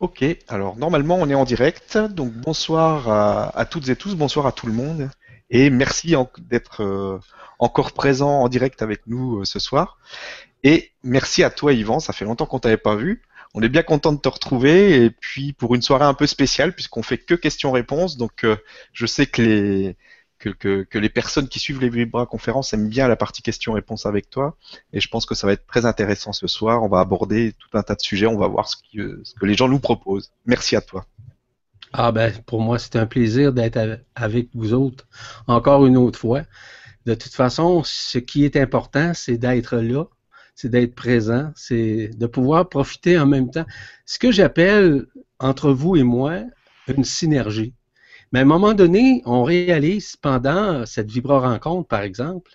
Ok, alors normalement on est en direct, donc bonsoir à, toutes et tous, bonsoir à tout le monde, et merci d'être euh, encore présent en direct avec nous euh, ce soir. Et merci à toi Yvan, ça fait longtemps qu'on t'avait pas vu. On est bien content de te retrouver, et puis pour une soirée un peu spéciale, puisqu'on fait que questions-réponses, donc euh, je sais que les, que, les personnes qui suivent les Vibra conférences aiment bien la partie questions-réponses avec toi. Et je pense que ça va être très intéressant ce soir. On va aborder tout un tas de sujets. On va voir ce, euh, ce que les gens nous proposent. Merci à toi. Ah ben, pour moi, c'est un plaisir d'être av- avec vous autres encore une autre fois. De toute façon, ce qui est important, c'est d'être là, c'est d'être présent, c'est de pouvoir profiter en même temps. Ce que j'appelle entre vous et moi une synergie. Mais à un moment donné, on réalise pendant cette Vibra rencontre, par exemple,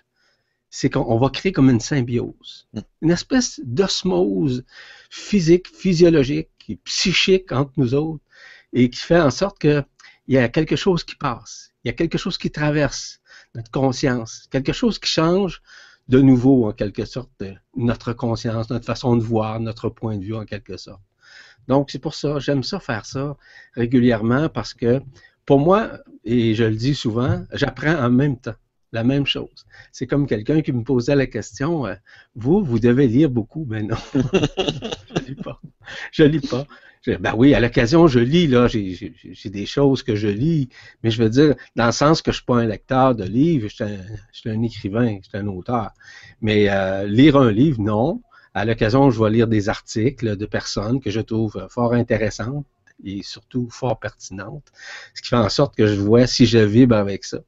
c'est qu'on on va créer comme une symbiose, Mm. une espèce d'osmose physique, physiologique, et psychique entre nous autres, et qui fait en sorte qu'il y a quelque chose qui passe, il y a quelque chose qui traverse notre conscience, quelque chose qui change de nouveau, en quelque sorte, notre conscience, notre façon de voir, notre point de vue, en quelque sorte. Donc, c'est pour ça, j'aime ça faire ça régulièrement parce que pour moi, et je le dis souvent, j'apprends en même temps la même chose. C'est comme quelqu'un qui me posait la question, euh, vous, vous devez lire beaucoup, mais non, je lis pas. Je lis pas. Ben oui, à l'occasion, je lis, là, j'ai des choses que je lis, mais je veux dire, dans le sens que je suis pas un lecteur de livres, je suis un, je suis un écrivain, je suis un auteur. Mais euh, lire un livre, non. À l'occasion, je vais lire des articles de personnes que je trouve euh, fort intéressantes et surtout fort pertinentes, ce qui fait en sorte que je vois si je vibre avec ça.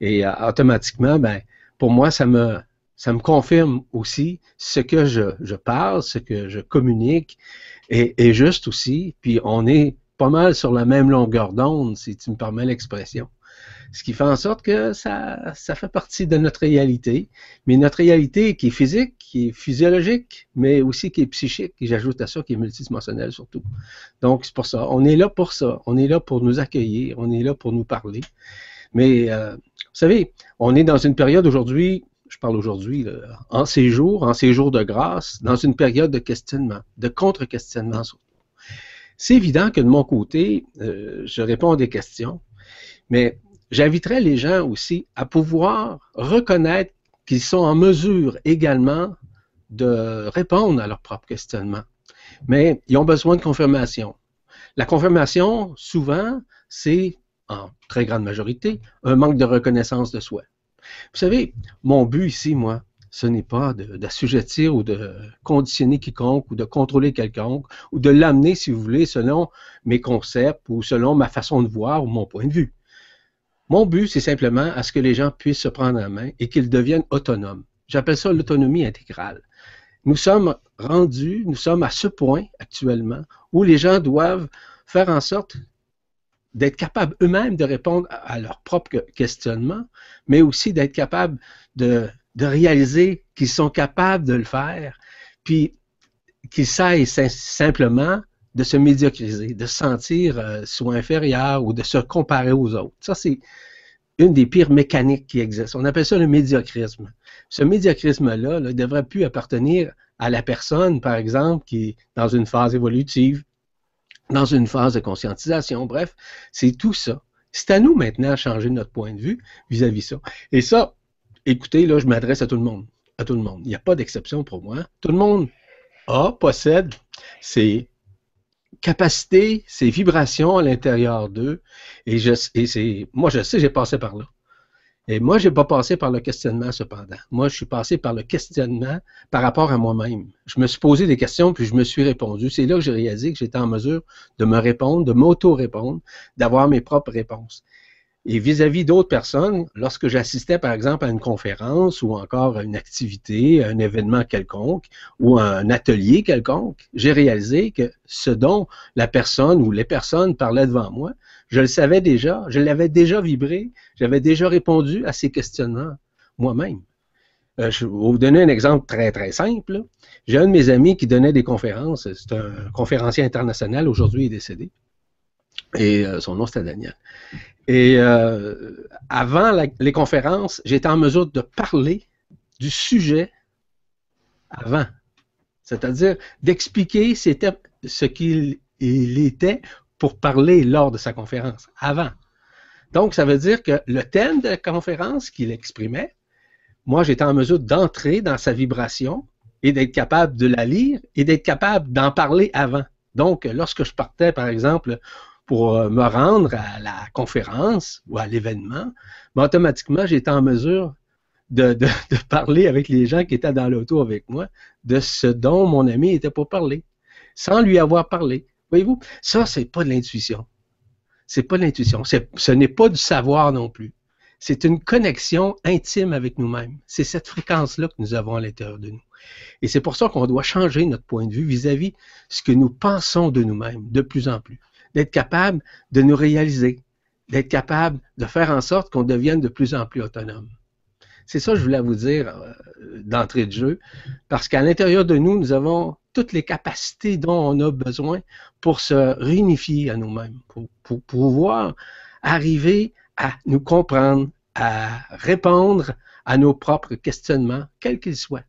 Et euh, automatiquement, ben, pour moi, ça me, ça me confirme aussi ce que je, je parle, ce que je communique est, est juste aussi. Puis on est pas mal sur la même longueur d'onde, si tu me permets l'expression. Ce qui fait en sorte que ça, ça fait partie de notre réalité. Mais notre réalité qui est physique, qui est physiologique, mais aussi qui est psychique, et j'ajoute à ça qui est multidimensionnelle surtout. Donc, c'est pour ça. On est là pour ça. On est là pour nous accueillir. On est là pour nous parler. Mais, euh, vous savez, on est dans une période aujourd'hui, je parle aujourd'hui, en séjour, en séjour de grâce, dans une période de questionnement, de contre-questionnement surtout. C'est évident que de mon côté, euh, je réponds à des questions, mais j'inviterais les gens aussi à pouvoir reconnaître qu'ils sont en mesure également de répondre à leurs propres questionnements. Mais ils ont besoin de confirmation. La confirmation, souvent, c'est, en très grande majorité, un manque de reconnaissance de soi. Vous savez, mon but ici, moi, ce n'est pas d'assujettir ou de conditionner quiconque ou de contrôler quelconque ou de l'amener, si vous voulez, selon mes concepts ou selon ma façon de voir ou mon point de vue. Mon but, c'est simplement à ce que les gens puissent se prendre en main et qu'ils deviennent autonomes. J'appelle ça l'autonomie intégrale. Nous sommes rendus, nous sommes à ce point actuellement où les gens doivent faire en sorte d'être capables eux-mêmes de répondre à, leurs propres questionnements, mais aussi d'être capables de, réaliser qu'ils sont capables de le faire, puis qu'ils saillent sim- simplement de se médiocriser, de se sentir euh, soit inférieur ou de se comparer aux autres. Ça, c'est une des pires mécaniques qui existent. On appelle ça le médiocrisme. Ce médiocrisme-là ne devrait plus appartenir à la personne, par exemple, qui est dans une phase évolutive, dans une phase de conscientisation. Bref, c'est tout ça. C'est à nous maintenant de changer notre point de vue vis-à-vis ça. Et ça, écoutez, là, je m'adresse à tout le monde. À tout le monde. Il n'y a pas d'exception pour moi. Tout le monde a, possède ses capacités, ses vibrations à l'intérieur d'eux. Et, je, et moi, je sais, j'ai passé par là. Et moi, j'ai pas passé par le questionnement, cependant. Moi, je suis passé par le questionnement par rapport à moi-même. Je me suis posé des questions, puis je me suis répondu. C'est là que j'ai réalisé que j'étais en mesure de me répondre, de m'auto-répondre, d'avoir mes propres réponses. Et vis-à-vis d'autres personnes, lorsque j'assistais par exemple à une conférence ou encore à une activité, à un événement quelconque ou à un atelier quelconque, j'ai réalisé que ce dont la personne ou les personnes parlaient devant moi, je le savais déjà, je l'avais déjà vibré, j'avais déjà répondu à ces questionnements moi-même. Euh, je vais vous donner un exemple très très simple. J'ai un de mes amis qui donnait des conférences, c'est un conférencier international, aujourd'hui il est décédé. Et euh, son nom c'était Daniel. Et euh, avant les conférences, j'étais en mesure de parler du sujet avant. C'est-à-dire d'expliquer c'était ce qu'il il était pour parler lors de sa conférence, avant. Donc, ça veut dire que le thème de la conférence qu'il exprimait, moi, j'étais en mesure d'entrer dans sa vibration et d'être capable de la lire et d'être capable d'en parler avant. Donc, lorsque je partais, par exemple, pour euh, me rendre à la conférence ou à l'événement, ben, automatiquement, j'étais en mesure de, de, parler avec les gens qui étaient dans l'auto avec moi de ce dont mon ami était pour parler, sans lui avoir parlé. Voyez-vous, ça, c'est pas de l'intuition. C'est pas de l'intuition. Ce n'est pas du savoir non plus. C'est une connexion intime avec nous-mêmes. C'est cette fréquence-là que nous avons à l'intérieur de nous. Et c'est pour ça qu'on doit changer notre point de vue vis-à-vis de ce que nous pensons de nous-mêmes de plus en plus. D'être capable de nous réaliser, d'être capable de faire en sorte qu'on devienne de plus en plus autonome. C'est ça que je voulais vous dire euh, d'entrée de jeu, parce qu'à l'intérieur de nous, nous avons toutes les capacités dont on a besoin pour se réunifier à nous-mêmes, pour, pour, pouvoir arriver à nous comprendre, à répondre à nos propres questionnements, quels qu'ils soient.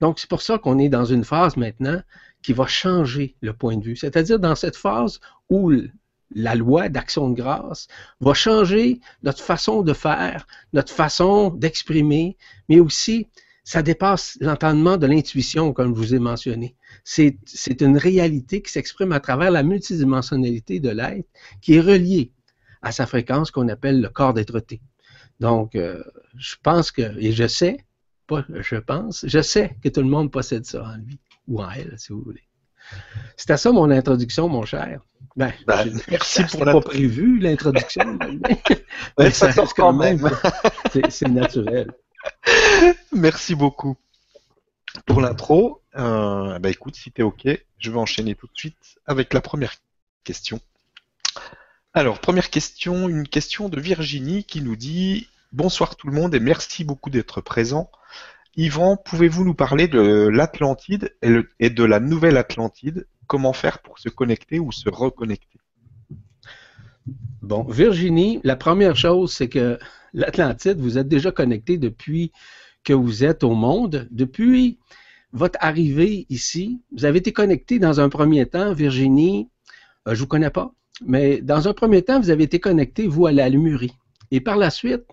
Donc, c'est pour ça qu'on est dans une phase maintenant qui va changer le point de vue. C'est-à-dire dans cette phase où la loi d'action de grâce va changer notre façon de faire, notre façon d'exprimer, mais aussi ça dépasse l'entendement de l'intuition, comme je vous ai mentionné. C'est une réalité qui s'exprime à travers la multidimensionnalité de l'être qui est reliée à sa fréquence qu'on appelle le corps d'être-té. Donc, euh, je pense que, et je sais, pas je pense, je sais que tout le monde possède ça en lui, ou en elle, si vous voulez. C'était ça mon introduction, mon cher. Ben, ben merci pour la... pas prévu l'introduction, mais, ça reste quand même, c'est naturel. Merci beaucoup pour l'intro. Euh, bah écoute, si tu es OK, je vais enchaîner tout de suite avec la première question. Alors, première question, une question de Virginie qui nous dit Bonsoir tout le monde et merci beaucoup d'être présent. Yvan, pouvez-vous nous parler de l'Atlantide et de la Nouvelle Atlantide? Comment faire pour se connecter ou se reconnecter? Bon, Virginie, la première chose, c'est que l'Atlantide, vous êtes déjà connecté depuis que vous êtes au monde. Depuis votre arrivée ici, vous avez été connecté dans un premier temps, Virginie, euh, je ne vous connais pas, mais dans un premier temps, vous avez été connecté, vous, à la Lumurie. Et par la suite,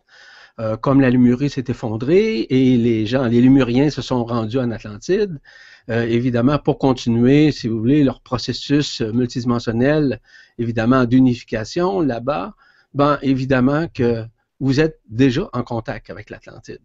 euh, comme la Lumurie s'est effondrée et les gens, les Lumuriens se sont rendus en Atlantide, euh, évidemment, pour continuer, si vous voulez, leur processus multidimensionnel, évidemment, d'unification là-bas, ben, évidemment que vous êtes déjà en contact avec l'Atlantide.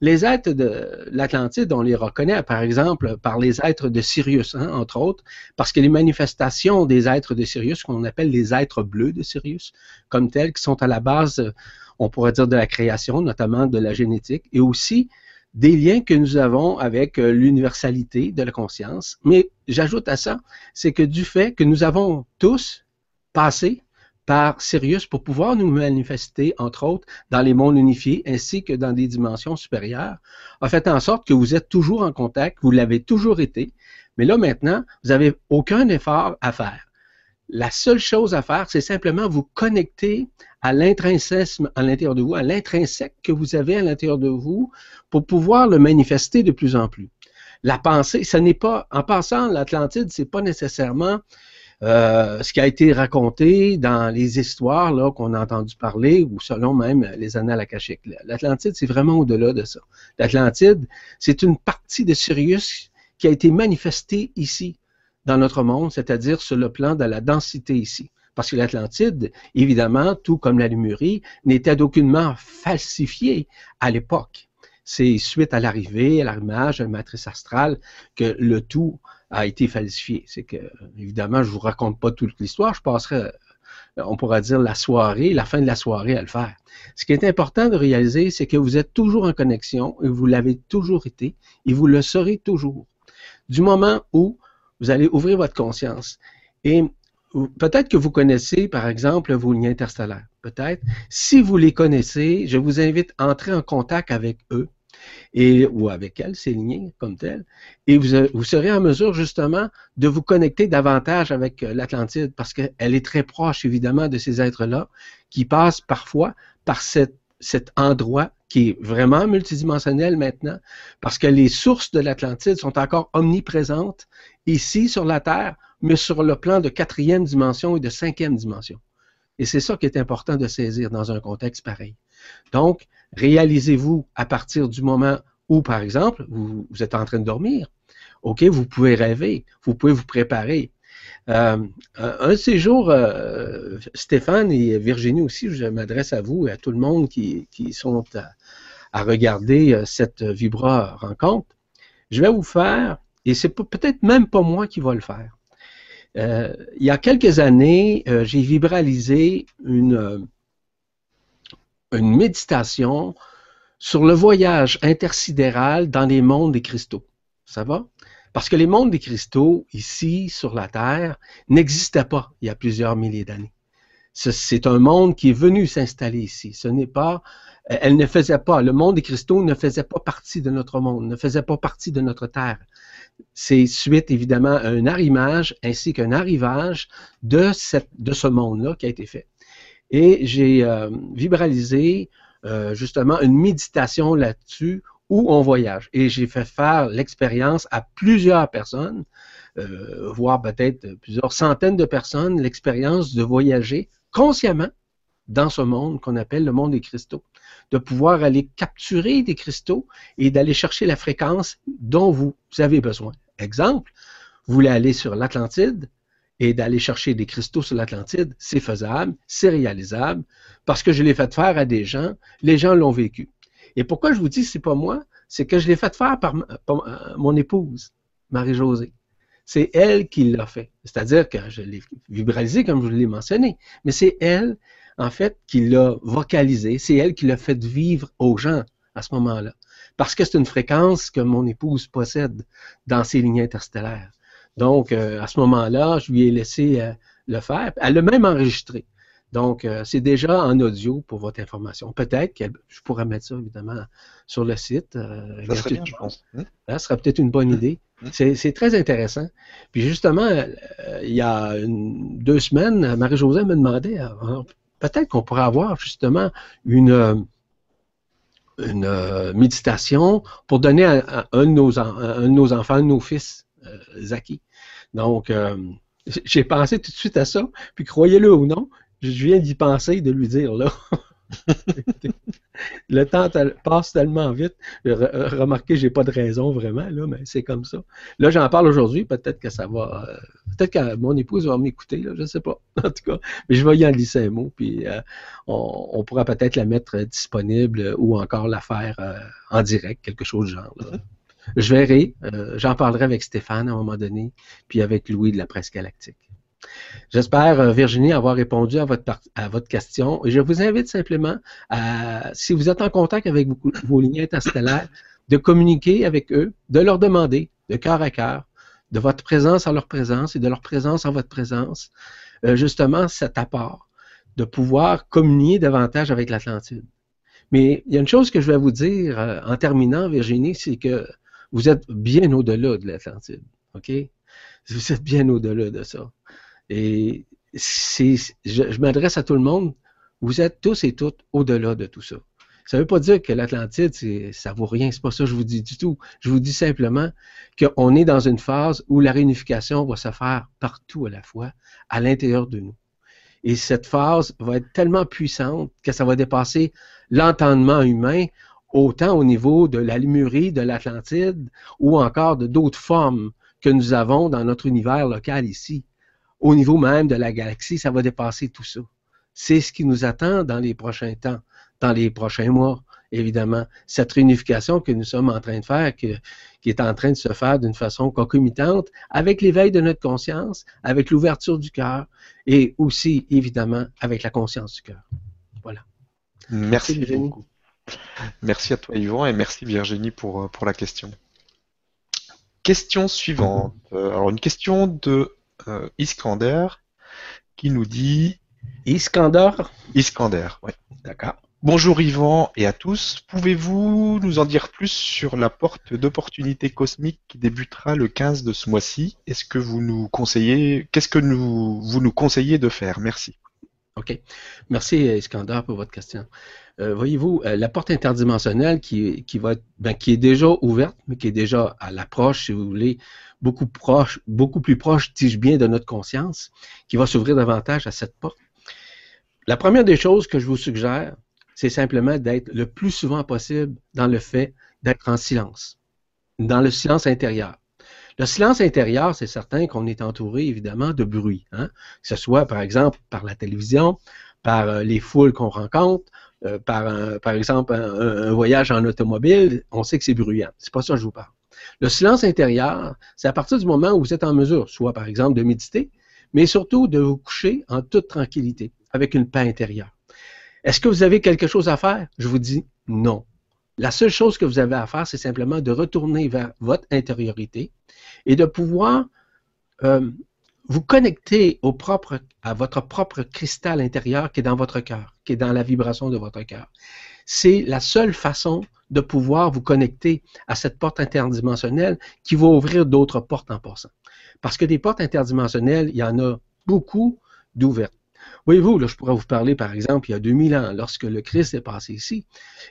Les êtres de l'Atlantide, on les reconnaît, par exemple, par les êtres de Sirius, hein, entre autres, parce que les manifestations des êtres de Sirius, qu'on appelle les êtres bleus de Sirius, comme tels, qui sont à la base, on pourrait dire, de la création, notamment de la génétique, et aussi des liens que nous avons avec euh, l'universalité de la conscience. Mais j'ajoute à ça, c'est que du fait que nous avons tous passé par Sirius pour pouvoir nous manifester, entre autres, dans les mondes unifiés ainsi que dans des dimensions supérieures, a fait en sorte que vous êtes toujours en contact, vous l'avez toujours été, mais là maintenant, vous n'avez aucun effort à faire. La seule chose à faire, c'est simplement vous connecter à à l'intérieur de vous, à l'intrinsèque que vous avez à l'intérieur de vous pour pouvoir le manifester de plus en plus. La pensée, ce n'est pas, en passant, l'Atlantide, c'est pas nécessairement euh, ce qui a été raconté dans les histoires là qu'on a entendu parler, ou selon même les annales akashiques. L'Atlantide, c'est vraiment au-delà de ça. L'Atlantide, c'est une partie de Sirius qui a été manifestée ici, dans notre monde, c'est-à-dire sur le plan de la densité ici. Parce que l'Atlantide, évidemment, tout comme la Lumurie, n'était d'aucunement falsifié à l'époque. C'est suite à l'arrivée, à l'arrimage, à la matrice astrale, que le tout a été falsifié. C'est que, évidemment, je vous raconte pas toute l'histoire, je passerai, on pourra dire, la soirée, la fin de la soirée à le faire. Ce qui est important de réaliser, c'est que vous êtes toujours en connexion et vous l'avez toujours été et vous le serez toujours. Du moment où vous allez ouvrir votre conscience. Et peut-être que vous connaissez, par exemple, vos liens interstellaires. Peut-être. Si vous les connaissez, je vous invite à entrer en contact avec eux et, ou avec elle, c'est ligné comme tel, et vous, serez en mesure justement de vous connecter davantage avec euh, l'Atlantide parce qu'elle est très proche évidemment de ces êtres-là qui passent parfois par cet endroit qui est vraiment multidimensionnel maintenant, parce que les sources de l'Atlantide sont encore omniprésentes ici sur la Terre, mais sur le plan de quatrième dimension et de cinquième dimension. Et c'est ça qui est important de saisir dans un contexte pareil. Donc, réalisez-vous à partir du moment où, par exemple, vous, êtes en train de dormir, OK, vous pouvez rêver, vous pouvez vous préparer. Euh, un de ces jours, euh, Stéphane et Virginie aussi, je m'adresse à vous et à tout le monde qui, sont à, regarder euh, cette Vibra rencontre. Je vais vous faire, et c'est peut-être même pas moi qui va le faire. il y a quelques années, j'ai vibralisé une, une méditation sur le voyage intersidéral dans les mondes des cristaux. Ça va? Parce que les mondes des cristaux, ici, sur la Terre, n'existaient pas il y a plusieurs milliers d'années. C'est un monde qui est venu s'installer ici. Ce n'est pas, elle ne faisait pas, le monde des cristaux ne faisait pas partie de notre monde, ne faisait pas partie de notre Terre. C'est suite, évidemment, à un arrimage ainsi qu'un arrivage de, cette, de ce monde-là qui a été fait. Et j'ai euh, vibralisé euh, justement une méditation là-dessus où on voyage. Et j'ai fait faire l'expérience à plusieurs personnes, euh, voire peut-être plusieurs centaines de personnes, l'expérience de voyager consciemment dans ce monde qu'on appelle le monde des cristaux, de pouvoir aller capturer des cristaux et d'aller chercher la fréquence dont vous avez besoin. Exemple, vous voulez aller sur l'Atlantide, et d'aller chercher des cristaux sur l'Atlantide, c'est faisable, c'est réalisable, parce que je l'ai fait faire à des gens, les gens l'ont vécu. Et pourquoi je vous dis c'est pas moi, c'est que je l'ai fait faire par, mon épouse, Marie-Josée. C'est elle qui l'a fait. C'est-à-dire que je l'ai vibralisé comme je l'ai mentionné, mais c'est elle, en fait, qui l'a vocalisé, c'est elle qui l'a fait vivre aux gens à ce moment-là. Parce que c'est une fréquence que mon épouse possède dans ses lignes interstellaires. Donc, euh, à ce moment-là, je lui ai laissé euh, le faire. Elle l'a même enregistré. Donc, euh, c'est déjà en audio pour votre information. Peut-être que je pourrais mettre ça, évidemment, sur le site. ça serait bien, je pense. Hein? Ça serait peut-être une bonne idée. Hein? C'est très intéressant. Puis justement, il y a deux semaines, Marie-Josée me demandait, peut-être qu'on pourrait avoir justement une, une méditation pour donner à, un, de nos, un, de nos, enfants, un de nos fils, Zaki. Donc, euh, j'ai pensé tout de suite à ça, puis croyez-le ou non, je viens d'y penser, de lui dire là. le temps passe tellement vite. Remarquez, j'ai pas de raison vraiment, là, mais c'est comme ça. Là, j'en parle aujourd'hui, peut-être que ça va. Euh, peut-être que mon épouse va m'écouter, là, je sais pas. En tout cas, mais je vais y en glisser un mot, puis euh, on, pourra peut-être la mettre disponible ou encore la faire en direct, quelque chose de genre. Là. Je verrai. Euh, j'en parlerai avec Stéphane à un moment donné, puis avec Louis de la presse galactique. J'espère, euh, Virginie, avoir répondu à votre, à votre question. Et je vous invite simplement, à, si vous êtes en contact avec vos, vos lignes interstellaires, de communiquer avec eux, de leur demander, de cœur à cœur, de votre présence en leur présence et de leur présence en votre présence, euh, justement cet apport de pouvoir communier davantage avec l'Atlantide. Mais il y a une chose que je vais vous dire en terminant, Virginie, c'est que vous êtes bien au-delà de l'Atlantide. OK? Vous êtes bien au-delà de ça. Et je, je m'adresse à tout le monde. Vous êtes tous et toutes au-delà de tout ça. Ça ne veut pas dire que l'Atlantide, ça vaut rien. C'est pas ça que je vous dis du tout. Je vous dis simplement qu'on est dans une phase où la réunification va se faire partout à la fois, à l'intérieur de nous. Et cette phase va être tellement puissante que ça va dépasser l'entendement humain autant au niveau de la Limurie, de l'Atlantide, ou encore de d'autres formes que nous avons dans notre univers local ici. Au niveau même de la galaxie, ça va dépasser tout ça. C'est ce qui nous attend dans les prochains temps, dans les prochains mois, évidemment. Cette réunification que nous sommes en train de faire, qui est en train de se faire d'une façon concomitante avec l'éveil de notre conscience, avec l'ouverture du cœur et aussi, évidemment, avec la conscience du cœur. Voilà. Merci, Merci beaucoup. Merci à toi Yvan et merci Virginie pour, euh, pour la question. Question suivante. Euh, alors une question de euh, Iskander qui nous dit Iskander? Iskander, oui. D'accord. Bonjour Yvan et à tous. Pouvez-vous nous en dire plus sur la porte d'opportunité cosmique qui débutera le 15 de ce mois-ci? Est-ce que vous nous conseillez Qu'est-ce que nous, vous nous conseillez de faire? Merci. OK. Merci, Iskandar, pour votre question. Euh, voyez-vous, euh, la porte interdimensionnelle qui, qui, va ben, qui est déjà ouverte, mais qui est déjà à l'approche, si vous voulez, beaucoup proche, beaucoup plus proche, dis-je bien, de notre conscience, qui va s'ouvrir davantage à cette porte. La première des choses que je vous suggère, c'est simplement d'être le plus souvent possible dans le fait d'être en silence, dans le silence intérieur. Le silence intérieur, c'est certain qu'on est entouré évidemment de bruit, hein? que ce soit par exemple par la télévision, par euh, les foules qu'on rencontre, euh, par, par exemple un, voyage en automobile, on sait que c'est bruyant. C'est pas ça que je vous parle. Le silence intérieur, c'est à partir du moment où vous êtes en mesure, soit par exemple de méditer, mais surtout de vous coucher en toute tranquillité, avec une paix intérieure. Est-ce que vous avez quelque chose à faire? Je vous dis non. La seule chose que vous avez à faire, c'est simplement de retourner vers votre intériorité et de pouvoir euh, vous connecter à votre propre cristal intérieur qui est dans votre cœur, qui est dans la vibration de votre cœur. C'est la seule façon de pouvoir vous connecter à cette porte interdimensionnelle qui va ouvrir d'autres portes en passant. Parce que des portes interdimensionnelles, il y en a beaucoup d'ouvertes. Voyez-vous, là, je pourrais vous parler, par exemple, il y a 2000 ans, lorsque le Christ est passé ici,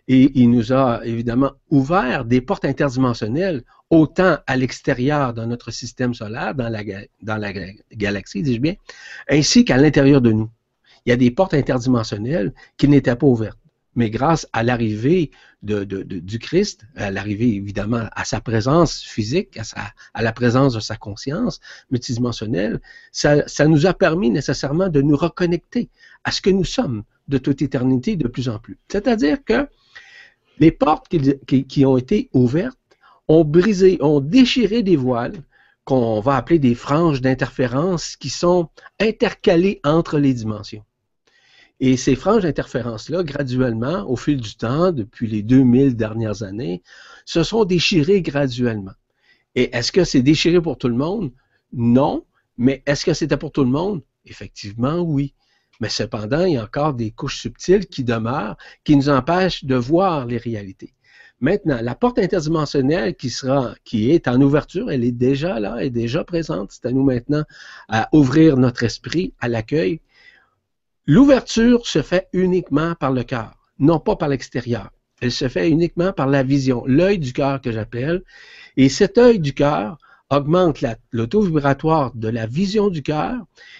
et il nous a évidemment ouvert des portes interdimensionnelles, autant à l'extérieur dans notre système solaire, dans la, dans la galaxie, dis-je bien, ainsi qu'à l'intérieur de nous. Il y a des portes interdimensionnelles qui n'étaient pas ouvertes mais grâce à l'arrivée du Christ, à l'arrivée évidemment à sa présence physique, à, la présence de sa conscience multidimensionnelle, ça, ça nous a permis nécessairement de nous reconnecter à ce que nous sommes de toute éternité de plus en plus. C'est-à-dire que les portes qui, qui, ont été ouvertes ont brisé, ont déchiré des voiles qu'on va appeler des franges d'interférence qui sont intercalées entre les dimensions. Et ces franges d'interférence-là, graduellement, au fil du temps, depuis les 2000 dernières années, se sont déchirées graduellement. Et est-ce que c'est déchiré pour tout le monde? Non. Mais est-ce que c'était pour tout le monde? Effectivement, oui. Mais cependant, il y a encore des couches subtiles qui demeurent, qui nous empêchent de voir les réalités. Maintenant, la porte interdimensionnelle qui sera, qui est en ouverture, elle est déjà là, elle est déjà présente. C'est à nous maintenant à ouvrir notre esprit à l'accueil L'ouverture se fait uniquement par le cœur, non pas par l'extérieur. Elle se fait uniquement par la vision, l'œil du cœur que j'appelle. Et cet œil du cœur augmente le taux vibratoire de la vision du cœur,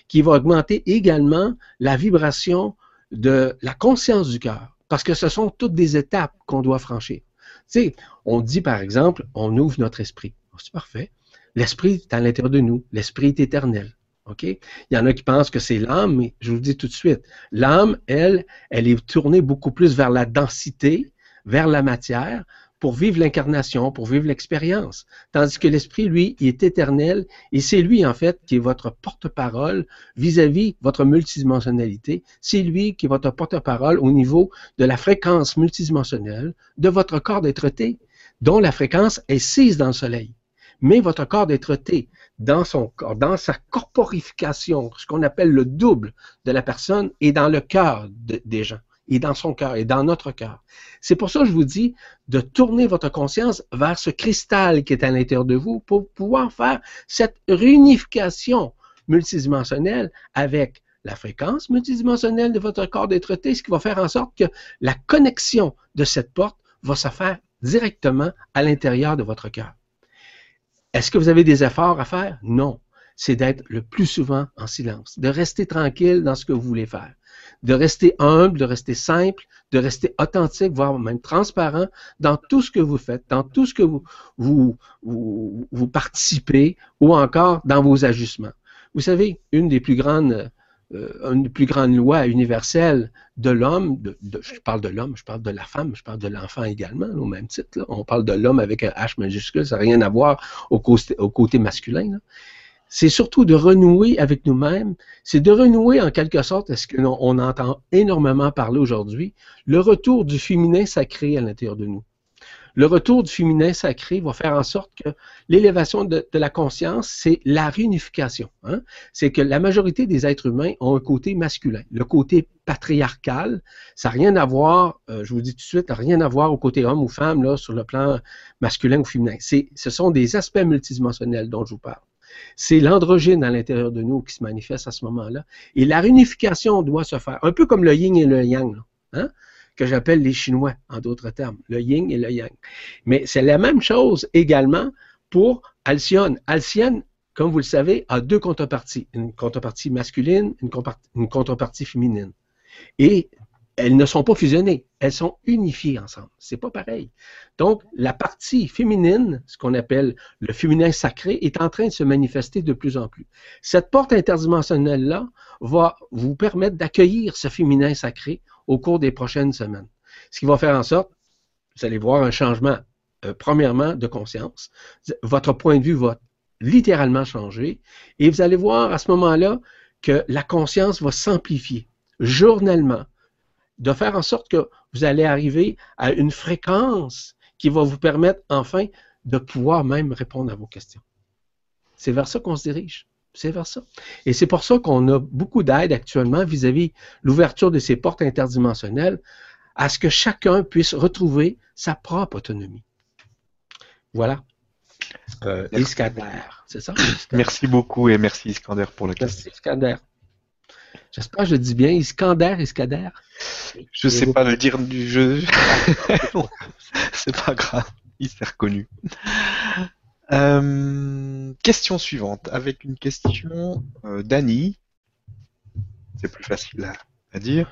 qui va augmenter également la vibration de la conscience du cœur, parce que ce sont toutes des étapes qu'on doit franchir. Tu sais, on dit par exemple, on ouvre notre esprit. C'est parfait. L'esprit est à l'intérieur de nous. L'esprit est éternel. OK? Il y en a qui pensent que c'est l'âme, mais je vous le dis tout de suite, l'âme, elle, elle est tournée beaucoup plus vers la densité, vers la matière, pour vivre l'incarnation, pour vivre l'expérience. Tandis que l'esprit, lui, il est éternel et c'est lui, en fait, qui est votre porte-parole vis-à-vis votre multidimensionnalité. C'est lui qui est votre porte-parole au niveau de la fréquence multidimensionnelle de votre corps d'être-té, dont la fréquence est 6 dans le soleil. Mais votre corps d'être-té, dans son corps, dans sa corporification, ce qu'on appelle le double de la personne, et dans le cœur des gens, et dans son cœur, et dans notre cœur. C'est pour ça que je vous dis de tourner votre conscience vers ce cristal qui est à l'intérieur de vous pour pouvoir faire cette réunification multidimensionnelle avec la fréquence multidimensionnelle de votre corps d'être ce qui va faire en sorte que la connexion de cette porte va se faire directement à l'intérieur de votre cœur. Est-ce que vous avez des efforts à faire? Non. C'est d'être le plus souvent en silence, de rester tranquille dans ce que vous voulez faire, de rester humble, de rester simple, de rester authentique, voire même transparent dans tout ce que vous faites, dans tout ce que vous, vous, vous, participez ou encore dans vos ajustements. Vous savez, une des plus grandes euh, une plus grande loi universelle de l'homme, je parle de l'homme, je parle de la femme, je parle de l'enfant également, au même titre. On parle de l'homme avec un H majuscule, ça n'a rien à voir au côté, masculin. C'est surtout de renouer avec nous-mêmes, c'est de renouer en quelque sorte, est-ce qu'on on entend énormément parler aujourd'hui, le retour du féminin sacré à l'intérieur de nous le retour du féminin sacré va faire en sorte que l'élévation de, la conscience, c'est la réunification. Hein. C'est que la majorité des êtres humains ont un côté masculin. Le côté patriarcal, ça n'a rien à voir, euh, je vous dis tout de suite, rien à voir au côté homme ou femme, là, sur le plan masculin ou féminin. ce sont des aspects multidimensionnels dont je vous parle. C'est l'androgyne à l'intérieur de nous qui se manifeste à ce moment-là. Et la réunification doit se faire, un peu comme le yin et le yang, hein, que j'appelle les Chinois, en d'autres termes, le yin et le yang. Mais c'est la même chose également pour Alcyone. Alcyone, comme vous le savez, a deux contreparties, une contrepartie masculine, une, une contrepartie féminine. Et elles ne sont pas fusionnées, elles sont unifiées ensemble. C'est pas pareil. Donc, la partie féminine, ce qu'on appelle le féminin sacré, est en train de se manifester de plus en plus. Cette porte interdimensionnelle-là va vous permettre d'accueillir ce féminin sacré au cours des prochaines semaines. Ce qui va faire en sorte, vous allez voir un changement, euh, premièrement, de conscience. Votre point de vue va littéralement changer et vous allez voir à ce moment-là que la conscience va s'amplifier journellement de faire en sorte que vous allez arriver à une fréquence qui va vous permettre enfin de pouvoir même répondre à vos questions. C'est vers ça qu'on se dirige. C'est vers ça. Et c'est pour ça qu'on a beaucoup d'aide actuellement vis-à-vis l'ouverture de ces portes interdimensionnelles à ce que chacun puisse retrouver sa propre autonomie. Voilà. Euh, Iskander, c'est ça? Merci beaucoup et merci Iskander pour la question. Merci Iskander. J'espère que je dis bien Iskander, Iskander. Je ne sais pas le dire du jeu. c'est pas grave, il s'est reconnu. Euh, question suivante, avec une question euh, d'Annie. C'est plus facile à, dire.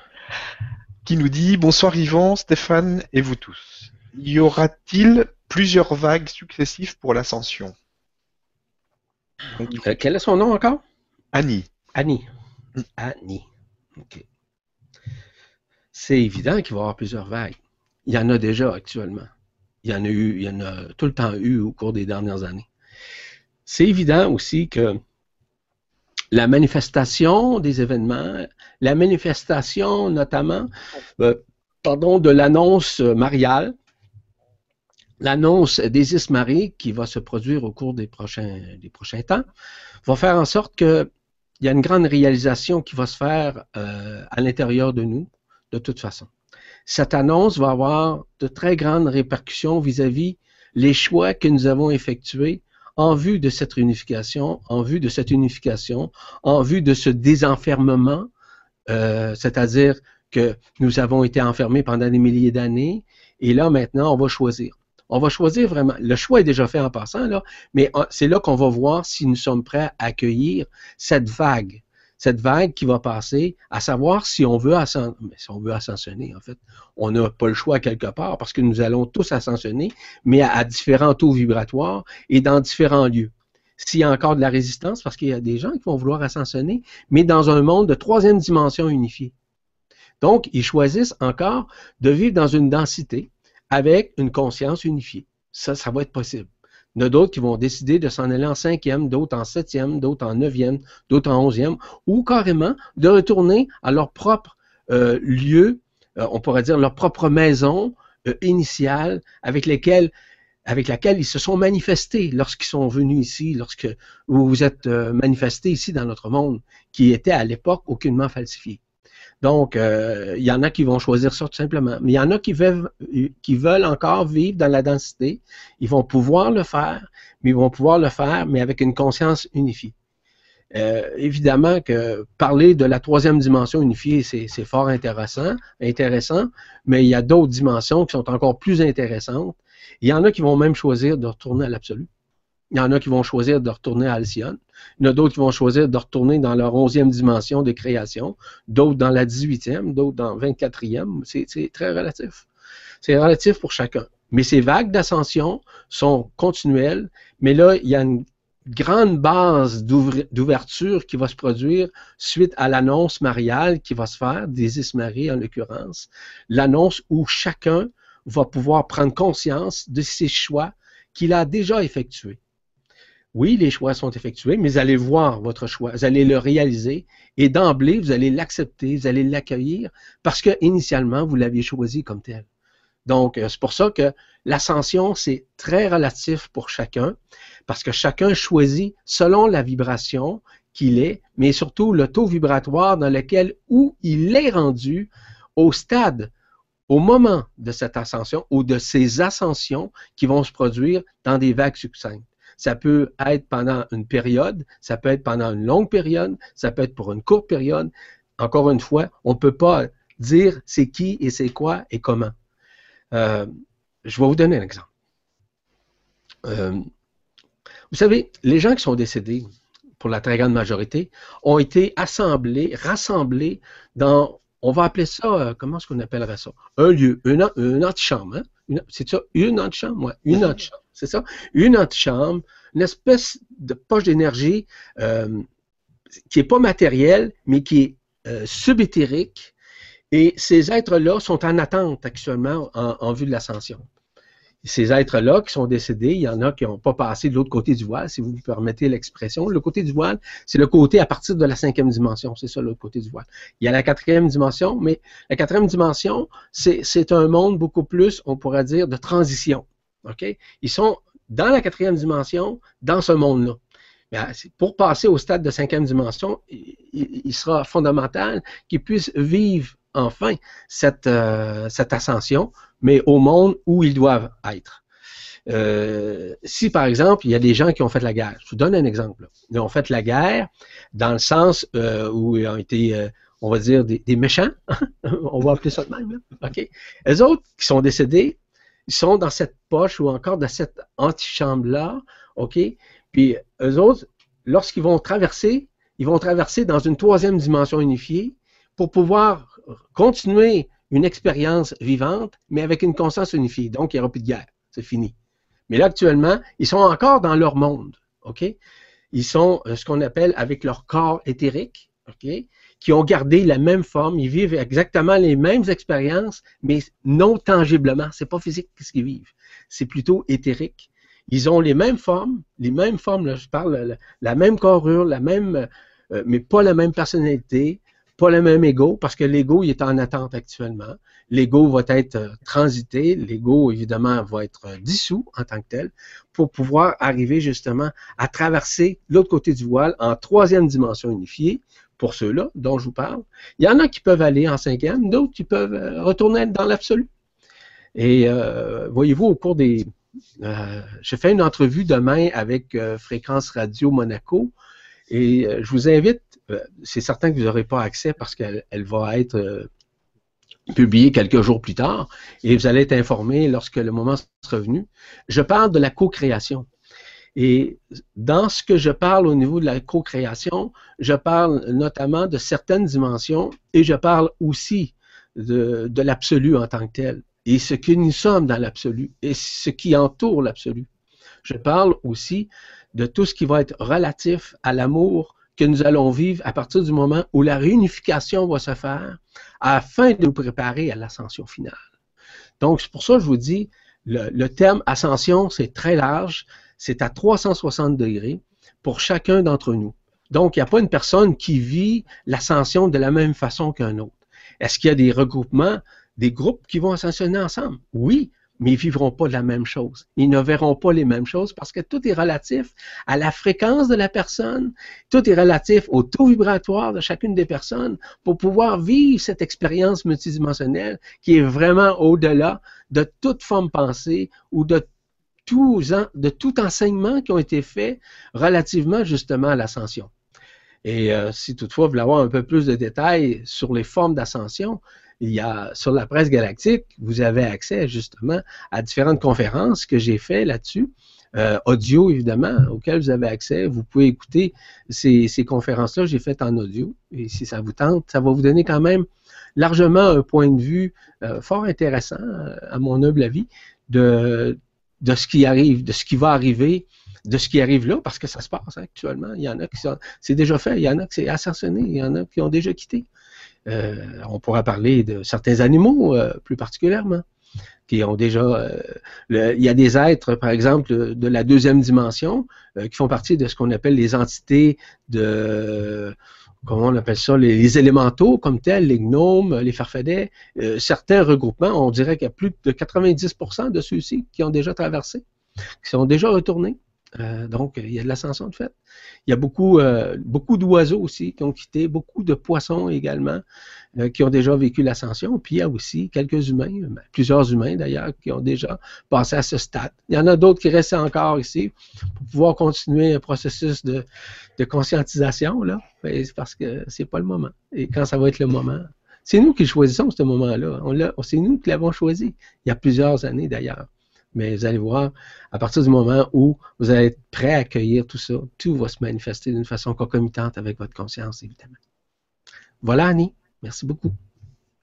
Qui nous dit Bonsoir Yvan, Stéphane et vous tous. Y aura-t-il plusieurs vagues successives pour l'ascension? Euh, Quel est son nom encore? Annie. Annie. Annie. OK. C'est évident qu'il va y avoir plusieurs vagues. Il y en a déjà actuellement. Il y en a eu, il y en a tout le temps eu au cours des dernières années. C'est évident aussi que la manifestation des événements, la manifestation notamment, euh, pardon, de l'annonce mariale, l'annonce d'Isis Marie qui va se produire au cours des prochains, des prochains temps, va faire en sorte que il y a une grande réalisation qui va se faire euh, à l'intérieur de nous, de toute façon. Cette annonce va avoir de très grandes répercussions vis-à-vis les choix que nous avons effectués en vue de cette réunification, en vue de cette unification, en vue de ce désenfermement, euh, c'est-à-dire que nous avons été enfermés pendant des milliers d'années, et là maintenant on va choisir. On va choisir vraiment. Le choix est déjà fait en passant, là, mais c'est là qu'on va voir si nous sommes prêts à accueillir cette vague. Cette vague qui va passer, à savoir si on veut, si on veut ascensionner, en fait. On n'a pas le choix quelque part parce que nous allons tous ascensionner, mais à, différents taux vibratoires et dans différents lieux s'il y a encore de la résistance, parce qu'il y a des gens qui vont vouloir ascensionner, mais dans un monde de troisième dimension unifiée. Donc, ils choisissent encore de vivre dans une densité avec une conscience unifiée. Ça, ça va être possible. Il y en a d'autres qui vont décider de s'en aller en cinquième, d'autres en septième, d'autres en neuvième, d'autres en onzième, ou carrément de retourner à leur propre euh, lieu, euh, on pourrait dire leur propre maison euh, initiale, avec avec laquelle ils se sont manifestés lorsqu'ils sont venus ici, lorsque vous vous êtes manifestés ici dans notre monde, qui était à l'époque aucunement falsifié. Donc, euh, il y en a qui vont choisir ça tout simplement. Mais il y en a qui veulent, encore vivre dans la densité. Ils vont pouvoir le faire, mais ils vont pouvoir le faire, mais avec une conscience unifiée. Euh, évidemment que parler de la troisième dimension unifiée, c'est fort intéressant, intéressant, mais il y a d'autres dimensions qui sont encore plus intéressantes. Il y en a qui vont même choisir de retourner à l'absolu. Il y en a qui vont choisir de retourner à Alcyone. Il y en a d'autres qui vont choisir de retourner dans leur onzième dimension de création, d'autres dans la 18e, d'autres dans 24e. C'est très relatif. C'est relatif pour chacun. Mais ces vagues d'ascension sont continuelles, mais là, il y a une grande base d'ouverture qui va se produire suite à l'annonce mariale qui va se faire, d'Isis Marie en l'occurrence, l'annonce où chacun va pouvoir prendre conscience de ses choix qu'il a déjà effectués. Oui, les choix sont effectués, mais allez voir votre choix, vous allez le réaliser et d'emblée, vous allez l'accepter, vous allez l'accueillir parce que initialement, vous l'aviez choisi comme tel. Donc, euh, c'est pour ça que l'ascension, c'est très relatif pour chacun parce que chacun choisit selon la vibration qu'il est, mais surtout le taux vibratoire dans lequel où il est rendu au stade, au moment de cette ascension ou de ces ascensions qui vont se produire dans des vagues succinctes. Ça peut être pendant une période, ça peut être pendant une longue période, ça peut être pour une courte période. Encore une fois, on ne peut pas dire c'est qui et c'est quoi et comment. Euh, je vais vous donner un exemple. Euh, vous savez, les gens qui sont décédés, pour la très grande majorité, ont été assemblés, rassemblés dans, on va appeler ça, euh, comment est-ce qu'on appellerait ça? Un lieu, une, une antichambre. Hein? C'est ça, une antichambre? Ouais, une antichambre, c'est ça? Une antichambre, une espèce de poche d'énergie euh, qui n'est pas matérielle, mais qui est euh. Et ces êtres-là sont en attente actuellement en vue de l'ascension ces êtres-là qui sont décédés, il y en a qui n'ont pas passé de l'autre côté du voile, si vous me permettez l'expression. Le côté du voile, c'est le côté à partir de la cinquième dimension. C'est ça, l'autre côté du voile. Il y a la quatrième dimension, mais la quatrième dimension, c'est un monde beaucoup plus, on pourrait dire, de transition. Ils sont dans la quatrième dimension, dans ce monde-là. Ah, pour passer au stade de cinquième dimension, il, sera fondamental qu'ils puissent vivre enfin cette, euh, cette ascension, mais au monde où ils doivent être. Euh, si, par exemple, il y a des gens qui ont fait la guerre, je vous donne un exemple. Ils ont fait la guerre dans le sens euh, où ils ont été, on va dire, des, méchants, on va appeler ça de même. OK? Les autres qui sont décédés, ils sont dans cette poche ou encore dans cette antichambre-là, OK? Puis eux autres, lorsqu'ils vont traverser, ils vont traverser dans une troisième dimension unifiée pour pouvoir continuer une expérience vivante, mais avec une conscience unifiée. Donc, il n'y aura plus de guerre. C'est fini. Mais là, actuellement, ils sont encore dans leur monde. OK? Ils sont euh, ce qu'on appelle avec leur corps éthérique, OK? Qui ont gardé la même forme. Ils vivent exactement les mêmes expériences, mais non tangiblement. C'est pas physique ce qu'ils vivent. C'est plutôt éthérique. Ils ont les mêmes formes, les mêmes formes, là, je parle, la, même corure, la même, euh, mais pas la même personnalité, pas le même ego, parce que l'ego, il est en attente actuellement. L'ego va être euh, transité, l'ego, évidemment, va être euh, dissous en tant que tel, pour pouvoir arriver justement à traverser l'autre côté du voile en troisième dimension unifiée, pour ceux-là dont je vous parle. Il y en a qui peuvent aller en cinquième, d'autres qui peuvent euh, retourner dans l'absolu. Et voyez-vous, au cours des... je fais une entrevue demain avec Fréquence Radio Monaco, et je vous invite euh, c'est certain que vous n'aurez pas accès parce qu'elle va être euh, publiée quelques jours plus tard et vous allez être informé lorsque le moment sera venu. Je parle de la co-création. Et dans ce que je parle au niveau de la co-création, je parle notamment de certaines dimensions et je parle aussi de, l'absolu en tant que tel et ce que nous sommes dans l'absolu et ce qui entoure l'absolu. Je parle aussi de tout ce qui va être relatif à l'amour que nous allons vivre à partir du moment où la réunification va se faire afin de nous préparer à l'ascension finale. Donc, c'est pour ça que je vous dis, le, terme ascension, c'est très large, c'est à 360 degrés pour chacun d'entre nous. Donc, il n'y a pas une personne qui vit l'ascension de la même façon qu'un autre. Est-ce qu'il y a des regroupements, des groupes qui vont ascensionner ensemble? Oui, mais ils ne vivront pas la même chose. Ils ne verront pas les mêmes choses parce que tout est relatif à la fréquence de la personne, tout est relatif au taux vibratoire de chacune des personnes pour pouvoir vivre cette expérience multidimensionnelle qui est vraiment au-delà de toute forme pensée ou de de tout enseignement qui ont été faits relativement justement à l'ascension. Et euh, si toutefois vous voulez avoir un peu plus de détails sur les formes d'ascension, il y a sur la presse galactique, vous avez accès justement à différentes conférences que j'ai fait là-dessus. Euh, audio, évidemment, auxquelles vous avez accès. Vous pouvez écouter ces, conférences-là, j'ai faites en audio. Et si ça vous tente, ça va vous donner quand même largement un point de vue euh, fort intéressant, à mon humble avis, de, de ce qui arrive, de ce qui va arriver, de ce qui arrive là, parce que ça se passe actuellement. Il y en a qui sont, c'est déjà fait, il y en a qui c'est assassiné, il y en a qui ont déjà quitté. Euh, on pourra parler de certains animaux euh, plus particulièrement qui ont déjà. Euh, il y a des êtres, par exemple, de, la deuxième dimension, qui font partie de ce qu'on appelle les entités de. Comment on appelle ça les, élémentaux comme tels, les gnomes, les farfadets. certains regroupements, on dirait qu'il y a plus de 90% de ceux-ci qui ont déjà traversé, qui sont déjà retournés. Euh, donc, il y a de l'ascension de fait. Il y a beaucoup, euh, beaucoup d'oiseaux aussi qui ont quitté, beaucoup de poissons également euh, qui ont déjà vécu l'ascension. Puis il y a aussi quelques humains, ben, plusieurs humains d'ailleurs, qui ont déjà passé à ce stade. Il y en a d'autres qui restent encore ici pour pouvoir continuer un processus de, de conscientisation, là, parce que c'est pas le moment. Et quand ça va être le moment, c'est nous qui choisissons ce moment-là. C'est nous qui l'avons choisi, il y a plusieurs années d'ailleurs. Mais vous allez voir, à partir du moment où vous allez être prêt à accueillir tout ça, tout va se manifester d'une façon concomitante avec votre conscience, évidemment. Voilà, Annie. Merci beaucoup.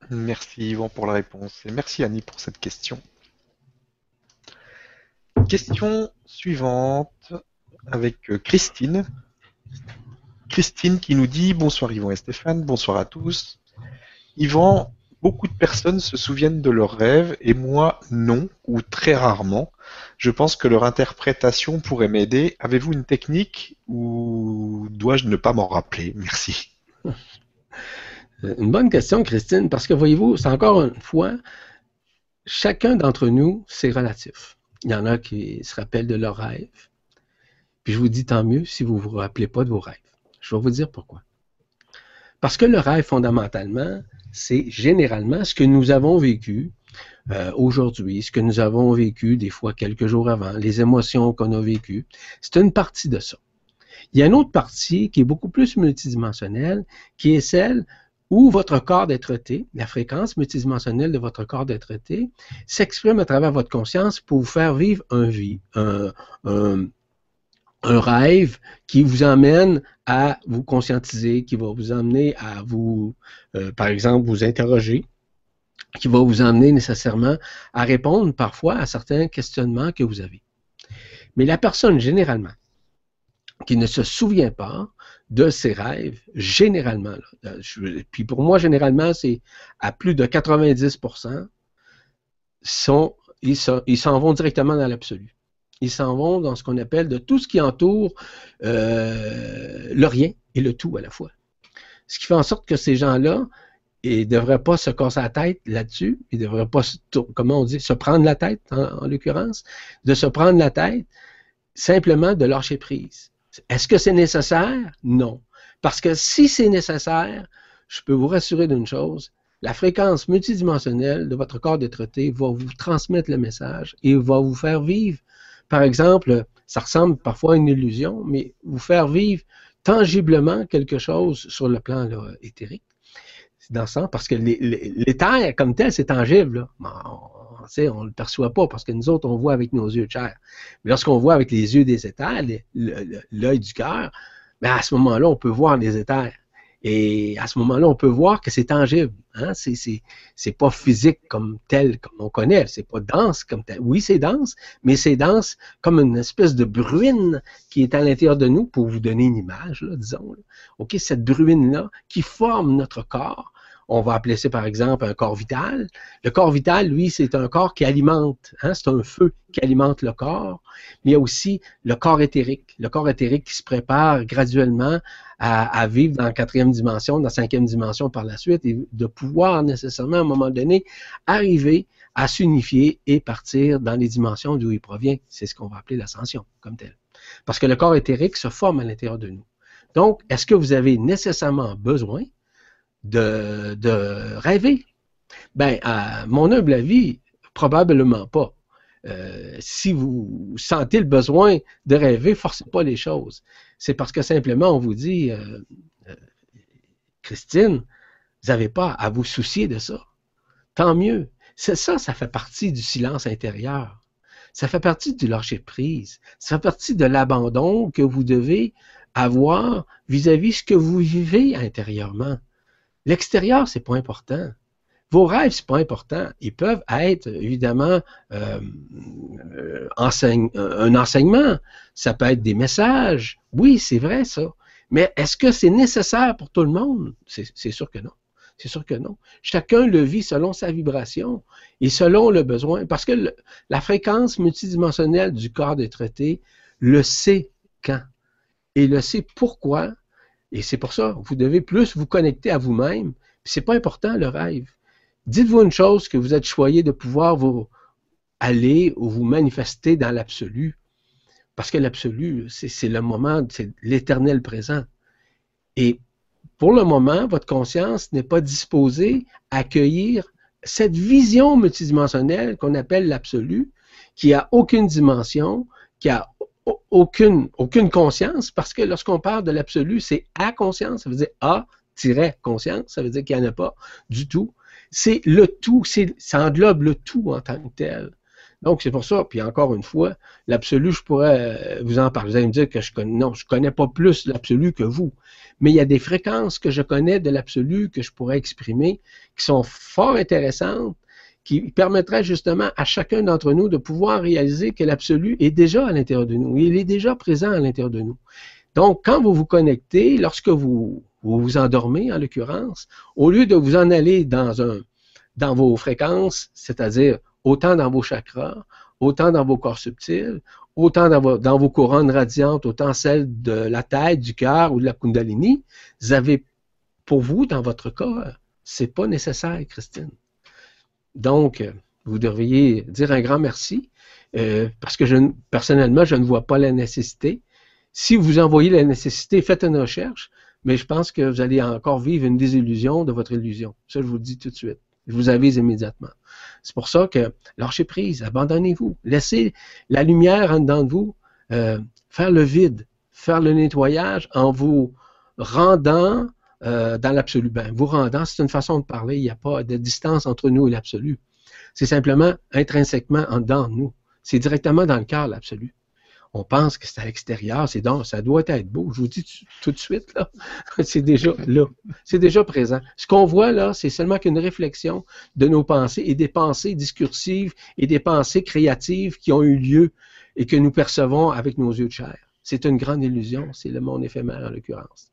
Merci, Yvon, pour la réponse. Et merci, Annie, pour cette question. Question suivante avec euh, Christine. Christine qui nous dit Bonsoir Yvon et Stéphane, bonsoir à tous. Yvan, Beaucoup de personnes se souviennent de leurs rêves et moi non, ou très rarement. Je pense que leur interprétation pourrait m'aider. Avez-vous une technique ou dois-je ne pas m'en rappeler? Merci. Une bonne question, Christine, parce que voyez-vous, c'est encore une fois, chacun d'entre nous, c'est relatif. Il y en a qui se rappellent de leurs rêves. Puis je vous dis tant mieux si vous ne vous rappelez pas de vos rêves. Je vais vous dire pourquoi. Parce que le rêve, fondamentalement, c'est généralement ce que nous avons vécu euh, aujourd'hui, ce que nous avons vécu des fois quelques jours avant, les émotions qu'on a vécues. C'est une partie de ça. Il y a une autre partie qui est beaucoup plus multidimensionnelle, qui est celle où votre corps d'être-té, la fréquence multidimensionnelle de votre corps d'être-té, s'exprime à travers votre conscience pour vous faire vivre un vie, un, un, un rêve qui vous emmène à vous conscientiser, qui va vous amener à vous, euh, par exemple, vous interroger, qui va vous amener nécessairement à répondre parfois à certains questionnements que vous avez. Mais la personne, généralement, qui ne se souvient pas de ses rêves, généralement, euh, puis pour moi, généralement, c'est à plus de 90%, sont, ils s'en vont directement dans l'absolu ils s'en vont dans ce qu'on appelle de tout ce qui entoure euh, le rien et le tout à la fois. Ce qui fait en sorte que ces gens-là, ne devraient pas se casser la tête là-dessus, ils ne devraient pas, se, comment on dit, se prendre la tête, en, l'occurrence, de se prendre la tête, simplement de lâcher prise. Est-ce que c'est nécessaire? Non. Parce que si c'est nécessaire, je peux vous rassurer d'une chose, la fréquence multidimensionnelle de votre corps d'être va vous transmettre le message et va vous faire vivre par exemple, ça ressemble parfois à une illusion, mais vous faire vivre tangiblement quelque chose sur le plan éthérique. C'est dans le sens, parce que l'éther, comme tel, c'est tangible. on ne le perçoit pas parce que nous autres, on voit avec nos yeux de chair. Mais lorsqu'on voit avec les yeux des éthers, l'œil du cœur, ben, à ce moment-là, on peut voir les éthers. Et à ce moment-là, on peut voir que c'est tangible. Hein? C'est pas physique comme tel, comme on connaît. C'est pas dense comme tel. Oui, c'est dense, mais c'est dense comme une espèce de bruine qui est à l'intérieur de nous, pour vous donner une image, là, disons. OK, cette bruine-là qui forme notre corps, on va appeler ça par exemple un corps vital. Le corps vital, lui, c'est un corps qui alimente, hein, c'est un feu qui alimente le corps, mais il y a aussi le corps éthérique, le corps éthérique qui se prépare graduellement à, vivre dans la quatrième dimension, dans la cinquième dimension par la suite, et de pouvoir nécessairement à un moment donné arriver à s'unifier et partir dans les dimensions d'où il provient. C'est ce qu'on va appeler l'ascension comme tel. Parce que le corps éthérique se forme à l'intérieur de nous. Donc, est-ce que vous avez nécessairement besoin de, rêver? Ben, à mon humble avis, probablement pas. Euh, si vous sentez le besoin de rêver, forcez pas les choses. C'est parce que simplement on vous dit, euh, euh, Christine, vous n'avez pas à vous soucier de ça. Tant mieux. C'est ça, ça fait partie du silence intérieur. Ça fait partie du lâcher prise. Ça fait partie de l'abandon que vous devez avoir vis-à-vis -vis ce que vous vivez intérieurement. L'extérieur, c'est pas important. Vos rêves, c'est pas important. Ils peuvent être évidemment euh, euh, un enseignement. Ça peut être des messages. Oui, c'est vrai ça. Mais est-ce que c'est nécessaire pour tout le monde? C'est sûr que non. C'est sûr que non. Chacun le vit selon sa vibration et selon le besoin. Parce que la fréquence multidimensionnelle du corps des traités le sait quand. Et le sait pourquoi et c'est pour ça, vous devez plus vous connecter à vous-même. C'est pas important le rêve. Dites-vous une chose que vous êtes choyé de pouvoir vous aller ou vous manifester dans l'absolu. Parce que l'absolu, c'est le moment, c'est l'éternel présent. Et pour le moment, votre conscience n'est pas disposée à accueillir cette vision multidimensionnelle qu'on appelle l'absolu, qui a aucune dimension, qui a aucune, aucune conscience, parce que lorsqu'on parle de l'absolu, c'est à conscience, ça veut dire A-conscience, ça veut dire qu'il n'y en a pas du tout. C'est le tout, ça englobe le tout en tant que tel. Donc, c'est pour ça, puis encore une fois, l'absolu, je pourrais euh, vous en parler. Vous allez me dire que je connais, non, je connais pas plus l'absolu que vous. Mais il y a des fréquences que je connais de l'absolu que je pourrais exprimer, qui sont fort intéressantes, qui permettraient justement à chacun d'entre nous de pouvoir réaliser que l'absolu est déjà à l'intérieur de nous. Il est déjà présent à l'intérieur de nous. Donc, quand vous vous connectez, lorsque vous vous, endormez, en l'occurrence, au lieu de vous en aller dans un dans vos fréquences, c'est-à-dire autant dans vos chakras, autant dans vos corps subtils, autant dans vos, dans vos couronnes radiantes, autant celles de la tête, du cœur ou de la kundalini, vous avez pour vous, dans votre corps, c'est pas nécessaire, Christine. Donc, vous devriez dire un grand merci, euh, parce que je, personnellement, je ne vois pas la nécessité. Si vous envoyez la nécessité, faites une recherche, mais je pense que vous allez encore vivre une désillusion de votre illusion. Ça, je vous le dis tout de suite. Je vous avise immédiatement. C'est pour ça que lâchez prise, abandonnez-vous, laissez la lumière en dedans de vous euh, faire le vide, faire le nettoyage en vous rendant euh, dans l'absolu. Ben, vous rendant, c'est une façon de parler, il n'y a pas de distance entre nous et l'absolu. C'est simplement intrinsèquement en dedans de nous. C'est directement dans le cœur, l'absolu on pense que c'est à l'extérieur, c'est donc, ça doit être beau. Je vous dis tout de suite, là, c'est déjà là, c'est déjà présent. Ce qu'on voit là, c'est seulement qu'une réflexion de nos pensées et des pensées discursives et des pensées créatives qui ont eu lieu et que nous percevons avec nos yeux de chair. C'est une grande illusion, c'est le monde éphémère en l'occurrence.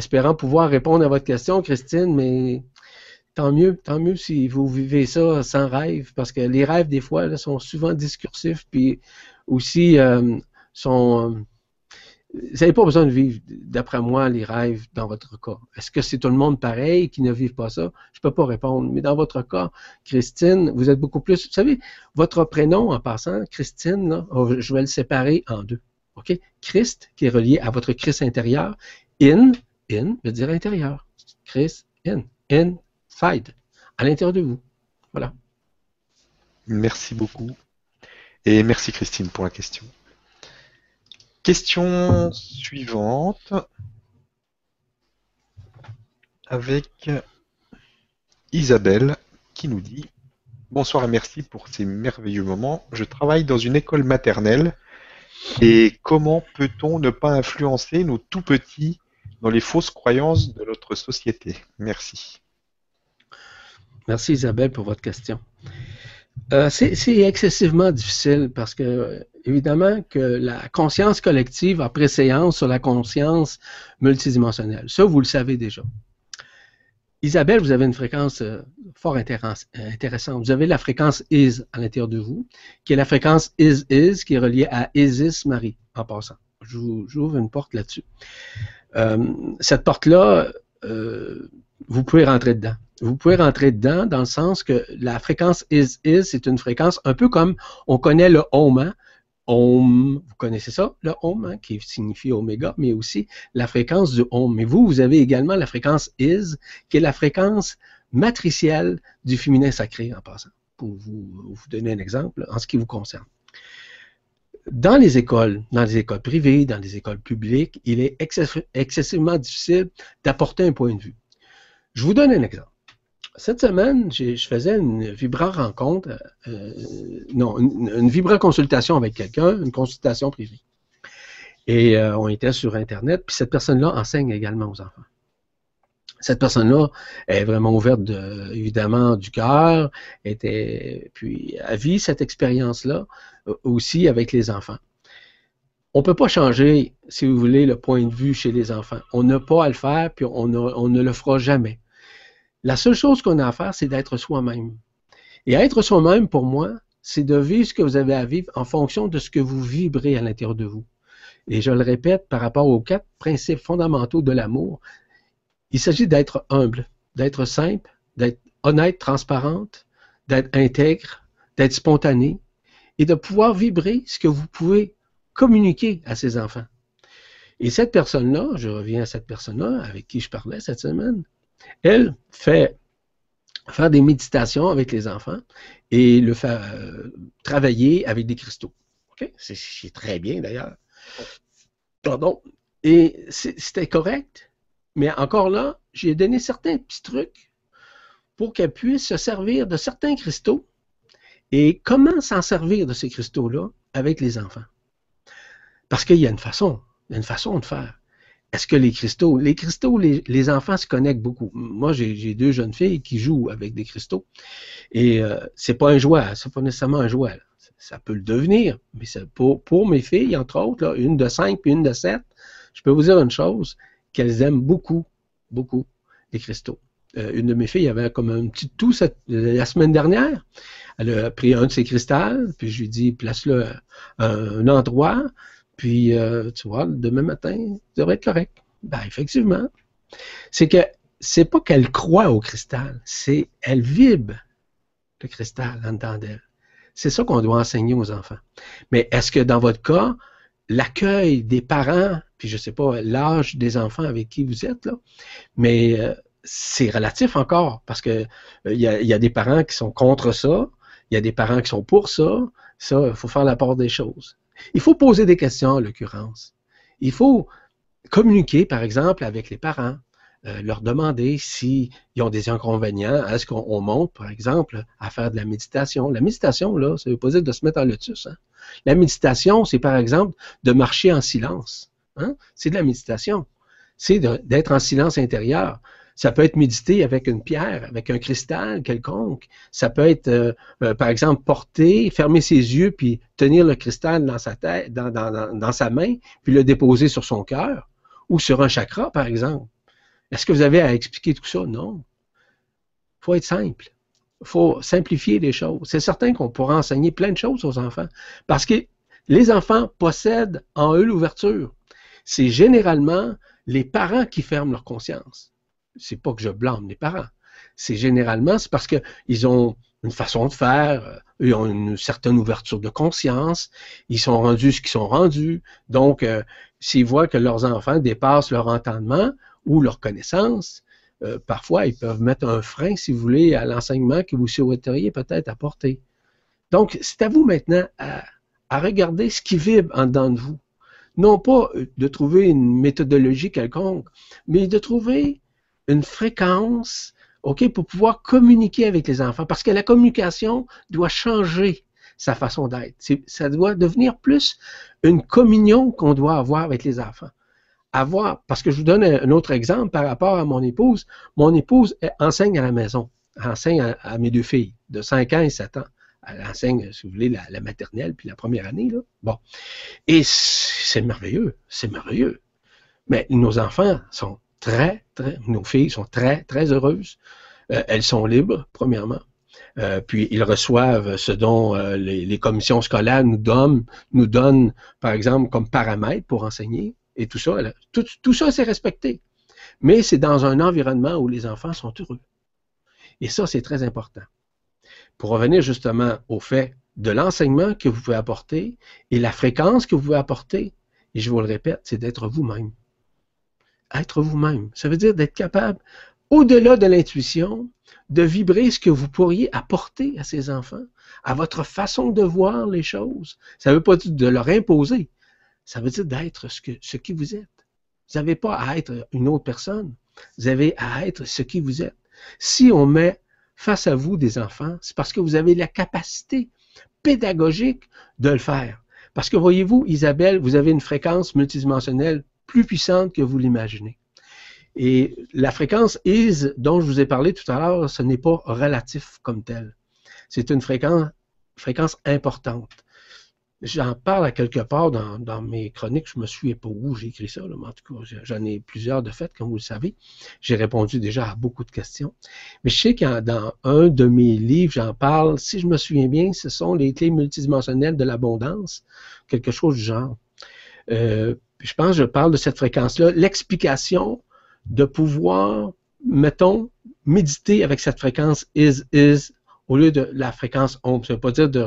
Espérant pouvoir répondre à votre question, Christine, mais tant mieux, tant mieux si vous vivez ça sans rêve, parce que les rêves, des fois, sont souvent discursifs, puis aussi euh, sont. Euh, vous n'avez pas besoin de vivre, d'après moi, les rêves dans votre cas. Est-ce que c'est tout le monde pareil qui ne vit pas ça? Je ne peux pas répondre. Mais dans votre cas, Christine, vous êtes beaucoup plus. Vous savez, votre prénom en passant, Christine, oh, je vais le séparer en deux. OK? Christ, qui est relié à votre Christ intérieur. In, in veut dire intérieur. Christ, in. Inside. À l'intérieur de vous. Voilà. Merci beaucoup. Et merci Christine pour la question. Question suivante avec Isabelle qui nous dit Bonsoir et merci pour ces merveilleux moments. Je travaille dans une école maternelle et comment peut-on ne pas influencer nos tout petits dans les fausses croyances de notre société Merci. Merci Isabelle pour votre question. Euh, c'est excessivement difficile parce que, évidemment, que la conscience collective a préséance sur la conscience multidimensionnelle. Ça, vous le savez déjà. Isabelle, vous avez une fréquence euh, fort intéressante. Vous avez la fréquence is à l'intérieur de vous, qui est la fréquence is is, qui est reliée à Isis Marie, en passant. J'ouvre une porte là-dessus. Euh, cette porte-là, vous pouvez rentrer dedans vous pouvez rentrer dedans dans le sens que la fréquence is is, c'est une fréquence un peu comme on connaît le home. Hein? Om, vous connaissez ça, le home, hein, qui signifie oméga, mais aussi la fréquence du home. Mais vous, vous avez également la fréquence is, qui est la fréquence matricielle du féminin sacré, en passant, pour vous, vous donner un exemple en ce qui vous concerne. Dans les écoles, dans les écoles privées, dans les écoles publiques, il est excessivement difficile d'apporter un point de vue. Je vous donne un exemple cette semaine, je faisais une vibra rencontre, euh, non, une, vibra consultation avec quelqu'un, une consultation privée. Et euh, on était sur Internet, puis cette personne-là enseigne également aux enfants. Cette personne-là est vraiment ouverte, de, évidemment, du cœur, était, puis elle vit cette expérience-là euh, aussi avec les enfants. On ne peut pas changer, si vous voulez, le point de vue chez les enfants. On n'a pas à le faire, puis on ne le fera jamais. La seule chose qu'on a à faire, c'est d'être soi-même. Et être soi-même, pour moi, c'est de vivre ce que vous avez à vivre en fonction de ce que vous vibrez à l'intérieur de vous. Et je le répète, par rapport aux quatre principes fondamentaux de l'amour, il s'agit d'être humble, d'être simple, d'être honnête, transparente, d'être intègre, d'être spontané et de pouvoir vibrer ce que vous pouvez communiquer à ces enfants. Et cette personne-là, je reviens à cette personne-là avec qui je parlais cette semaine, elle fait faire des méditations avec les enfants et le faire euh, travailler avec des cristaux. C'est très bien d'ailleurs. Pardon? Et c'était correct, mais encore là, j'ai donné certains petits trucs pour qu'elle puisse se servir de certains cristaux. Et comment s'en servir de ces cristaux-là avec les enfants? Parce qu'il y a une façon, il y a une façon de faire. Est-ce que les cristaux, les cristaux, les, enfants se connectent beaucoup. Moi, j'ai deux jeunes filles qui jouent avec des cristaux. Et euh, c'est pas un jouet, c'est pas nécessairement un jouet. Ça peut le devenir, mais pour, pour mes filles, entre autres, une de 5 et une de 7, je peux vous dire une chose, qu'elles aiment beaucoup, beaucoup les cristaux. Euh, une de mes filles avait comme un petit tout la semaine dernière. Elle a pris un de ses cristals, puis je lui ai dit, place-le à un endroit, puis, euh, tu vois, demain matin, ça devrait être correct. Ben, effectivement. C'est que c'est pas qu'elle croit au cristal, c'est elle vibre le cristal en dedans d'elle. C'est ça qu'on doit enseigner aux enfants. Mais est-ce que dans votre cas, l'accueil des parents, puis je ne sais pas l'âge des enfants avec qui vous êtes, là, mais euh, c'est relatif encore, parce que il y, y, a des parents qui sont contre ça, il y a des parents qui sont pour ça. Ça, il faut faire la part des choses. Il faut poser des questions, en l'occurrence. Il faut communiquer, par exemple, avec les parents, euh, leur demander s'ils ont des inconvénients. Est-ce qu'on monte, par exemple, à faire de la méditation? La méditation, là, ça veut pas dire de se mettre en lotus. Hein. La méditation, c'est par exemple de marcher en silence. Hein. C'est de la méditation. C'est d'être en silence intérieur. Ça peut être méditer avec une pierre, avec un cristal quelconque. Ça peut être, euh, euh, par exemple, porter, fermer ses yeux, puis tenir le cristal dans sa tête, dans, dans, sa main, puis le déposer sur son cœur, ou sur un chakra, par exemple. Est-ce que vous avez à expliquer tout ça? Non. Il faut être simple. Il faut simplifier les choses. C'est certain qu'on pourra enseigner plein de choses aux enfants, parce que les enfants possèdent en eux l'ouverture. C'est généralement les parents qui ferment leur conscience c'est pas que je blâme les parents. C'est généralement, parce qu'ils ont une façon de faire, ils ont une certaine ouverture de conscience, ils sont rendus ce qu'ils sont rendus. Donc, euh, s'ils voient que leurs enfants dépassent leur entendement ou leur connaissance, euh, parfois ils peuvent mettre un frein, si vous voulez, à l'enseignement que vous souhaiteriez peut-être apporter. Donc, c'est à vous maintenant à, à regarder ce qui vibre en dedans de vous. Non pas de trouver une méthodologie quelconque, mais de trouver une fréquence, OK, pour pouvoir communiquer avec les enfants. Parce que la communication doit changer sa façon d'être. Ça doit devenir plus une communion qu'on doit avoir avec les enfants. Parce que je vous donne un autre exemple par rapport à mon épouse. Mon épouse enseigne à la maison, enseigne à, mes deux filles de 5 ans et 7 ans. Elle enseigne, si vous voulez, la, maternelle, puis la première année. Là. Bon. Et c'est merveilleux, c'est merveilleux. Mais nos enfants sont très, très, nos filles sont très, très heureuses. Euh, elles sont libres, premièrement. Euh, puis ils reçoivent ce dont euh, les, commissions scolaires nous donnent, nous donnent, par exemple, comme paramètres pour enseigner. Et tout ça, tout, ça, c'est respecté. Mais c'est dans un environnement où les enfants sont heureux. Et ça, c'est très important. Pour revenir justement au fait de l'enseignement que vous pouvez apporter et la fréquence que vous pouvez apporter, et je vous le répète, c'est d'être vous-même être vous-même. Ça veut dire d'être capable, au-delà de l'intuition, de vibrer ce que vous pourriez apporter à ces enfants, à votre façon de voir les choses. Ça ne veut pas dire de leur imposer. Ça veut dire d'être ce, que, ce qui vous êtes. Vous n'avez pas à être une autre personne. Vous avez à être ce qui vous êtes. Si on met face à vous des enfants, c'est parce que vous avez la capacité pédagogique de le faire. Parce que voyez-vous, Isabelle, vous avez une fréquence multidimensionnelle plus puissante que vous l'imaginez. Et la fréquence is dont je vous ai parlé tout à l'heure, ce n'est pas relatif comme tel. C'est une fréquence, fréquence importante. J'en parle à quelque part dans, mes chroniques, je me souviens pas où j'ai écrit ça, mais en tout cas, j'en ai plusieurs de fait, comme vous le savez. J'ai répondu déjà à beaucoup de questions. Mais je sais que dans un de mes livres, j'en parle, si je me souviens bien, ce sont les clés multidimensionnelles de l'abondance, quelque chose du genre. Euh, je pense que je parle de cette fréquence-là, l'explication de pouvoir, mettons, méditer avec cette fréquence is, is au lieu de la fréquence ohm. Ça ne veut pas dire de,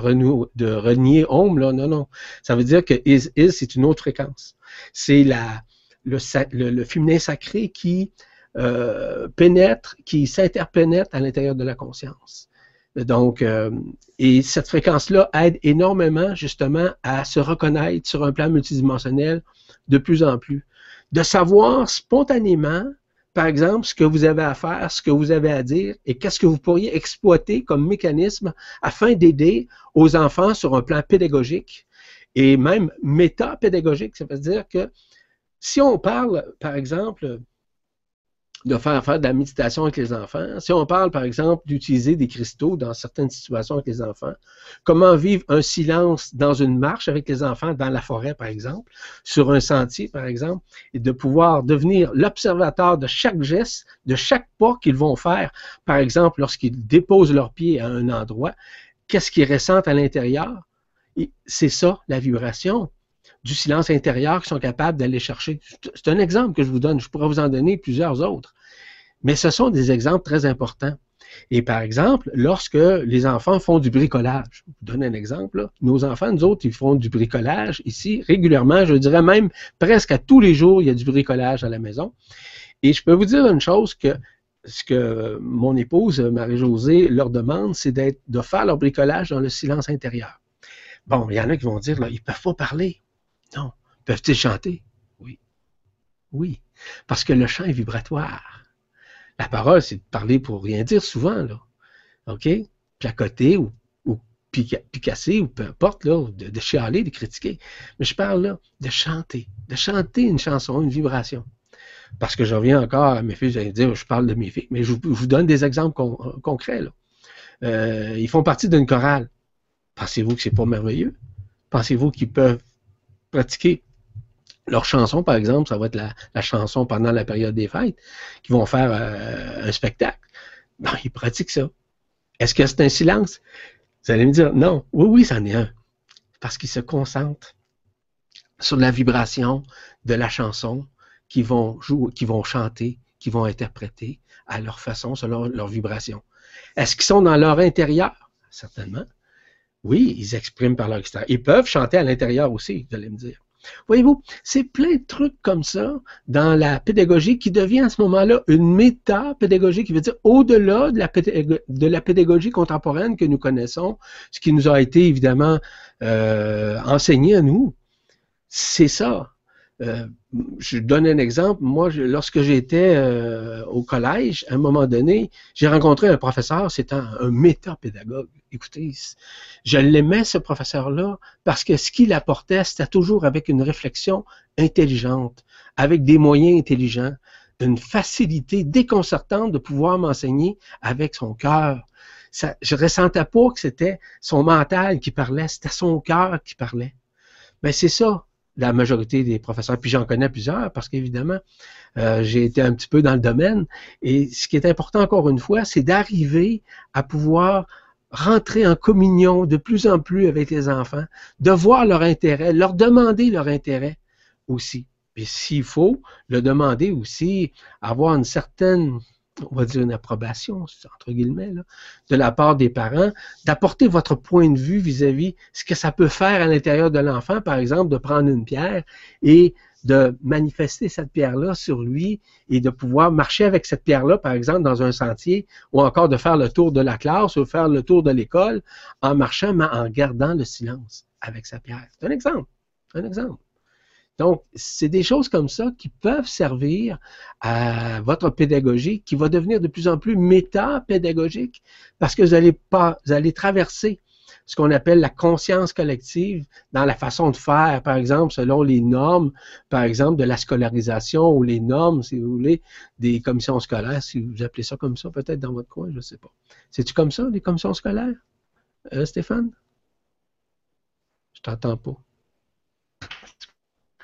de renier ohm, là, non, non. Ça veut dire que is, is, c'est une autre fréquence. C'est la, le, le, féminin sacré qui euh, pénètre, qui s'interpénètre à l'intérieur de la conscience. Donc, euh, et cette fréquence-là aide énormément justement à se reconnaître sur un plan multidimensionnel de plus en plus. De savoir spontanément par exemple, ce que vous avez à faire, ce que vous avez à dire et qu'est-ce que vous pourriez exploiter comme mécanisme afin d'aider aux enfants sur un plan pédagogique et même métapédagogique. Ça veut dire que si on parle, par exemple, de faire faire de la méditation avec les enfants. Si on parle, par exemple, d'utiliser des cristaux dans certaines situations avec les enfants, comment vivre un silence dans une marche avec les enfants dans la forêt, par exemple, sur un sentier, par exemple, et de pouvoir devenir l'observateur de chaque geste, de chaque pas qu'ils vont faire, par exemple, lorsqu'ils déposent leurs pieds à un endroit, qu'est-ce qu'ils ressentent à l'intérieur? C'est ça, la vibration du silence intérieur qui sont capables d'aller chercher. C'est un exemple que je vous donne. Je pourrais vous en donner plusieurs autres. Mais ce sont des exemples très importants. Et par exemple, lorsque les enfants font du bricolage, je vous donne un exemple, nos enfants, nous autres, ils font du bricolage ici régulièrement, je dirais même presque à tous les jours, il y a du bricolage à la maison. Et je peux vous dire une chose que ce que mon épouse, Marie-Josée, leur demande, c'est de faire leur bricolage dans le silence intérieur. Bon, il y en a qui vont dire, là, ils ne peuvent pas parler. Non. Peuvent-ils chanter? Oui. Oui. Parce que le chant est vibratoire. La parole, c'est de parler pour rien dire souvent, là. OK? Placoter ou, ou picasser ou peu importe, là, de, chialer, de critiquer. Mais je parle là de chanter. De chanter une chanson, une vibration. Parce que je reviens encore à mes filles, j'allais dire, je parle de mes filles, mais je, vous donne des exemples concrets. Là. Euh, ils font partie d'une chorale. Pensez-vous que c'est pas merveilleux? Pensez-vous qu'ils peuvent pratiquer leur chanson, par exemple, ça va être la, chanson pendant la période des fêtes, qui vont faire euh, un spectacle. Non, ils pratiquent ça. Est-ce que c'est un silence? Vous allez me dire, non. Oui, oui, c'en est un. Parce qu'ils se concentrent sur la vibration de la chanson qu'ils vont jouer, qui vont chanter, qui vont interpréter à leur façon, selon leur vibration. Est-ce qu'ils sont dans leur intérieur? Certainement. Oui, ils expriment par leur extérieur. Ils peuvent chanter à l'intérieur aussi, vous allez me dire. Voyez-vous, c'est plein de trucs comme ça dans la pédagogie qui devient à ce moment-là une méta-pédagogie qui veut dire au-delà de la, pédagogie contemporaine que nous connaissons, ce qui nous a été évidemment euh, enseigné à nous. C'est ça. Euh, je donne un exemple. Moi, lorsque j'étais euh, au collège, à un moment donné, j'ai rencontré un professeur, c'était un, un métapédagogue. Écoutez, je l'aimais, ce professeur-là, parce que ce qu'il apportait, c'était toujours avec une réflexion intelligente, avec des moyens intelligents, une facilité déconcertante de pouvoir m'enseigner avec son cœur. je ressentais pas que c'était son mental qui parlait, c'était son cœur qui parlait. Mais ben, c'est ça, la majorité des professeurs, puis j'en connais plusieurs parce qu'évidemment, euh, j'ai été un petit peu dans le domaine. Et ce qui est important encore une fois, c'est d'arriver à pouvoir rentrer en communion de plus en plus avec les enfants, de voir leur intérêt, leur demander leur intérêt aussi. Et s'il faut, le demander aussi, avoir une certaine on va dire une approbation, entre guillemets, de la part des parents, d'apporter votre point de vue vis-à-vis ce que ça peut faire à l'intérieur de l'enfant, par exemple, de prendre une pierre et de manifester cette pierre-là sur lui et de pouvoir marcher avec cette pierre-là, par exemple, dans un sentier, ou encore de faire le tour de la classe ou faire le tour de l'école en marchant, mais en gardant le silence avec sa pierre. C'est un exemple. Un exemple. Donc, c'est des choses comme ça qui peuvent servir à votre pédagogie, qui va devenir de plus en plus méta-pédagogique, parce que vous allez, pas, vous allez traverser ce qu'on appelle la conscience collective dans la façon de faire, par exemple, selon les normes, par exemple, de la scolarisation ou les normes, si vous voulez, des commissions scolaires, si vous appelez ça comme ça, peut-être dans votre coin, je ne sais pas. C'est-tu comme ça, les commissions scolaires, euh, Stéphane? Je t'entends pas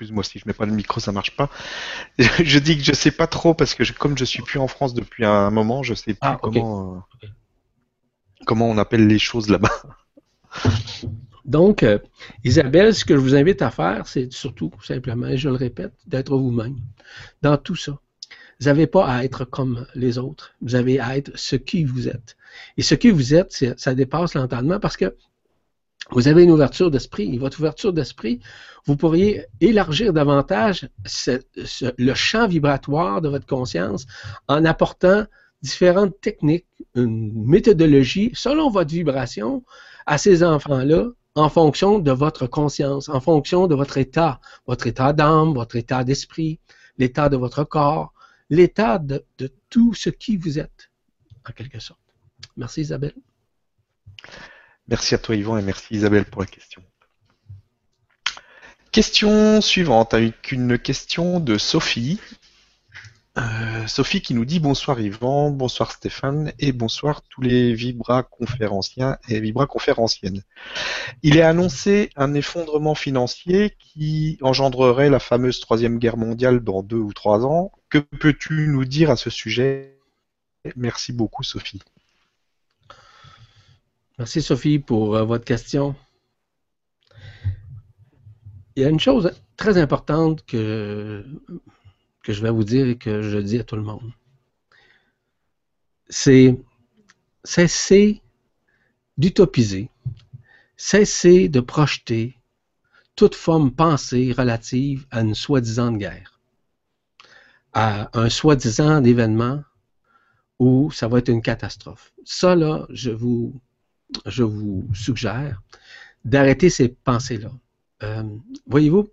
excuse-moi si je mets pas le micro, ça marche pas. je dis que je sais pas trop parce que comme je suis plus en France depuis un moment, je sais plus ah, comment euh, comment on appelle les choses là-bas. Donc, euh, Isabelle, ce que je vous invite à faire, c'est surtout simplement, je le répète, d'être vous-même dans tout ça. Vous n'avez pas à être comme les autres. Vous avez à être ce qui vous êtes. Et ce qui vous êtes, ça dépasse l'entendement parce que vous avez une ouverture d'esprit. Et votre ouverture d'esprit, vous pourriez élargir davantage le champ vibratoire de votre conscience en apportant différentes techniques, une méthodologie selon votre vibration à ces enfants-là en fonction de votre conscience, en fonction de votre état, votre état d'âme, votre état d'esprit, l'état de votre corps, l'état de, de, tout ce qui vous êtes, en quelque sorte. Merci Isabelle. Merci à toi Yvon et merci Isabelle pour la question. Question suivante avec une question de Sophie euh, Sophie qui nous dit bonsoir Yvan, bonsoir Stéphane et bonsoir tous les Vibra conférenciens et Vibra conférenciennes. Il est annoncé un effondrement financier qui engendrerait la fameuse troisième guerre mondiale dans deux ou trois ans. Que peux-tu nous dire à ce sujet? Merci beaucoup Sophie. Merci Sophie pour euh, votre question. Il y a une chose très importante que que je vais vous dire et que je dis à tout le monde. C'est cesser d'utopiser, cesser de projeter toute forme pensée relative à une soi-disant guerre, à un soi-disant événement où ça va être une catastrophe. Ça, là, je vous, je vous suggère d'arrêter ces pensées-là. Euh, voyez-vous,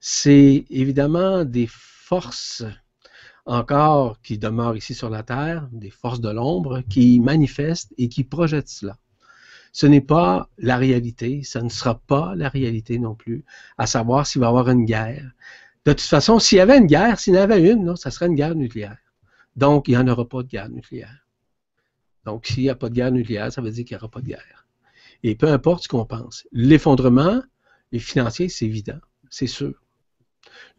c'est évidemment des forces encore qui demeurent ici sur la Terre, des forces de l'ombre qui manifestent et qui projettent cela. Ce n'est pas la réalité, ça ne sera pas la réalité non plus, à savoir s'il va y avoir une guerre. De toute façon, s'il y avait une guerre, s'il y en avait une, non, ça serait une guerre nucléaire. Donc, il n'y en aura pas de guerre nucléaire. Donc, s'il n'y a pas de guerre nucléaire, ça veut dire qu'il n'y aura pas de guerre. Et peu importe ce qu'on pense. L'effondrement financier, c'est évident, c'est sûr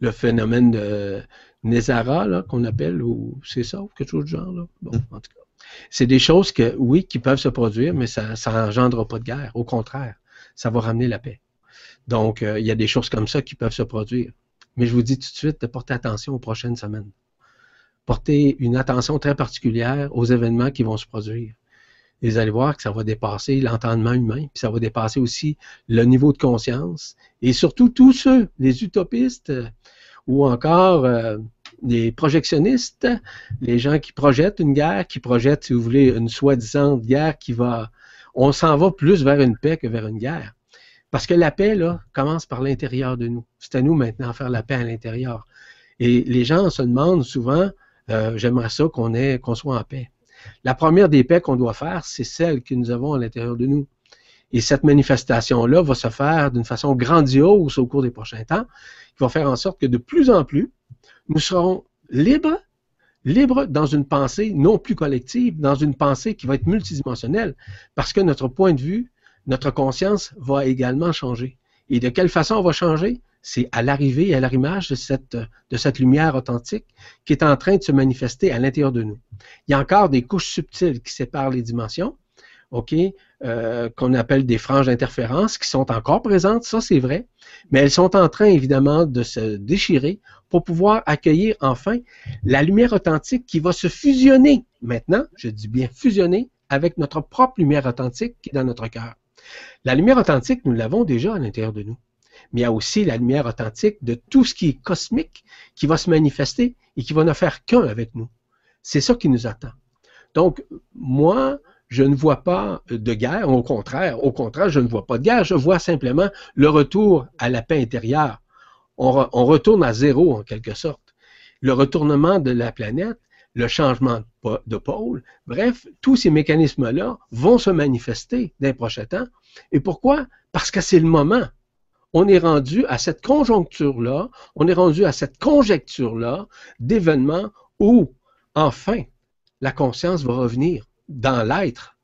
le phénomène de Nézara, qu'on appelle, ou c'est ça, ou quelque chose du genre. Là? Bon, mm. en tout cas. C'est des choses que, oui, qui peuvent se produire, mais ça n'engendrera pas de guerre. Au contraire, ça va ramener la paix. Donc, euh, il y a des choses comme ça qui peuvent se produire. Mais je vous dis tout de suite de porter attention aux prochaines semaines. Portez une attention très particulière aux événements qui vont se produire. Et vous allez voir que ça va dépasser l'entendement humain, puis ça va dépasser aussi le niveau de conscience. Et surtout tous ceux, les utopistes ou encore euh, les projectionnistes, les gens qui projettent une guerre, qui projettent, si vous voulez, une soi-disant guerre qui va... On s'en va plus vers une paix que vers une guerre. Parce que la paix, là, commence par l'intérieur de nous. C'est à nous maintenant de faire la paix à l'intérieur. Et les gens se demandent souvent, euh, j'aimerais ça qu'on qu'on soit en paix. La première des paix qu'on doit faire, c'est celle que nous avons à l'intérieur de nous. Et cette manifestation-là va se faire d'une façon grandiose au cours des prochains temps, qui va faire en sorte que de plus en plus, nous serons libres, libres dans une pensée non plus collective, dans une pensée qui va être multidimensionnelle, parce que notre point de vue, notre conscience va également changer. Et de quelle façon on va changer? C'est à l'arrivée et à l'arrimage de cette, de cette lumière authentique qui est en train de se manifester à l'intérieur de nous. Il y a encore des couches subtiles qui séparent les dimensions, OK, euh, qu'on appelle des franges d'interférence, qui sont encore présentes, ça c'est vrai, mais elles sont en train évidemment de se déchirer pour pouvoir accueillir enfin la lumière authentique qui va se fusionner maintenant, je dis bien fusionner, avec notre propre lumière authentique qui est dans notre cœur. La lumière authentique, nous l'avons déjà à l'intérieur de nous mais il y a aussi la lumière authentique de tout ce qui est cosmique qui va se manifester et qui va ne faire qu'un avec nous. C'est ça qui nous attend. Donc, moi, je ne vois pas de guerre, au contraire, au contraire, je ne vois pas de guerre, je vois simplement le retour à la paix intérieure. On, on retourne à zéro en quelque sorte. Le retournement de la planète, le changement de pôle, bref, tous ces mécanismes-là vont se manifester dans les prochains temps. Et pourquoi? Parce que c'est le moment on est rendu à cette conjoncture-là, on est rendu à cette conjecture-là d'événements où, enfin, la conscience va revenir dans l'être,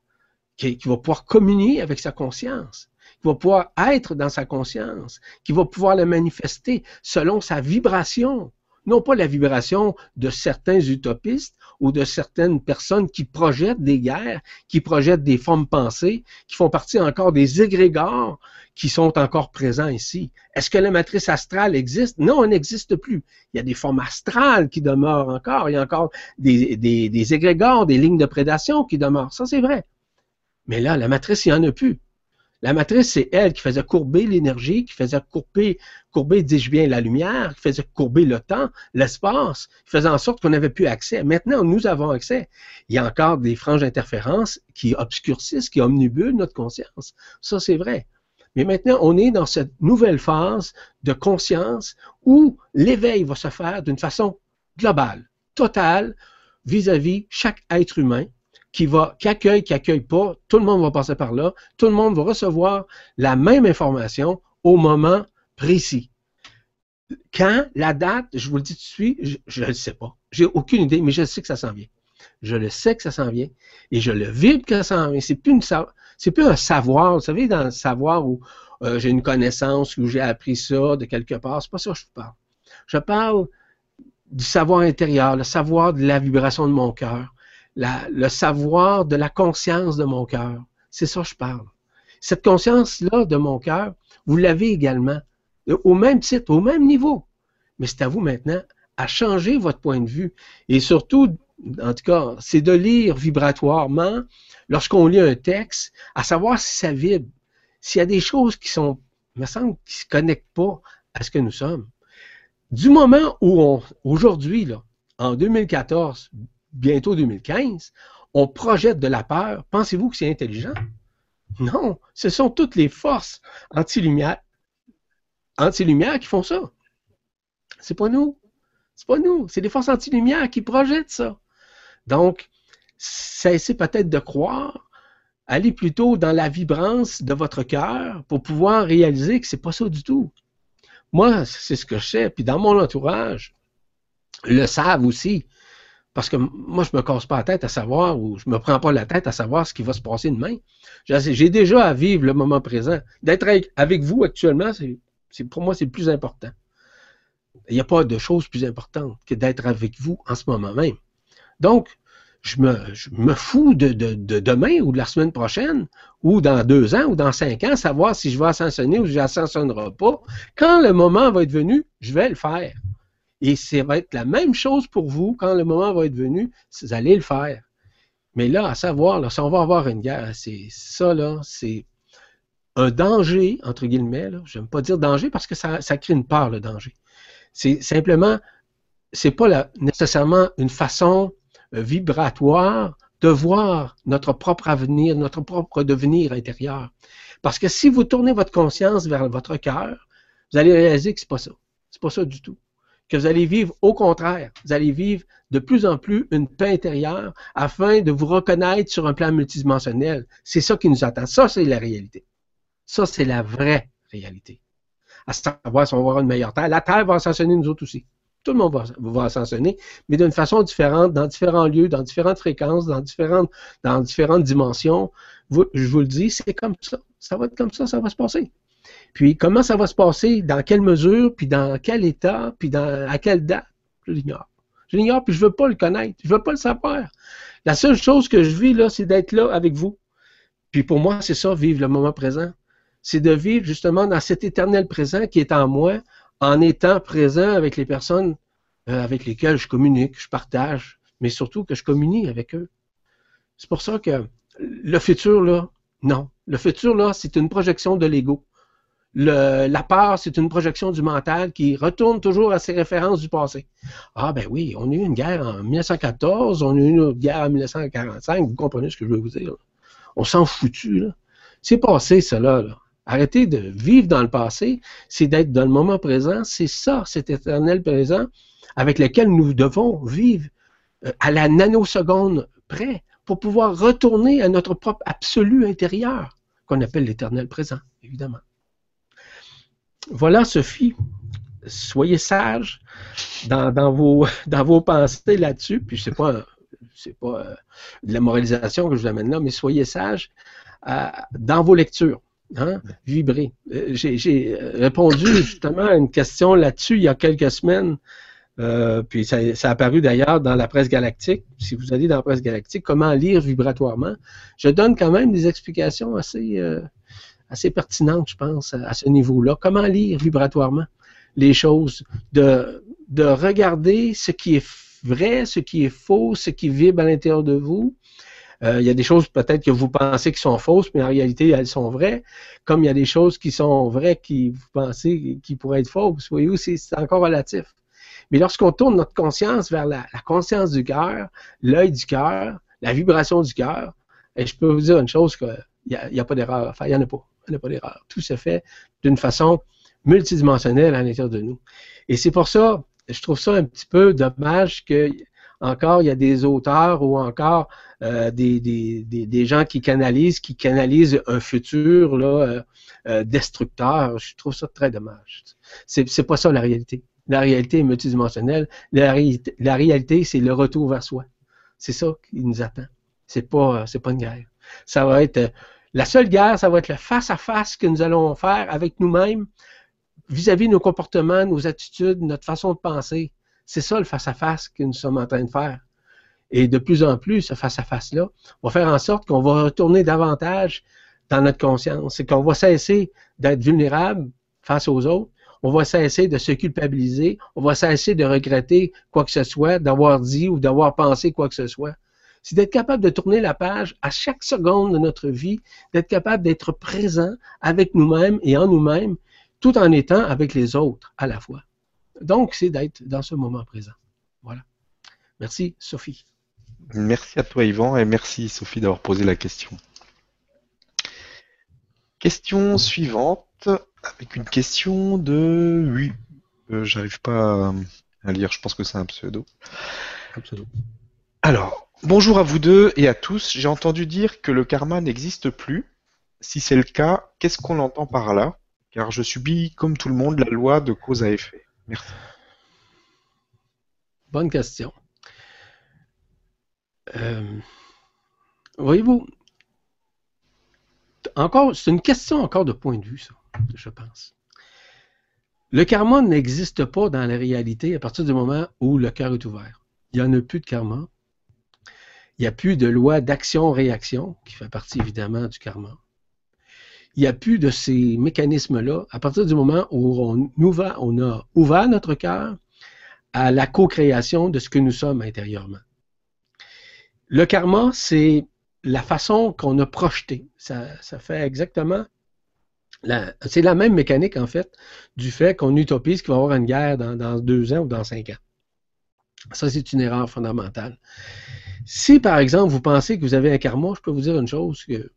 qui, va pouvoir communier avec sa conscience, qui va pouvoir être dans sa conscience, qui va pouvoir la manifester selon sa vibration, non pas la vibration de certains utopistes ou de certaines personnes qui projettent des guerres, qui projettent des formes pensées, qui font partie encore des égrégores qui sont encore présents ici. Est-ce que la matrice astrale existe? Non, elle n'existe plus. Il y a des formes astrales qui demeurent encore. Il y a encore des, des, des égrégores, des lignes de prédation qui demeurent. Ça, c'est vrai. Mais là, la matrice, il n'y en a plus. La matrice, c'est elle qui faisait courber l'énergie, qui faisait courber, courber, dis-je bien, la lumière, qui faisait courber le temps, l'espace, qui faisait en sorte qu'on n'avait plus accès. Maintenant, nous avons accès. Il y a encore des franges d'interférence qui obscurcissent, qui omnibulent notre conscience. Ça, c'est vrai. Mais maintenant, on est dans cette nouvelle phase de conscience où l'éveil va se faire d'une façon globale, totale, vis-à-vis -vis chaque être humain qui va, qui accueille, qui accueille pas, tout le monde va passer par là, tout le monde va recevoir la même information au moment précis. Quand, la date, je vous le dis tout de suite, je ne le sais pas. J'ai aucune idée, mais je sais que ça s'en vient. Je le sais que ça s'en vient et je le vibre que ça s'en vient. C'est plus une c'est plus un savoir. Vous savez, dans le savoir où euh, j'ai une connaissance, où j'ai appris ça de quelque part, c'est pas ça que je parle. Je parle du savoir intérieur, le savoir de la vibration de mon cœur, le savoir de la conscience de mon cœur. C'est ça que je parle. Cette conscience-là de mon cœur, vous l'avez également, au même titre, au même niveau. Mais c'est à vous maintenant à changer votre point de vue. Et surtout, en tout cas, c'est de lire vibratoirement lorsqu'on lit un texte, à savoir si ça vibre, s'il y a des choses qui sont, me semble, qui ne se connectent pas à ce que nous sommes. Du moment où on, aujourd'hui, en 2014, bientôt 2015, on projette de la peur, pensez-vous que c'est intelligent? Non, ce sont toutes les forces anti-lumière anti qui font ça. C'est pas nous. C'est pas nous. C'est les forces anti-lumière qui projettent ça. Donc, cessez peut-être de croire, allez plutôt dans la vibrance de votre cœur pour pouvoir réaliser que c'est pas ça du tout. Moi, c'est ce que je sais, puis dans mon entourage, le savent aussi. Parce que moi, je me casse pas la tête à savoir ou je me prends pas la tête à savoir ce qui va se passer demain. J'ai déjà à vivre le moment présent. D'être avec vous actuellement, c'est pour moi, c'est le plus important. Il n'y a pas de chose plus importante que d'être avec vous en ce moment même. Donc, je me, me fous de, demain ou de la semaine prochaine ou dans deux ans ou dans cinq ans, savoir si je vais ascensionner ou si je n'ascensionnerai pas. Quand le moment va être venu, je vais le faire. Et ça va être la même chose pour vous quand le moment va être venu, vous allez le faire. Mais là, à savoir, là, si on va avoir une guerre, c'est ça, là, c'est un danger, entre guillemets, je n'aime pas dire danger parce que ça, crée une peur, le danger. C'est simplement, c'est pas nécessairement une façon euh, vibratoire de voir notre propre avenir, notre propre devenir intérieur. Parce que si vous tournez votre conscience vers votre cœur, vous allez réaliser que c'est pas ça. C'est pas ça du tout que vous allez vivre au contraire. Vous allez vivre de plus en plus une paix intérieure afin de vous reconnaître sur un plan multidimensionnel. C'est ça qui nous attend. Ça, c'est la réalité. Ça, c'est la vraie réalité. À savoir si on va avoir une meilleure terre. La terre va ascensionner nous autres aussi. Tout le monde va, va ascensionner, mais d'une façon différente, dans différents lieux, dans différentes fréquences, dans différentes, dans différentes dimensions. je vous le dis, c'est comme ça. Ça va être comme ça, ça va se passer. Puis comment ça va se passer, dans quelle mesure, puis dans quel état, puis dans, à quelle date, je l'ignore. Je l'ignore, puis je ne veux pas le connaître, je ne veux pas le savoir. La seule chose que je vis là, c'est d'être là avec vous. Puis pour moi, c'est ça, vivre le moment présent. C'est de vivre justement dans cet éternel présent qui est en moi, en étant présent avec les personnes euh, avec lesquelles je communique, je partage, mais surtout que je communie avec eux. C'est pour ça que le futur, là, non. Le futur, là, c'est une projection de l'ego la peur, c'est une projection du mental qui retourne toujours à ses références du passé. Ah ben oui, on a eu une guerre en 1914, on a eu une guerre en 1945, vous comprenez ce que je veux vous dire. On s'en foutu, là. C'est passé, cela, là. Arrêtez de vivre dans le passé, c'est d'être dans le moment présent, c'est ça, cet éternel présent avec lequel nous devons vivre euh, à la nanoseconde près pour pouvoir retourner à notre propre absolu intérieur, qu'on appelle l'éternel présent, évidemment. Voilà, Sophie. Soyez sage dans, vos, dans vos pensées là-dessus. Puis c'est pas c'est pas euh, de la moralisation que je vous amène là, mais soyez sage euh, dans vos lectures. Hein? Vibrez. Euh, j'ai répondu justement à une question là-dessus il y a quelques semaines puis ça, a apparu d'ailleurs dans la presse galactique. Si vous allez dans la presse galactique, comment lire vibratoirement, je donne quand même des explications assez, assez pertinentes, je pense, à, ce niveau-là. Comment lire vibratoirement les choses, de, de regarder ce qui est vrai, ce qui est faux, ce qui vibre à l'intérieur de vous. Euh, il y a des choses peut-être que vous pensez qui sont fausses, mais en réalité, elles sont vraies. Comme il y a des choses qui sont vraies qui vous pensez qui pourraient être fausses. Voyez-vous, c'est encore relatif. Mais lorsqu'on tourne notre conscience vers la, conscience du cœur, l'œil du cœur, la vibration du cœur, et je peux vous dire une chose, qu'il n'y a, a, pas d'erreur. Enfin, il n'y en a pas. Il n'y a pas d'erreur. Tout se fait d'une façon multidimensionnelle à l'intérieur de nous. Et c'est pour ça, je trouve ça un petit peu dommage que encore il y a des auteurs ou encore euh, des, des, des, gens qui canalisent, qui canalisent un futur là, euh, euh, destructeur. Je trouve ça très dommage. C'est, c'est pas ça la réalité. La réalité est multidimensionnelle. La, la réalité, c'est le retour vers soi. C'est ça qui nous attend. C'est pas, c'est pas une guerre. Ça va être la seule guerre, ça va être le face à face que nous allons faire avec nous-mêmes vis-à-vis nos comportements, nos attitudes, notre façon de penser. C'est ça le face-à-face que nous sommes en train de faire. Et de plus en plus, ce face-à-face-là va faire en sorte qu'on va retourner davantage dans notre conscience et qu'on va cesser d'être vulnérable face aux autres. On va cesser de se culpabiliser. On va cesser de regretter quoi que ce soit, d'avoir dit ou d'avoir pensé quoi que ce soit. C'est d'être capable de tourner la page à chaque seconde de notre vie, d'être capable d'être présent avec nous-mêmes et en nous-mêmes tout en étant avec les autres à la fois. Donc, c'est d'être dans ce moment présent. Voilà. Merci, Sophie. Merci à toi, Yvan, et merci, Sophie, d'avoir posé la question. Question suivante, avec une question de... Oui, euh, j'arrive pas à lire, je pense que c'est un pseudo. Un pseudo. Alors, bonjour à vous deux et à tous. J'ai entendu dire que le karma n'existe plus. Si c'est le cas, qu'est-ce qu'on entend par là? Car je subis, comme tout le monde, la loi de cause à effet. Merci. Bonne question. Euh, voyez-vous, encore, c'est une question encore de point de vue, ça, je pense. Le karma n'existe pas dans la réalité à partir du moment où le cœur est ouvert. Il n'y en a plus de karma. Il n'y a plus de loi d'action-réaction, qui fait partie évidemment du karma il n'y a plus de ces mécanismes-là à partir du moment où on, on a ouvert notre cœur à la co-création de ce que nous sommes intérieurement. Le karma, c'est la façon qu'on a projeté. Ça, fait exactement. C'est la même mécanique, en fait, du fait qu'on utopise qu'il va y avoir une guerre dans, deux ans ou dans cinq ans. Ça, c'est une erreur fondamentale. Si, par exemple, vous pensez que vous avez un karma, je peux vous dire une chose, que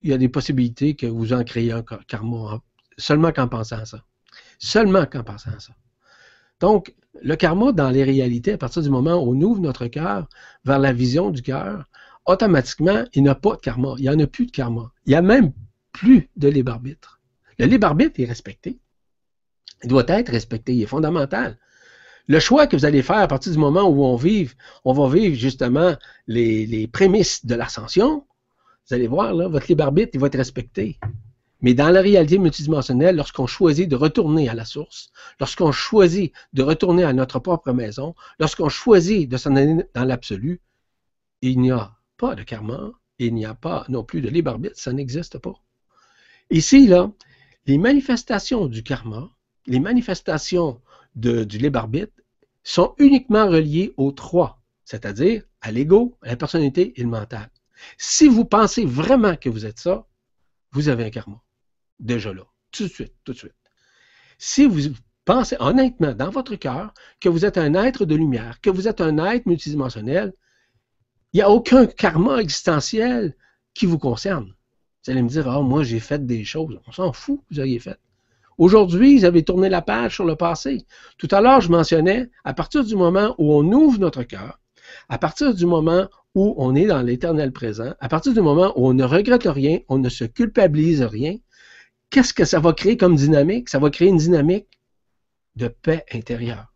il y a des possibilités que vous en créez un karma seulement qu'en pensant à ça. Seulement qu'en pensant à ça. Donc, le karma, dans les réalités, à partir du moment où on ouvre notre cœur vers la vision du cœur, automatiquement, il n'y a pas de karma. Il n'y en a plus de karma. Il n'y a même plus de libre arbitre. Le libre arbitre est respecté. Il doit être respecté. Il est fondamental. Le choix que vous allez faire à partir du moment où on vive, on va vivre justement les, prémices de l'ascension, vous allez voir, là, votre libre arbitre, il va être respecté. Mais dans la réalité multidimensionnelle, lorsqu'on choisit de retourner à la source, lorsqu'on choisit de retourner à notre propre maison, lorsqu'on choisit de s'en aller dans l'absolu, il n'y a pas de karma, il n'y a pas non plus de libre arbitre, ça n'existe pas. Ici, là, les manifestations du karma, les manifestations du libre arbitre sont uniquement reliées aux trois, c'est-à-dire à l'ego, à la personnalité et le mental. Si vous pensez vraiment que vous êtes ça, vous avez un karma. Déjà là. Tout de suite, tout de suite. Si vous pensez honnêtement dans votre cœur que vous êtes un être de lumière, que vous êtes un être multidimensionnel, il n'y a aucun karma existentiel qui vous concerne. Vous allez me dire, ah, moi j'ai fait des choses. On s'en fout vous ayez fait. Aujourd'hui, vous avez tourné la page sur le passé. Tout à l'heure, je mentionnais, à partir du moment où on ouvre notre cœur, à partir du moment où on est dans l'éternel présent, à partir du moment où on ne regrette rien, on ne se culpabilise rien, qu'est-ce que ça va créer comme dynamique? Ça va créer une dynamique de paix intérieure.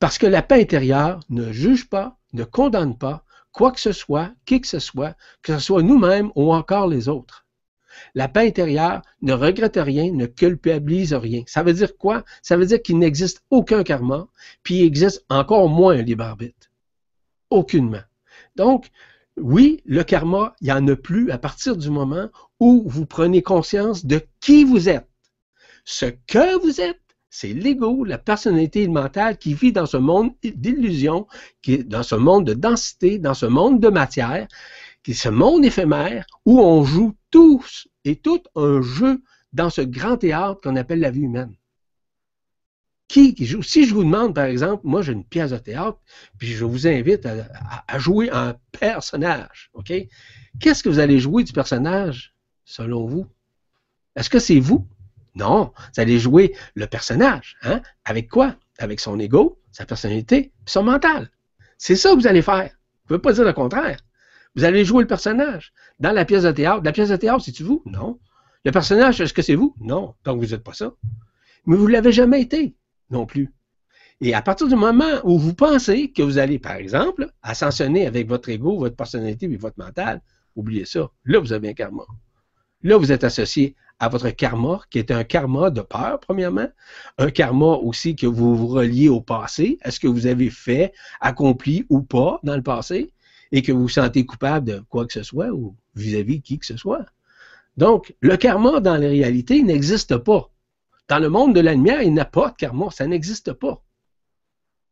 Parce que la paix intérieure ne juge pas, ne condamne pas quoi que ce soit, qui que ce soit, que ce soit nous-mêmes ou encore les autres. La paix intérieure ne regrette rien, ne culpabilise rien. Ça veut dire quoi? Ça veut dire qu'il n'existe aucun karma, puis il existe encore moins un libre arbitre. Aucunement. Donc, oui, le karma, il n'y en a plus à partir du moment où vous prenez conscience de qui vous êtes. Ce que vous êtes, c'est l'ego, la personnalité mentale qui vit dans ce monde d'illusion, dans ce monde de densité, dans ce monde de matière, qui ce monde éphémère où on joue tous et tout un jeu dans ce grand théâtre qu'on appelle la vie humaine. Qui, joue? Si je vous demande, par exemple, moi j'ai une pièce de théâtre, puis je vous invite à, jouer un personnage, OK? Qu'est-ce que vous allez jouer du personnage, selon vous? Est-ce que c'est vous? Non, vous allez jouer le personnage. Hein? Avec quoi? Avec son ego, sa personnalité, puis son mental. C'est ça que vous allez faire. Vous ne pouvez pas dire le contraire. Vous allez jouer le personnage. Dans la pièce de théâtre, la pièce de théâtre, c'est-tu vous? Non. Le personnage, est-ce que c'est vous? Non. Donc vous n'êtes pas ça. Mais vous ne l'avez jamais été non plus. Et à partir du moment où vous pensez que vous allez, par exemple, ascensionner avec votre ego, votre personnalité et votre mental, oubliez ça. Là, vous avez un karma. Là, vous êtes associé à votre karma, qui est un karma de peur, premièrement. Un karma aussi que vous vous reliez au passé. Est-ce que vous avez fait, accompli ou pas dans le passé? Et que vous vous sentez coupable de quoi que ce soit ou vis-à-vis qui que ce soit. Donc, le karma dans la réalité n'existe pas. Dans le monde de la lumière, il n'y a pas de karma, ça n'existe pas.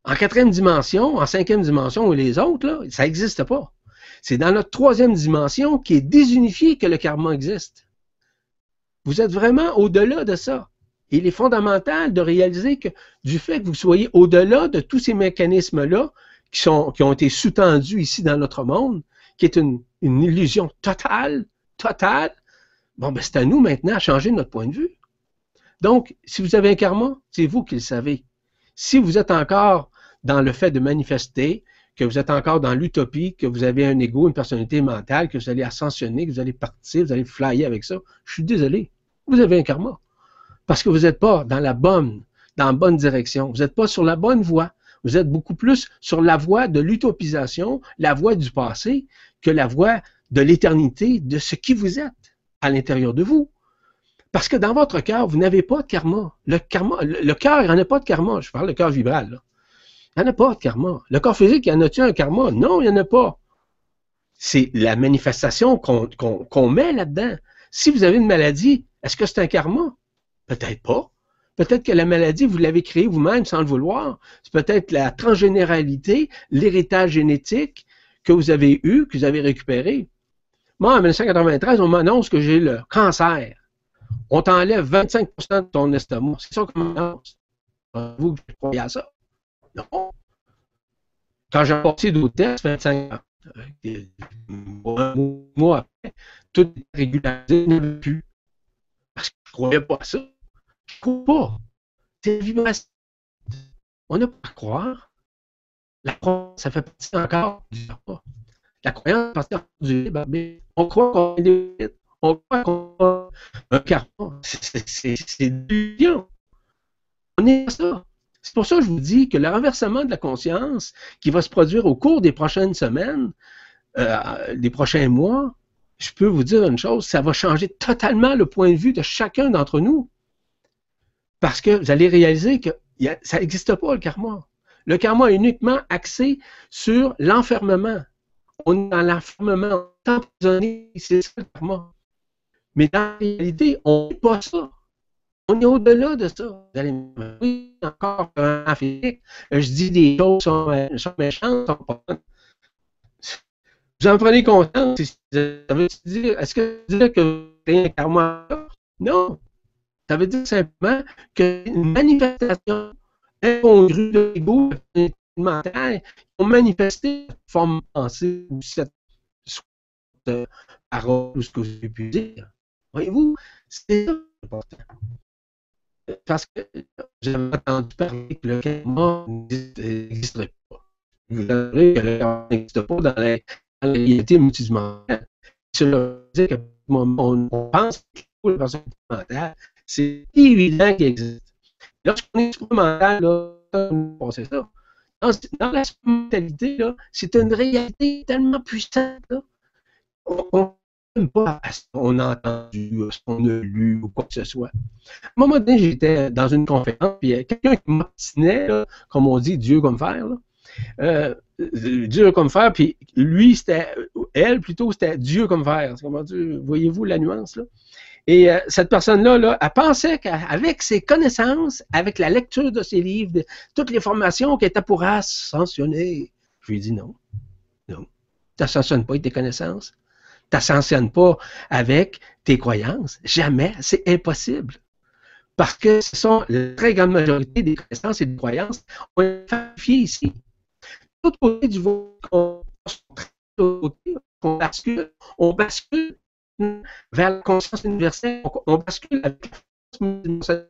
En quatrième dimension, en cinquième dimension ou les autres, ça n'existe pas. C'est dans notre troisième dimension qui est désunifiée que le karma existe. Vous êtes vraiment au-delà de ça. Il est fondamental de réaliser que du fait que vous soyez au-delà de tous ces mécanismes-là, qui, ont été sous-tendus ici dans notre monde, qui est une, illusion totale, totale, bon, ben, c'est à nous maintenant à changer notre point de vue. Donc, si vous avez un karma, c'est vous qui le savez. Si vous êtes encore dans le fait de manifester, que vous êtes encore dans l'utopie, que vous avez un ego, une personnalité mentale, que vous allez ascensionner, que vous allez partir, vous allez flyer avec ça, je suis désolé. Vous avez un karma. Parce que vous n'êtes pas dans la bonne, dans la bonne direction. Vous n'êtes pas sur la bonne voie. Vous êtes beaucoup plus sur la voie de l'utopisation, la voie du passé, que la voie de l'éternité, de ce qui vous êtes à l'intérieur de vous. Parce que dans votre cœur, vous n'avez pas de karma. Le karma, le, cœur, il n'y en a pas de karma. Je parle de cœur vibral. Il n'y en a pas de karma. Le corps physique, il en a-tu un karma? Non, il n'y en a pas. C'est la manifestation qu'on met là-dedans. Si vous avez une maladie, est-ce que c'est un karma? Peut-être pas. Peut-être que la maladie, vous l'avez créée vous-même sans le vouloir. C'est peut-être la transgénéralité, l'héritage génétique que vous avez eu, que vous avez récupéré. Moi, en 1993, on m'annonce que j'ai le cancer. On t'enlève 25% de ton estomac. C'est ça qu'on m'annonce. Vous, vous croyez à ça? Non. Quand j'ai passé d'autres tests, 25 ans, un mois après, tout est régularisé, ne plus. Parce que je ne croyais pas à ça pas. C'est une vibration. On n'a pas à croire. La croyance, ça fait partie encore du. La croyance fait partie du libre mais on croit qu'on est libre. On croit qu'on a un karma. C'est du lion. On est ça. C'est pour ça que je vous dis que le renversement de la conscience qui va se produire au cours des prochaines semaines, euh, des prochains mois, je peux vous dire une chose, ça va changer totalement le point de vue de chacun d'entre nous. Parce que vous allez réaliser que ça n'existe pas, le karma. Le karma est uniquement axé sur l'enfermement. On est dans l'enfermement emprisonné, c'est ça le karma. Mais dans la réalité, on n'est pas ça. On est au-delà de ça. Vous allez me dire, oui, encore un physique, je dis des choses sont, sont méchantes, sont pas Vous en prenez conscience, ça veut dire, est-ce que ça veut dire que vous avez un karma? Non. Ça veut dire simplement qu'une manifestation incongrue de l'ego mentale ont manifesté cette forme de pensée ou cette parole ou ce que vous avez pu dire. Voyez-vous, c'est important. Parce que j'avais entendu parler que le karma n'existerait pas. Vous savez que le karma n'existe pas dans la, réalité multidimensionnelle. Cela veut dire qu'on on pense que la personne c'est évident qu'il existe. Lorsqu'on est mental, là, c'est ça. Dans, dans la mentalité, c'est une réalité tellement puissante. Là. On, même pas ce qu'on a entendu, à ce qu'on a lu ou quoi que ce soit. À un moment donné, j'étais dans une conférence, puis il y a quelqu'un qui m'obstinait, comme on dit, Dieu comme. Là. Euh, Dieu comme fer, puis lui, c'était, elle plutôt, c'était Dieu comme fer. Comment voyez-vous la nuance là? Et euh, cette personne-là, là, elle pensait qu'avec ses connaissances, avec la lecture de ses livres, de, toutes les formations qu'elle était pour ascensionner, je lui ai dit non. Non. Tu n'ascensionnes pas avec tes connaissances. Tu n'ascensionnes pas avec tes croyances. Jamais. C'est impossible. Parce que ce sont la très grande majorité des connaissances et des croyances ont été falsifiées ici. Tout côté du vote, on bascule, on bascule vers la conscience universelle. On, bascule avec la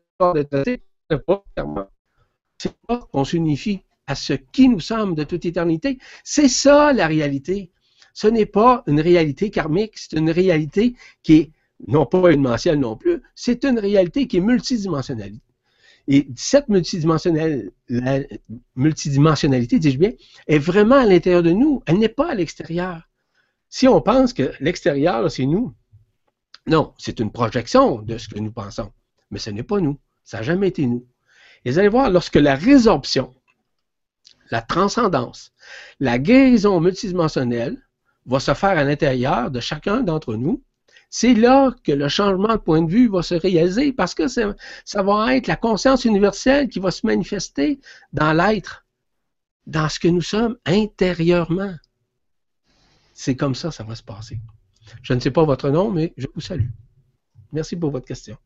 C'est pas qu'on s'unifie à ce qui nous sommes de toute éternité. C'est ça la réalité. Ce n'est pas une réalité karmique, c'est une réalité qui est non pas dimensionnelle non plus, c'est une réalité qui est multidimensionnelle. Et cette multidimensionnalité, dis-je bien, est vraiment à l'intérieur de nous. Elle n'est pas à l'extérieur. Si on pense que l'extérieur, c'est nous, non, c'est une projection de ce que nous pensons. Mais ce n'est pas nous. Ça n'a jamais été nous. Et vous allez voir, lorsque la résorption, la transcendance, la guérison multidimensionnelle va se faire à l'intérieur de chacun d'entre nous, c'est là que le changement de point de vue va se réaliser parce que ça va être la conscience universelle qui va se manifester dans l'être, dans ce que nous sommes intérieurement. C'est comme ça ça va se passer. Je ne sais pas votre nom, mais je vous salue. Merci pour votre question.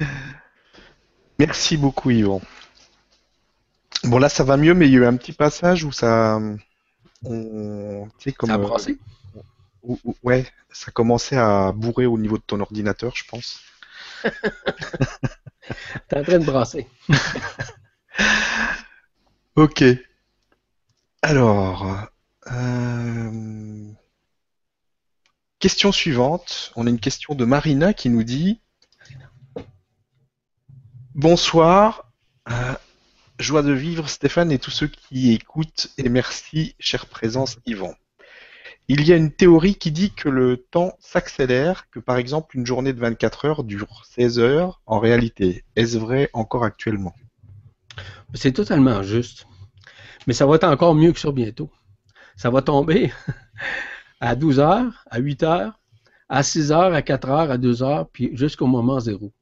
Merci beaucoup, Yvon. Bon, là, ça va mieux, mais il y a eu un petit passage où ça. On, comme, ça a brassé Ouais, ça commençait à bourrer au niveau de ton ordinateur, je pense. T'es en train de brasser. ok. Alors, euh, question suivante. On a une question de Marina qui nous dit Bonsoir. Euh, joie de vivre Stéphane et tous ceux qui écoutent et merci, chère présence Yvan. Il y a une théorie qui dit que le temps s'accélère, que par exemple une journée de 24 heures dure 16 heures en réalité. Est-ce vrai encore actuellement? C'est totalement juste. Mais ça va être encore mieux que ça bientôt. Ça va tomber à 12 heures, à 8 heures, à 6 heures, à 4 heures, à 2 heures, puis jusqu'au moment zéro.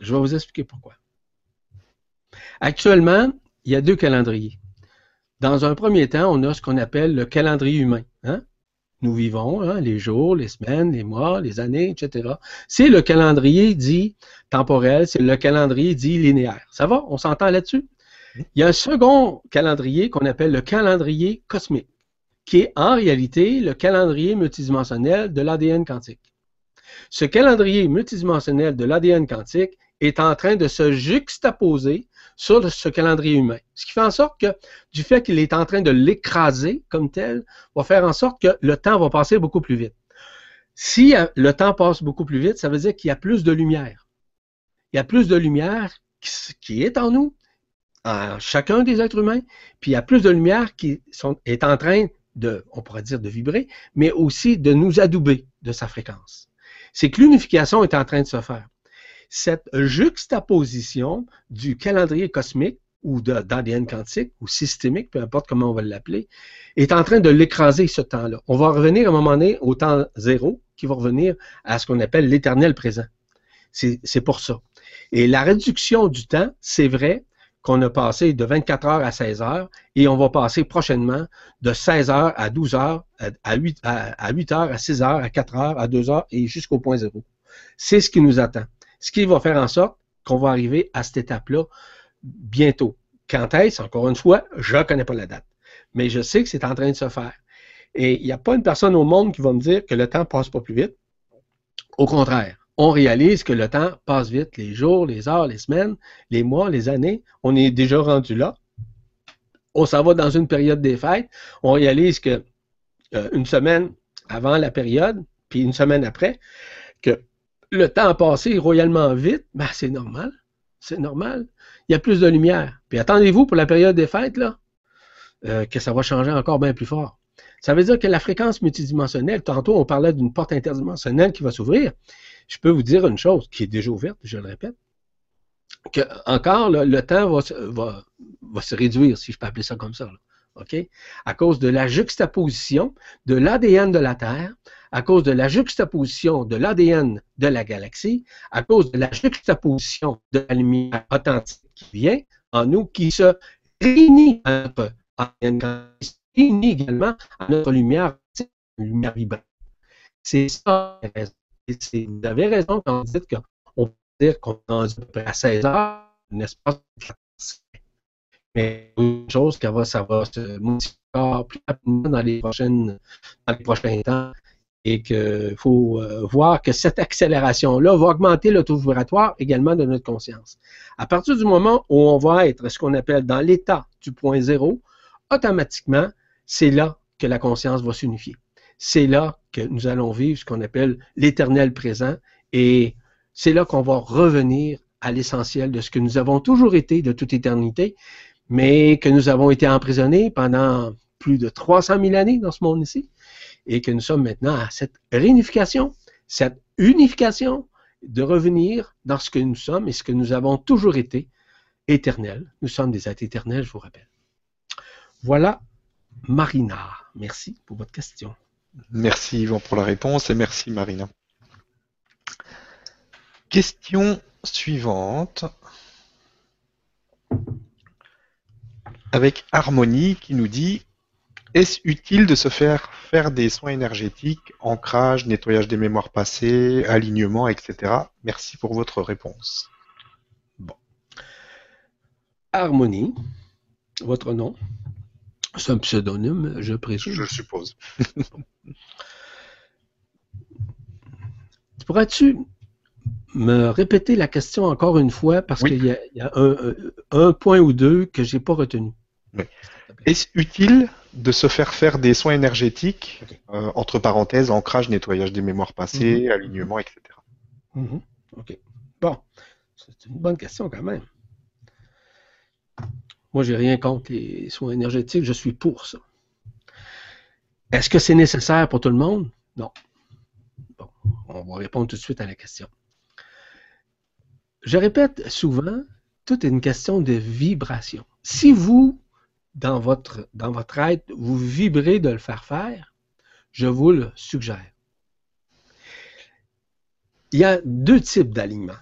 Je vais vous expliquer pourquoi. Actuellement, il y a deux calendriers. Dans un premier temps, on a ce qu'on appelle le calendrier humain. Hein? nous vivons, hein, les jours, les semaines, les mois, les années, etc. C'est le calendrier dit temporel, c'est le calendrier dit linéaire. Ça va? On s'entend là-dessus? Il y a un second calendrier qu'on appelle le calendrier cosmique, qui est en réalité le calendrier multidimensionnel de l'ADN quantique. Ce calendrier multidimensionnel de l'ADN quantique est en train de se juxtaposer sur ce calendrier humain. Ce qui fait en sorte que, du fait qu'il est en train de l'écraser comme tel, va faire en sorte que le temps va passer beaucoup plus vite. Si euh, le temps passe beaucoup plus vite, ça veut dire qu'il y a plus de lumière. Il y a plus de lumière qui est en nous, en chacun des êtres humains, puis il y a plus de lumière qui est en train de, on pourrait dire, de vibrer, mais aussi de nous adouber de sa fréquence. C'est que l'unification est en train de se faire cette juxtaposition du calendrier cosmique ou d'ADN quantique ou systémique, peu importe comment on va l'appeler, est en train de l'écraser ce temps-là. On va revenir à un moment donné au temps zéro, qui va revenir à ce qu'on appelle l'éternel présent. C'est pour ça. Et la réduction du temps, c'est vrai qu'on a passé de 24 heures à 16 heures et on va passer prochainement de 16 heures à 12 heures, à 8, à 8 heures, à 6 heures, à 4 heures, à 2 heures et jusqu'au point zéro. C'est ce qui nous attend. Ce qui va faire en sorte qu'on va arriver à cette étape-là bientôt. Quand est-ce, encore une fois, je ne connais pas la date. Mais je sais que c'est en train de se faire. Et il n'y a pas une personne au monde qui va me dire que le temps passe pas plus vite. Au contraire, on réalise que le temps passe vite, les jours, les heures, les semaines, les mois, les années. On est déjà rendu là. On s'en va dans une période des fêtes. On réalise que euh, une semaine avant la période, puis une semaine après, que le temps a passé royalement vite, ben c'est normal. C'est normal. Il y a plus de lumière. Puis attendez-vous pour la période des fêtes, là, euh, que ça va changer encore bien plus fort. Ça veut dire que la fréquence multidimensionnelle, tantôt on parlait d'une porte interdimensionnelle qui va s'ouvrir. Je peux vous dire une chose qui est déjà ouverte, je le répète, que encore le, temps va, se réduire, si je peux appeler ça comme ça. OK? À cause de la juxtaposition de l'ADN de la Terre, à cause de la juxtaposition de l'ADN de la galaxie, à cause de la juxtaposition de la lumière authentique qui vient en nous, qui se réunit à notre ADN, réunit également à notre lumière, lumière vibrante. C'est ça Vous avez raison quand vous dites qu'on peut dire qu'on est à peu à 16 heures, un espace mais une chose qui va, ça va se modifier plus rapidement dans les, prochaines, dans les prochains temps et qu'il faut euh, voir que cette accélération-là va augmenter le taux vibratoire également de notre conscience. À partir du moment où on va être ce qu'on appelle dans l'état du point zéro, automatiquement, c'est là que la conscience va s'unifier. C'est là que nous allons vivre ce qu'on appelle l'éternel présent et c'est là qu'on va revenir à l'essentiel de ce que nous avons toujours été de toute éternité, mais que nous avons été emprisonnés pendant plus de 300 000 années dans ce monde ici, et que nous sommes maintenant à cette réunification, cette unification de revenir dans ce que nous sommes et ce que nous avons toujours été, éternel. Nous sommes des êtres éternels, je vous rappelle. Voilà, Marina. Merci pour votre question. Merci Yvan pour la réponse et merci Marina. Question suivante. avec Harmonie qui nous dit est-ce utile de se faire faire des soins énergétiques, ancrage, nettoyage des mémoires passées, alignement, etc. Merci pour votre réponse. Bon. Harmonie, votre nom C'est un pseudonyme, je présume. Je suppose. Pourrais-tu me répéter la question encore une fois parce qu'il y a, un, point ou deux que je n'ai pas retenu. Est-ce utile de se faire faire des soins énergétiques, euh, entre parenthèses, ancrage, nettoyage des mémoires passées, mhm. alignement, etc. Mhm. OK. Bon, c'est une bonne question quand même. Moi, j'ai rien contre les soins énergétiques, je suis pour ça. Est-ce que c'est nécessaire pour tout le monde? Non. Bon, on va répondre tout de suite à la question. Je répète souvent, tout est une question de vibration. Si vous dans votre, dans votre être, vous vibrez de le faire faire, je vous le suggère. Il y a deux types d'alignement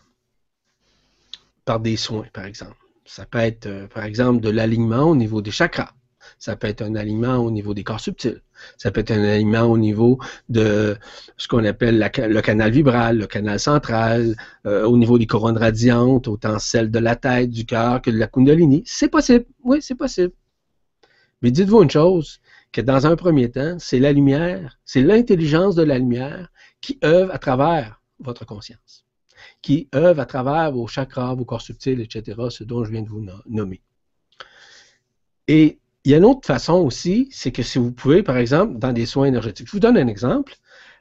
par des soins, par exemple. Ça peut être, euh, par exemple, de l'alignement au niveau des chakras. Ça peut être un alignement au niveau des corps subtils. Ça peut être un alignement au niveau de ce qu'on appelle le canal vibral, le canal central, euh, au niveau des couronnes radiantes, autant celles de la tête, du cœur que de la kundalini. C'est possible. Oui, c'est possible. Mais dites-vous une chose, que dans un premier temps, c'est la lumière, c'est l'intelligence de la lumière qui œuvre à travers votre conscience, qui œuvre à travers vos chakras, vos corps subtils, etc., ce dont je viens de vous nommer. Et il y a une autre façon aussi, c'est que si vous pouvez, par exemple, dans des soins énergétiques, je vous donne un exemple.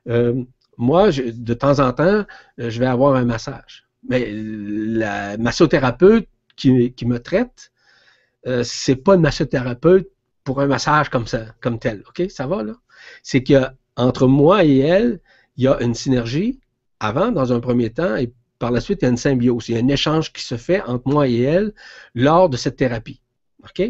Euh, moi, de temps en temps, euh, je vais avoir un massage. Mais la massothérapeute qui, me traite, euh, c'est pas une massothérapeute pour un massage comme ça, comme tel. OK? Ça va, là? C'est que entre moi et elle, il y a une synergie avant, dans un premier temps, et par la suite, il y a une symbiose. Il y a un échange qui se fait entre moi et elle lors de cette thérapie. OK?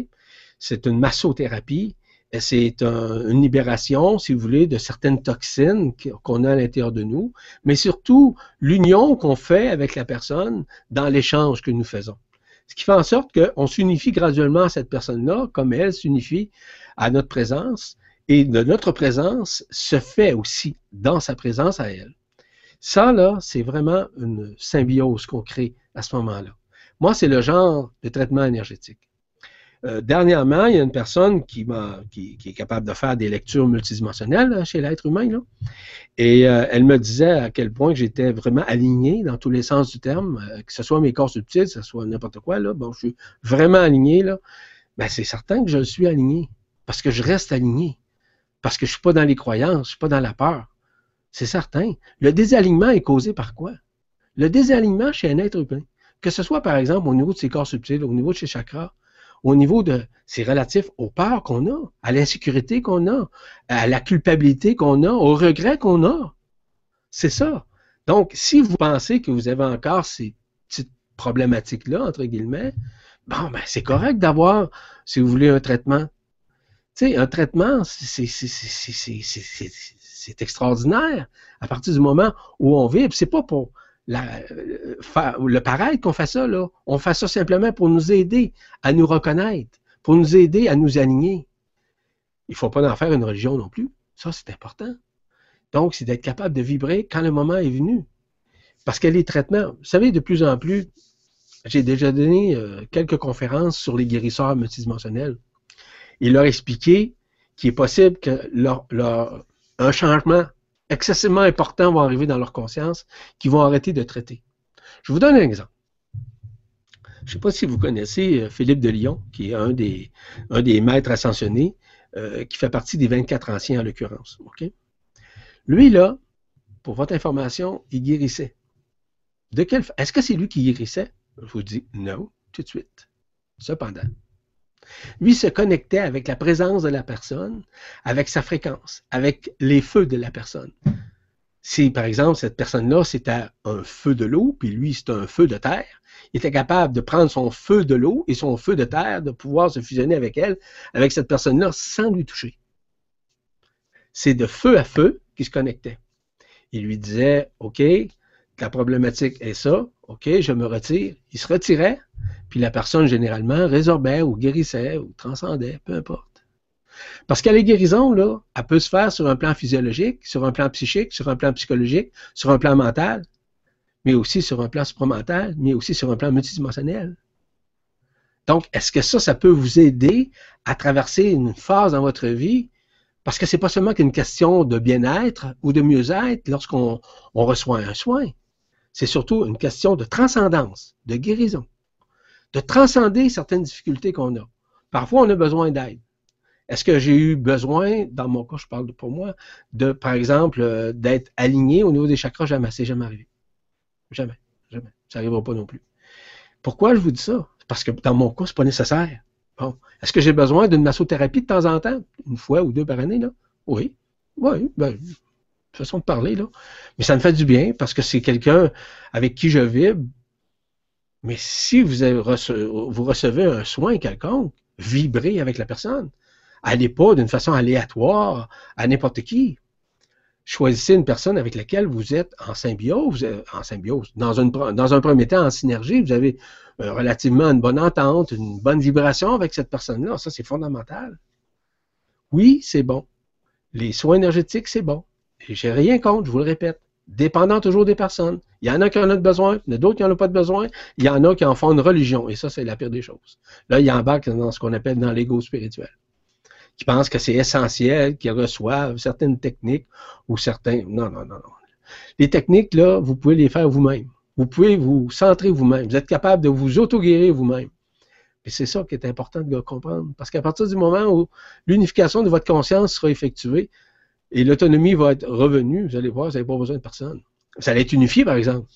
C'est une massothérapie. C'est une libération, si vous voulez, de certaines toxines qu'on a à l'intérieur de nous, mais surtout l'union qu'on fait avec la personne dans l'échange que nous faisons. Ce qui fait en sorte qu'on s'unifie graduellement à cette personne-là, comme elle s'unifie à notre présence, et notre présence se fait aussi dans sa présence à elle. Ça, là, c'est vraiment une symbiose qu'on crée à ce moment-là. Moi, c'est le genre de traitement énergétique. Euh, dernièrement, il y a une personne qui, qui, est capable de faire des lectures multidimensionnelles chez l'être humain. Et euh, elle me disait à quel point j'étais vraiment aligné dans tous les sens du terme, euh, que ce soit mes corps subtils, que ce soit n'importe quoi. Là, bon, je suis vraiment aligné. Là. Ben, c'est certain que je suis aligné. Parce que je reste aligné. Parce que je ne suis pas dans les croyances, je ne suis pas dans la peur. C'est certain. Le désalignement est causé par quoi? Le désalignement chez un être humain, que ce soit par exemple au niveau de ses corps subtils, au niveau de ses chakras, au niveau de, c'est relatif aux peurs qu'on a, à l'insécurité qu'on a, à la culpabilité qu'on a, au regret qu'on a. C'est ça. Donc, si vous pensez que vous avez encore ces petites problématiques-là, entre guillemets, bon, ben, c'est correct d'avoir, si vous voulez, un traitement. Tu sais, un traitement, c'est extraordinaire à partir du moment où on vit. C'est pas pour euh, le pareil qu'on fait ça, là. On fait ça simplement pour nous aider à nous reconnaître, pour nous aider à nous aligner. Il ne faut pas en faire une religion non plus. Ça, c'est important. Donc, c'est d'être capable de vibrer quand le moment est venu. Parce que les traitements, vous savez, de plus en plus, j'ai déjà donné euh, quelques conférences sur les guérisseurs multidimensionnels. Et leur expliquer qu'il est possible que leur, un changement excessivement important va arriver dans leur conscience, qu'ils vont arrêter de traiter. Je vous donne un exemple. Je ne sais pas si vous connaissez euh, Philippe de Lyon, qui est un des, un des maîtres ascensionnés, euh, qui fait partie des 24 anciens en l'occurrence. Lui, là, pour votre information, il guérissait. De quelle Est-ce que c'est lui qui guérissait? Je vous dis non, tout de suite. Cependant, lui se connectait avec la présence de la personne, avec sa fréquence, avec les feux de la personne. Si, par exemple, cette personne-là, c'était un feu de l'eau, puis lui, c'était un feu de terre, il était capable de prendre son feu de l'eau et son feu de terre, de pouvoir se fusionner avec elle, avec cette personne-là, sans lui toucher. C'est de feu à feu qu'il se connectait. Il lui disait, OK, la problématique est ça, OK, je me retire. Il se retirait, puis la personne, généralement, résorbait ou guérissait ou transcendait, peu importe. Parce que les guérisons, là, elle peut se faire sur un plan physiologique, sur un plan psychique, sur un plan psychologique, sur un plan mental, mais aussi sur un plan supramental, mais aussi sur un plan multidimensionnel. Donc, est-ce que ça, ça peut vous aider à traverser une phase dans votre vie? Parce que c'est pas seulement qu'une question de bien-être ou de mieux-être lorsqu'on reçoit un soin. C'est surtout une question de transcendance, de guérison de transcender certaines difficultés qu'on a. Parfois, on a besoin d'aide. Est-ce que j'ai eu besoin, dans mon cas, je parle pour moi, de, par exemple, euh, d'être aligné au niveau des chakras? Jamais. C'est jamais arrivé. Jamais. Jamais. Ça n'arrivera pas non plus. Pourquoi je vous dis ça? Parce que dans mon cas, ce n'est pas nécessaire. Bon. Est-ce que j'ai besoin d'une massothérapie de temps en temps? Une fois ou deux par année, là? Oui. Oui. Ben, façon de parler, là. Mais ça me fait du bien parce que c'est quelqu'un avec qui je vibre, mais si vous, recevez un soin quelconque, vibrez avec la personne. Allez pas d'une façon aléatoire à n'importe qui. Choisissez une personne avec laquelle vous êtes en symbiose, en symbiose, dans, un premier temps en synergie, vous avez euh, relativement une bonne entente, une bonne vibration avec cette personne-là. Ça, c'est fondamental. Oui, c'est bon. Les soins énergétiques, c'est bon. J'ai rien contre, je vous le répète dépendant toujours des personnes. Il y en a qui en ont besoin, il y en a d'autres qui n'en ont pas de besoin, il y en a qui en font une religion, et ça, c'est la pire des choses. Là, il embarque dans ce qu'on appelle dans l'ego spirituel, qui pense que c'est essentiel, qu'ils reçoivent certaines techniques ou certains... Non, non, non, non. Les techniques, là, vous pouvez les faire vous-même. Vous pouvez vous centrer vous-même. Vous êtes capable de vous auto-guérir vous-même. Et c'est ça qui est important de comprendre. Parce qu'à partir du moment où l'unification de votre conscience sera effectuée, et l'autonomie va être revenue, vous allez voir, vous n'avez pas besoin de personne. Ça allait être unifié, par exemple.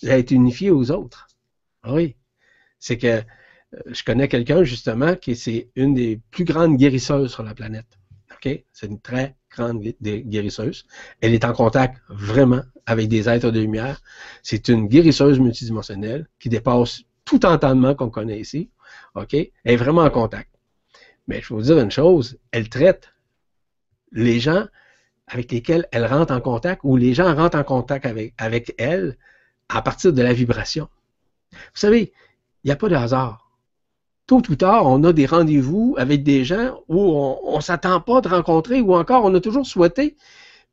Ça allait être unifié aux autres. Ah oui. C'est que euh, je connais quelqu'un, justement, qui est une des plus grandes guérisseuses sur la planète. OK? C'est une très grande guérisseuse. Elle est en contact vraiment avec des êtres de lumière. C'est une guérisseuse multidimensionnelle qui dépasse tout entendement qu'on connaît ici. OK? Elle est vraiment en contact. Mais je vais vous dire une chose, elle traite les gens avec lesquels elle rentre en contact ou les gens rentrent en contact avec, avec elle à partir de la vibration. Vous savez, il n'y a pas de hasard. Tôt ou tard, on a des rendez-vous avec des gens où on ne s'attend pas de rencontrer ou encore on a toujours souhaité,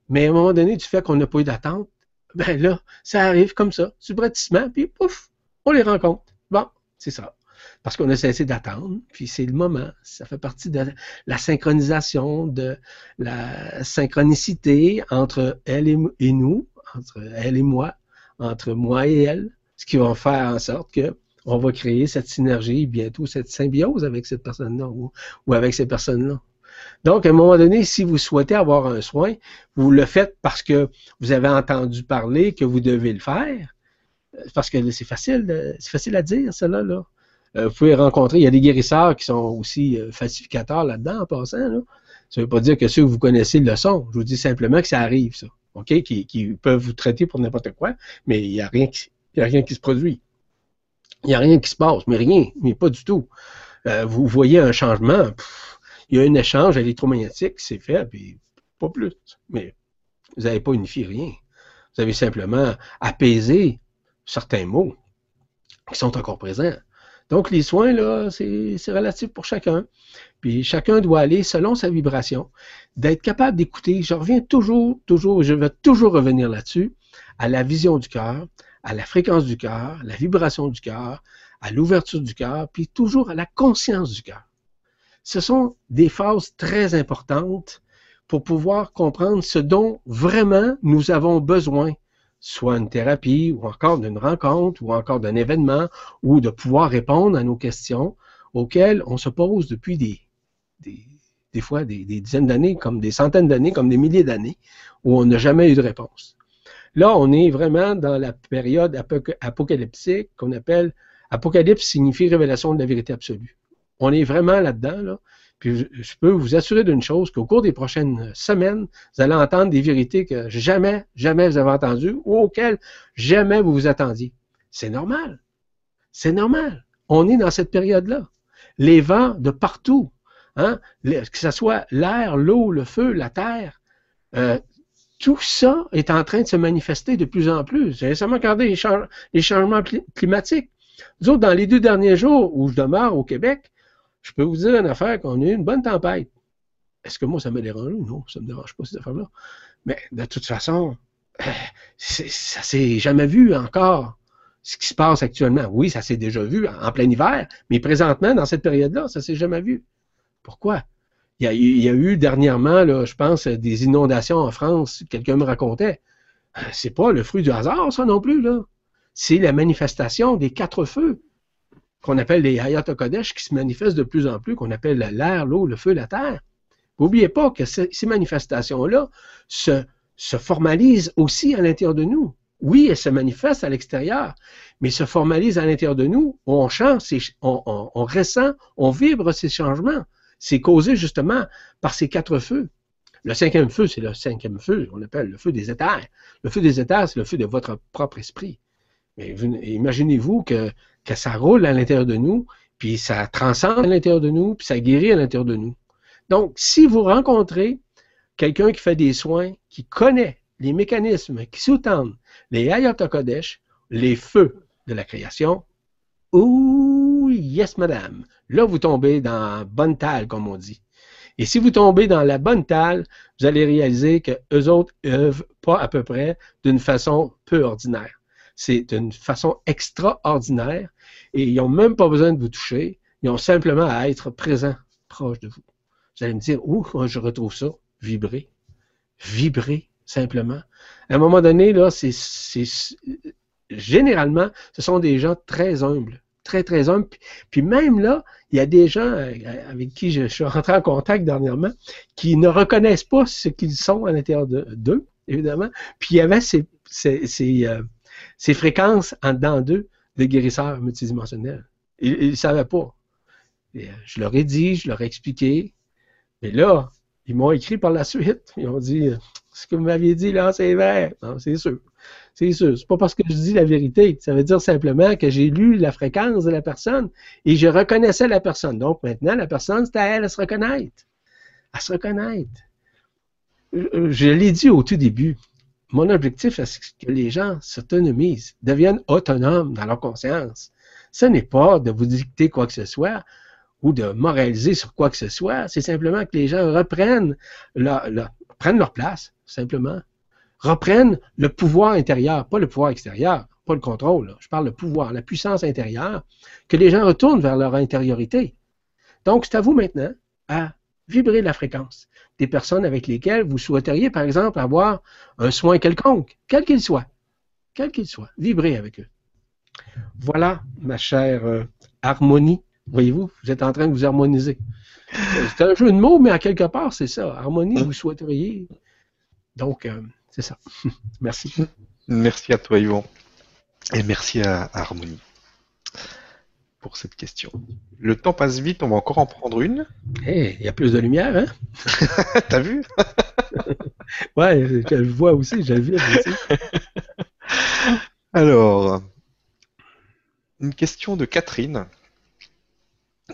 mais à un moment donné, du fait qu'on n'a pas eu d'attente, ben là, ça arrive comme ça, subrepticement, puis pouf, on les rencontre. Bon, c'est ça parce qu'on a cessé d'attendre, puis c'est le moment. Ça fait partie de la synchronisation, de la synchronicité entre elle et, nous, entre elle et moi, entre moi et elle, ce qui va faire en sorte que on va créer cette synergie, bientôt cette symbiose avec cette personne-là ou, avec ces personnes-là. Donc, à un moment donné, si vous souhaitez avoir un soin, vous le faites parce que vous avez entendu parler que vous devez le faire, parce que c'est facile, c'est facile à dire, cela là. Euh, vous pouvez rencontrer, il y a des guérisseurs qui sont aussi euh, falsificateurs là-dedans en passant. Ça ne veut pas dire que ceux que vous connaissez le sont. Je vous dis simplement que ça arrive, ça. OK? Qui, peuvent vous traiter pour n'importe quoi, mais il n'y a, rien qui, a rien qui se produit. Il n'y a rien qui se passe, mais rien, mais pas du tout. Euh, vous voyez un changement, il y a un échange électromagnétique qui s'est fait, puis pas plus. Mais vous n'avez pas unifié rien. Vous avez simplement apaisé certains mots qui sont encore présents. Donc, les soins, là, c'est relatif pour chacun. Puis chacun doit aller selon sa vibration, d'être capable d'écouter. Je reviens toujours, toujours, je vais toujours revenir là-dessus, à la vision du cœur, à la fréquence du cœur, la vibration du cœur, à l'ouverture du cœur, puis toujours à la conscience du cœur. Ce sont des phases très importantes pour pouvoir comprendre ce dont vraiment nous avons besoin soit une thérapie, ou encore d'une rencontre, ou encore d'un événement, ou de pouvoir répondre à nos questions auxquelles on se pose depuis des, fois des, dizaines d'années, comme des centaines d'années, comme des milliers d'années, où on n'a jamais eu de réponse. Là, on est vraiment dans la période apocalyptique qu'on appelle Apocalypse signifie révélation de la vérité absolue. On est vraiment là-dedans, là. Puis je peux vous assurer d'une chose, qu'au cours des prochaines semaines, vous allez entendre des vérités que jamais, jamais vous avez entendues ou auxquelles jamais vous vous attendiez. C'est normal. C'est normal. On est dans cette période-là. Les vents de partout, hein, que ce soit l'air, l'eau, le feu, la terre, euh, tout ça est en train de se manifester de plus en plus. J'ai récemment regardé les, changements climatiques. Nous autres, dans les deux derniers jours où je demeure au Québec, je peux vous dire une affaire qu'on a eu une bonne tempête. Est-ce que moi, ça me dérange? Non, ça ne me dérange pas, cette affaire-là. Mais de toute façon, ça s'est jamais vu encore ce qui se passe actuellement. Oui, ça s'est déjà vu en plein hiver, mais présentement, dans cette période-là, ça s'est jamais vu. Pourquoi? Il y, a, eu dernièrement, je pense, des inondations en France, quelqu'un me racontait. C'est pas le fruit du hasard, ça non plus, là. C'est la manifestation des quatre feux qu'on appelle les Hayat Kodesh qui se manifestent de plus en plus, qu'on appelle l'air, l'eau, le feu, la terre. N'oubliez pas que ces manifestations-là se, se formalisent aussi à l'intérieur de nous. Oui, elles se manifestent à l'extérieur, mais se formalisent à l'intérieur de nous. On on, on ressent, on vibre ces changements. C'est causé justement par ces quatre feux. Le cinquième feu, c'est le cinquième feu, on appelle le feu des éthers. Le feu des éthers, c'est le feu de votre propre esprit. Mais imaginez-vous que, que ça roule à l'intérieur de nous, puis ça transcende à l'intérieur de nous, puis ça guérit à l'intérieur de nous. Donc, si vous rencontrez quelqu'un qui fait des soins, qui connaît les mécanismes qui sous-tendent les Hayat Kodesh, les feux de la création, ouh, yes, madame. Là, vous tombez dans bonne talle, comme on dit. Et si vous tombez dans la bonne talle, vous allez réaliser que eux autres œuvrent pas à peu près d'une façon peu ordinaire. C'est d'une façon extraordinaire et ils n'ont même pas besoin de vous toucher. Ils ont simplement à être présents, proches de vous. Vous allez me dire, où je retrouve ça? Vibrer. Vibrer, simplement. À un moment donné, là, c'est, généralement, ce sont des gens très humbles. Très, très humbles. Puis, même là, il y a des gens euh, avec qui je, suis rentré en contact dernièrement qui ne reconnaissent pas ce qu'ils sont à l'intérieur d'eux, évidemment. Puis il y avait ces, ces, euh, ces fréquences en dedans d'eux de guérisseurs multidimensionnels. Ils ne savaient pas. Euh, je leur ai dit, je leur ai expliqué. Mais là, ils m'ont écrit par la suite. Ils ont dit Ce que vous m'aviez dit là, c'est vrai. Non, c'est sûr. C'est sûr. C'est pas parce que je dis la vérité. Ça veut dire simplement que j'ai lu la fréquence de la personne et je reconnaissais la personne. Donc maintenant, la personne, c'est à elle à se reconnaître. À se reconnaître. Je l'ai dit au tout début mon objectif, c'est que les gens s'autonomisent, deviennent autonomes dans leur conscience. Ce n'est pas de vous dicter quoi que ce soit ou de moraliser sur quoi que ce soit. C'est simplement que les gens reprennent leur, prennent leur place, simplement. Reprennent le pouvoir intérieur, pas le pouvoir extérieur, pas le contrôle. Je parle le pouvoir, la puissance intérieure, que les gens retournent vers leur intériorité. Donc, c'est à vous maintenant à vibrer la fréquence des personnes avec lesquelles vous souhaiteriez, par exemple, avoir un soin quelconque, quel qu'il soit. Quel qu'il soit. Vibrer avec eux. Voilà, ma chère euh, harmonie. Voyez-vous, vous êtes en train de vous harmoniser. C'est un jeu de mots, mais à quelque part, c'est ça. Harmonie, vous souhaiteriez. Donc, euh, c'est ça. merci. Merci à toi, Yvon. Et merci à Harmonie. Pour cette question. Le temps passe vite, on va encore en prendre une. Eh, il y a plus de lumière, hein? T'as vu? ouais, je le vois aussi, je le vis aussi. Alors, une question de Catherine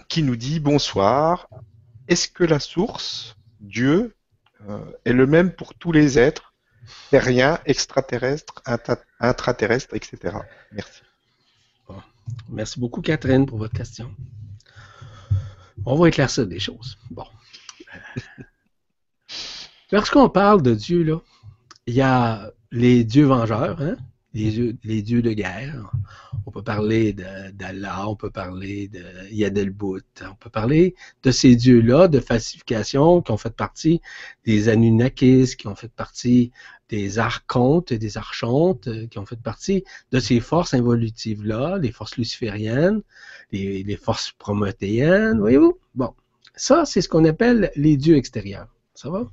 qui nous dit bonsoir. Est-ce que la source, Dieu, euh, est le même pour tous les êtres, terriens, extraterrestres, intraterrestres, etc. Merci. Merci beaucoup, Catherine, pour votre question. On va éclaircir des choses. Bon. Lorsqu'on parle de Dieu, il y a les dieux vengeurs, hein? les, dieux, de guerre. On peut parler d'Allah, on peut parler de Yadelbout, on peut parler de ces dieux-là de falsification qui ont fait partie des Anunnakis, qui ont fait partie des archontes et des archontes, qui ont fait partie de ces forces involutives-là, les forces lucifériennes, les, les forces prométhéennes, voyez-vous? Bon, ça, c'est ce qu'on appelle les dieux extérieurs. Ça va?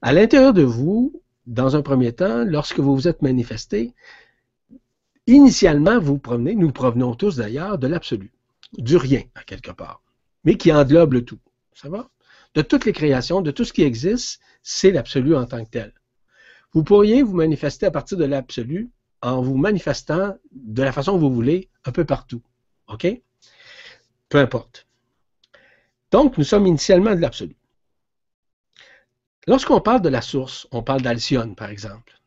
À l'intérieur de vous, dans un premier temps, lorsque vous vous êtes manifesté, initialement, vous provenez, nous provenons tous d'ailleurs, de l'absolu, du rien, à quelque part, mais qui englobe le tout. Ça va? De toutes les créations, de tout ce qui existe, c'est l'absolu en tant que tel. Vous pourriez vous manifester à partir de l'absolu en vous manifestant de la façon que vous voulez un peu partout. OK? Peu importe. Donc, nous sommes initialement de l'absolu. Lorsqu'on parle de la source, on parle d'Alcyone, par exemple.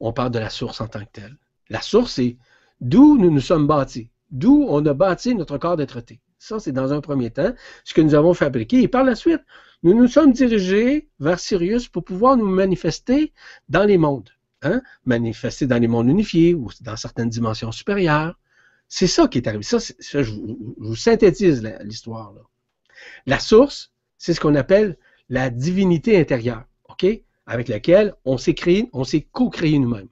On parle de la source en tant que telle. La source, c'est d'où nous nous sommes bâtis, d'où on a bâti notre corps d'être Ça, c'est dans un premier temps ce que nous avons fabriqué. Et par la suite, nous nous sommes dirigés vers Sirius pour pouvoir nous manifester dans les mondes. Hein? Manifester dans les mondes unifiés ou dans certaines dimensions supérieures. C'est ça qui est arrivé. Ça, je, vous synthétise l'histoire. La source, c'est ce qu'on appelle la divinité intérieure, OK? Avec laquelle on s'est créé, on s'est co-créé nous-mêmes.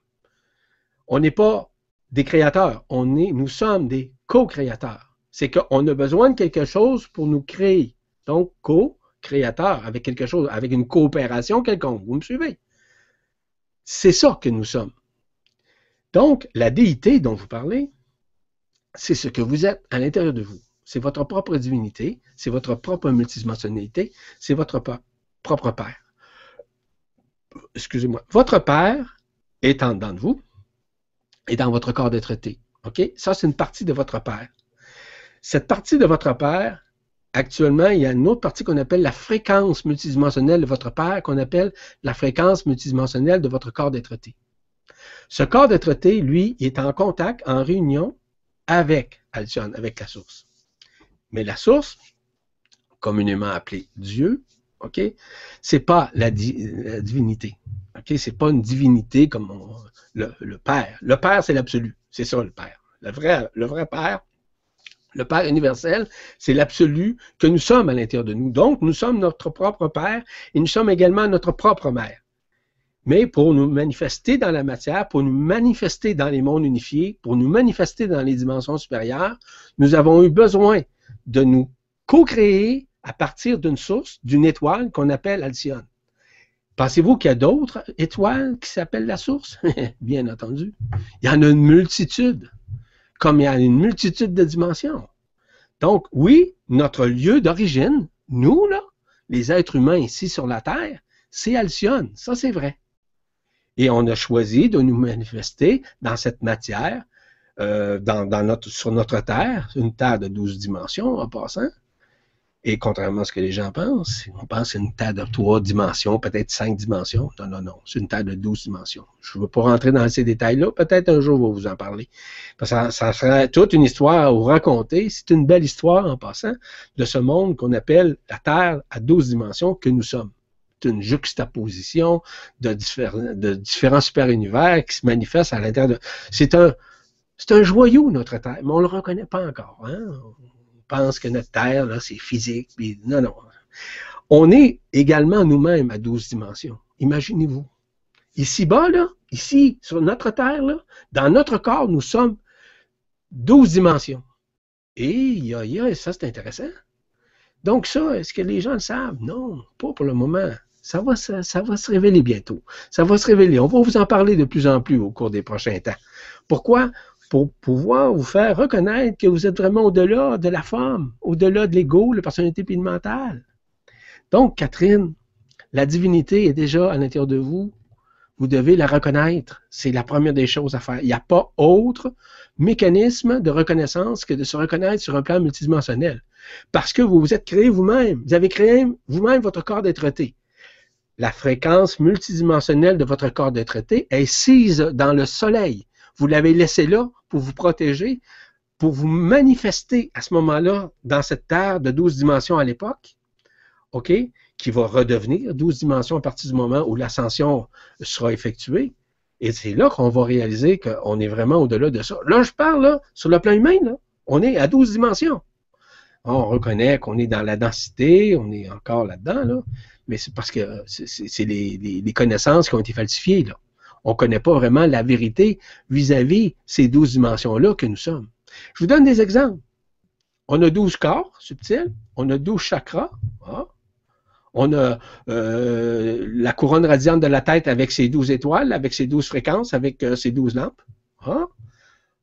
On n'est pas des créateurs, on est, nous sommes des co-créateurs. C'est qu'on a besoin de quelque chose pour nous créer. Donc, co-créateur, avec quelque chose, avec une coopération quelconque. Vous me suivez? C'est ça que nous sommes. Donc, la déité dont vous parlez, c'est ce que vous êtes à l'intérieur de vous. C'est votre propre divinité, c'est votre propre multidimensionnalité, c'est votre propre Père. Excusez-moi. Votre Père est en dedans de vous et dans votre corps d'être été. OK? Ça, c'est une partie de votre Père. Cette partie de votre Père, actuellement, il y a une autre partie qu'on appelle la fréquence multidimensionnelle de votre Père, qu'on appelle la fréquence multidimensionnelle de votre corps d'être été. Ce corps d'être été, lui, est en contact, en réunion avec avec la source. Mais la source, communément appelée Dieu, OK? C'est pas la, divinité. OK? C'est pas une divinité comme le, Père. Le Père, c'est l'absolu. C'est ça, le Père. Le vrai Père, le Père universel, c'est l'absolu que nous sommes à l'intérieur de nous. Donc, nous sommes notre propre Père et nous sommes également notre propre Mère. Mais pour nous manifester dans la matière, pour nous manifester dans les mondes unifiés, pour nous manifester dans les dimensions supérieures, nous avons eu besoin de nous co-créer à partir d'une source, d'une étoile qu'on appelle Alcyone. Pensez-vous qu'il y a d'autres étoiles qui s'appellent la source? Bien entendu. Il y en a une multitude, comme il y a une multitude de dimensions. Donc, oui, notre lieu d'origine, nous, là, les êtres humains ici sur la Terre, c'est Alcyone. Ça, c'est vrai. Et on a choisi de nous manifester dans cette matière, euh, dans, notre, sur notre Terre, une Terre de 12 dimensions en passant, et contrairement à ce que les gens pensent, on pense c'est une Terre de trois dimensions, peut-être cinq dimensions. Non, non, non, c'est une Terre de douze dimensions. Je ne veux pas rentrer dans ces détails-là. Peut-être un jour, on va vous en parler. Parce que ça, serait toute une histoire à vous raconter. C'est une belle histoire, en passant, de ce monde qu'on appelle la Terre à douze dimensions que nous sommes. C'est une juxtaposition de, différents, de différents super-univers qui se manifestent à l'intérieur de... C'est un, c'est un joyau, notre Terre, mais on ne le reconnaît pas encore. Hein? Pense que notre Terre, là, c'est physique. non, non. On est également nous-mêmes à 12 dimensions. Imaginez-vous. Ici-bas, là, ici, sur notre Terre, là, dans notre corps, nous sommes 12 dimensions. Et y a, ça, c'est intéressant. Donc, ça, est-ce que les gens le savent? Non, pas pour le moment. Ça va, ça, va se révéler bientôt. Ça va se révéler. On va vous en parler de plus en plus au cours des prochains temps. Pourquoi? Pour pouvoir vous faire reconnaître que vous êtes vraiment au-delà de la forme, au-delà de l'ego, la personnalité et le mental. Donc, Catherine, la divinité est déjà à l'intérieur de vous. Vous devez la reconnaître. C'est la première des choses à faire. Il n'y a pas autre mécanisme de reconnaissance que de se reconnaître sur un plan multidimensionnel. Parce que vous vous êtes créé vous-même. Vous avez créé vous-même votre corps d'être-té. La fréquence multidimensionnelle de votre corps d'être-té est sise dans le soleil. Vous l'avez laissé là pour vous protéger, pour vous manifester à ce moment-là dans cette terre de 12 dimensions à l'époque. OK? qui va redevenir 12 dimensions à partir du moment où l'ascension sera effectuée. Et c'est là qu'on va réaliser qu'on est vraiment au-delà de ça. Là, je parle, là, sur le plan humain, là, on est à 12 dimensions. On reconnaît qu'on est dans la densité, on est encore là-dedans, là, mais c'est parce que c'est les, connaissances qui ont été falsifiées. Là. On ne connaît pas vraiment la vérité vis-à-vis ces 12 dimensions-là que nous sommes. Je vous donne des exemples. On a 12 corps subtils, on a 12 chakras. Ah, on a euh, la couronne radiante de la tête avec ses douze étoiles, avec ses douze fréquences, avec euh, ses douze lampes. Ah,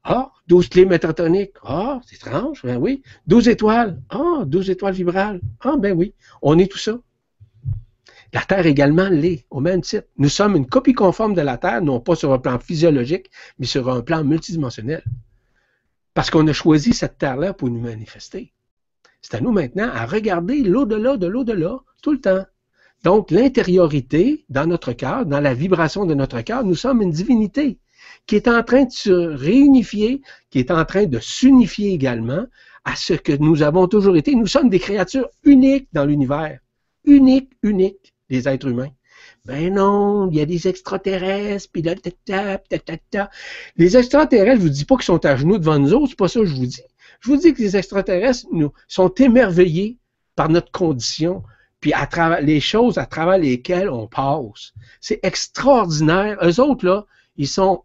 ah, 12 clés métatoniques. Ah, c'est étrange, ben oui. 12 étoiles. Ah, 12 étoiles vibrales. Ah, ben oui. On est tout ça. La Terre également l'est, au même titre. Nous sommes une copie conforme de la Terre, non pas sur un plan physiologique, mais sur un plan multidimensionnel. Parce qu'on a choisi cette Terre-là pour nous manifester. C'est à nous maintenant à regarder l'au-delà de l'au-delà tout le temps. Donc, l'intériorité dans notre cœur, dans la vibration de notre cœur, nous sommes une divinité qui est en train de se réunifier, qui est en train de s'unifier également à ce que nous avons toujours été. Nous sommes des créatures uniques dans l'univers. Uniques, uniques, les êtres humains. Ben non, il y a des extraterrestres, puis là, ta, ta, ta, Les extraterrestres, je vous dis pas qu'ils sont à genoux devant nous autres, c'est pas ça que je vous dis. Je vous dis que les extraterrestres nous, sont émerveillés par notre condition, puis à travers les choses à travers lesquelles on passe. C'est extraordinaire. Eux autres, là, ils sont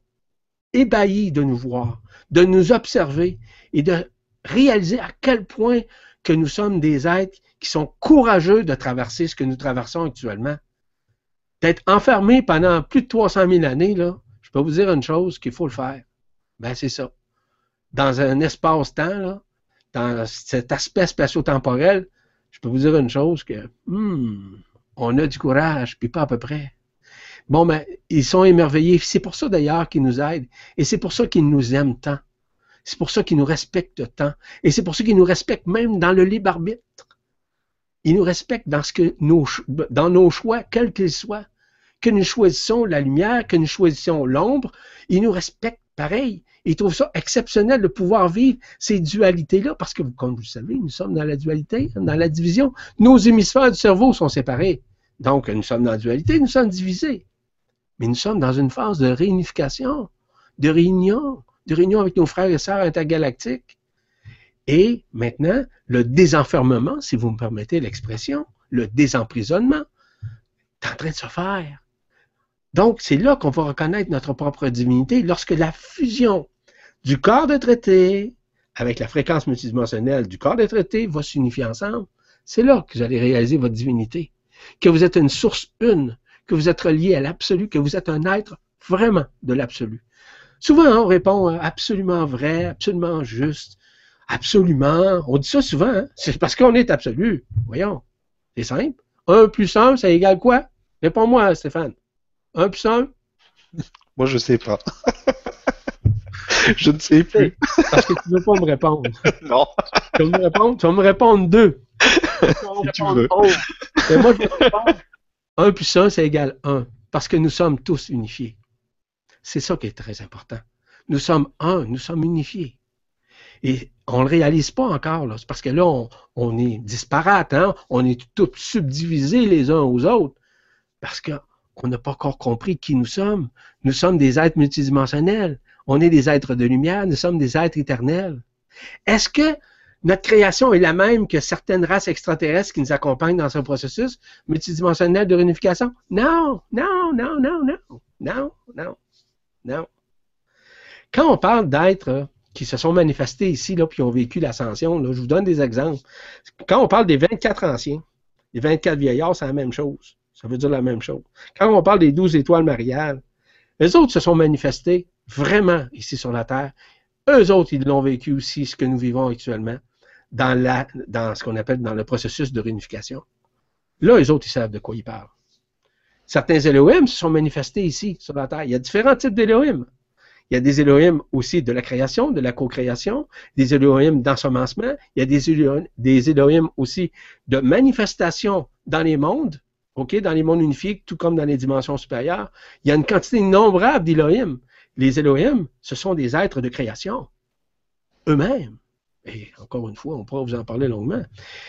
ébahis de nous voir, de nous observer et de réaliser à quel point que nous sommes des êtres qui sont courageux de traverser ce que nous traversons actuellement. D'être enfermés pendant plus de 300 000 années, là, je peux vous dire une chose qu'il faut le faire. Ben, c'est ça dans un espace-temps, dans cet aspect spatio-temporel, je peux vous dire une chose que hmm, on a du courage, puis pas à peu près. Bon, ben, ils sont émerveillés. C'est pour ça d'ailleurs qu'ils nous aident. Et c'est pour ça qu'ils nous aiment tant. C'est pour ça qu'ils nous respectent tant. Et c'est pour ça qu'ils nous respectent même dans le libre arbitre. Ils nous respectent dans, ce que nos, dans nos choix, quels qu'ils soient. Que nous choisissons la lumière, que nous choisissons l'ombre, ils nous respectent pareil. Ils trouvent ça exceptionnel de pouvoir vivre ces dualités-là, parce que, comme vous le savez, nous sommes dans la dualité, dans la division. Nos hémisphères du cerveau sont séparés. Donc, nous sommes dans la dualité, nous sommes divisés. Mais nous sommes dans une phase de réunification, de réunion, de réunion avec nos frères et sœurs intergalactiques. Et maintenant, le désenfermement, si vous me permettez l'expression, le désemprisonnement, est en train de se faire. Donc, c'est là qu'on va reconnaître notre propre divinité lorsque la fusion du corps de traité avec la fréquence multidimensionnelle du corps de traité va s'unifier ensemble. C'est là que vous allez réaliser votre divinité. Que vous êtes une source une, que vous êtes relié à l'absolu, que vous êtes un être vraiment de l'absolu. Souvent, on répond absolument vrai, absolument juste, absolument. On dit ça souvent, hein. c'est parce qu'on est absolu. Voyons, c'est simple. 1 plus 1, ça égale quoi? Réponds-moi, Stéphane. 1 plus 1? Moi, je sais pas. je ne sais plus. Parce que tu ne veux pas me répondre. non. Tu vas me répondre, tu vas me répondre 2. si tu veux. Mais moi, je vais te répondre 1 plus 1, c'est égal 1. Parce que nous sommes tous unifiés. C'est ça qui est très important. Nous sommes un, nous sommes unifiés. Et on ne le réalise pas encore. C'est parce que là, on, est disparate, hein? on est tous subdivisés les uns aux autres. Parce que on n'a pas encore compris qui nous sommes. Nous sommes des êtres multidimensionnels. On est des êtres de lumière. Nous sommes des êtres éternels. Est-ce que notre création est la même que certaines races extraterrestres qui nous accompagnent dans ce processus multidimensionnel de réunification? Non, non, non, non, non, non, non, non. Quand on parle d'êtres qui se sont manifestés ici, là, puis ont vécu l'ascension, je vous donne des exemples. Quand on parle des 24 anciens, les 24 vieillards, c'est la même chose. Ça veut dire la même chose. Quand on parle des douze étoiles mariales, les autres se sont manifestés vraiment ici sur la Terre eux autres, ils l'ont vécu aussi, ce que nous vivons actuellement, dans, ce qu'on appelle dans le processus de réunification. Là, eux autres, ils savent de quoi ils parlent. Certains Elohim se sont manifestés ici, sur la Terre. Il y a différents types d'Elohim. Il y a des Elohim aussi de la création, de la co-création, des Elohim d'ensemencement, il y a des Elohim, des Elohim aussi de manifestation dans les mondes, ok, dans les mondes unifiés, tout comme dans les dimensions supérieures. Il y a une quantité innombrable d'Elohim. Les Elohim, ce sont des êtres de création, eux-mêmes. Et encore une fois, on pourra vous en parler longuement.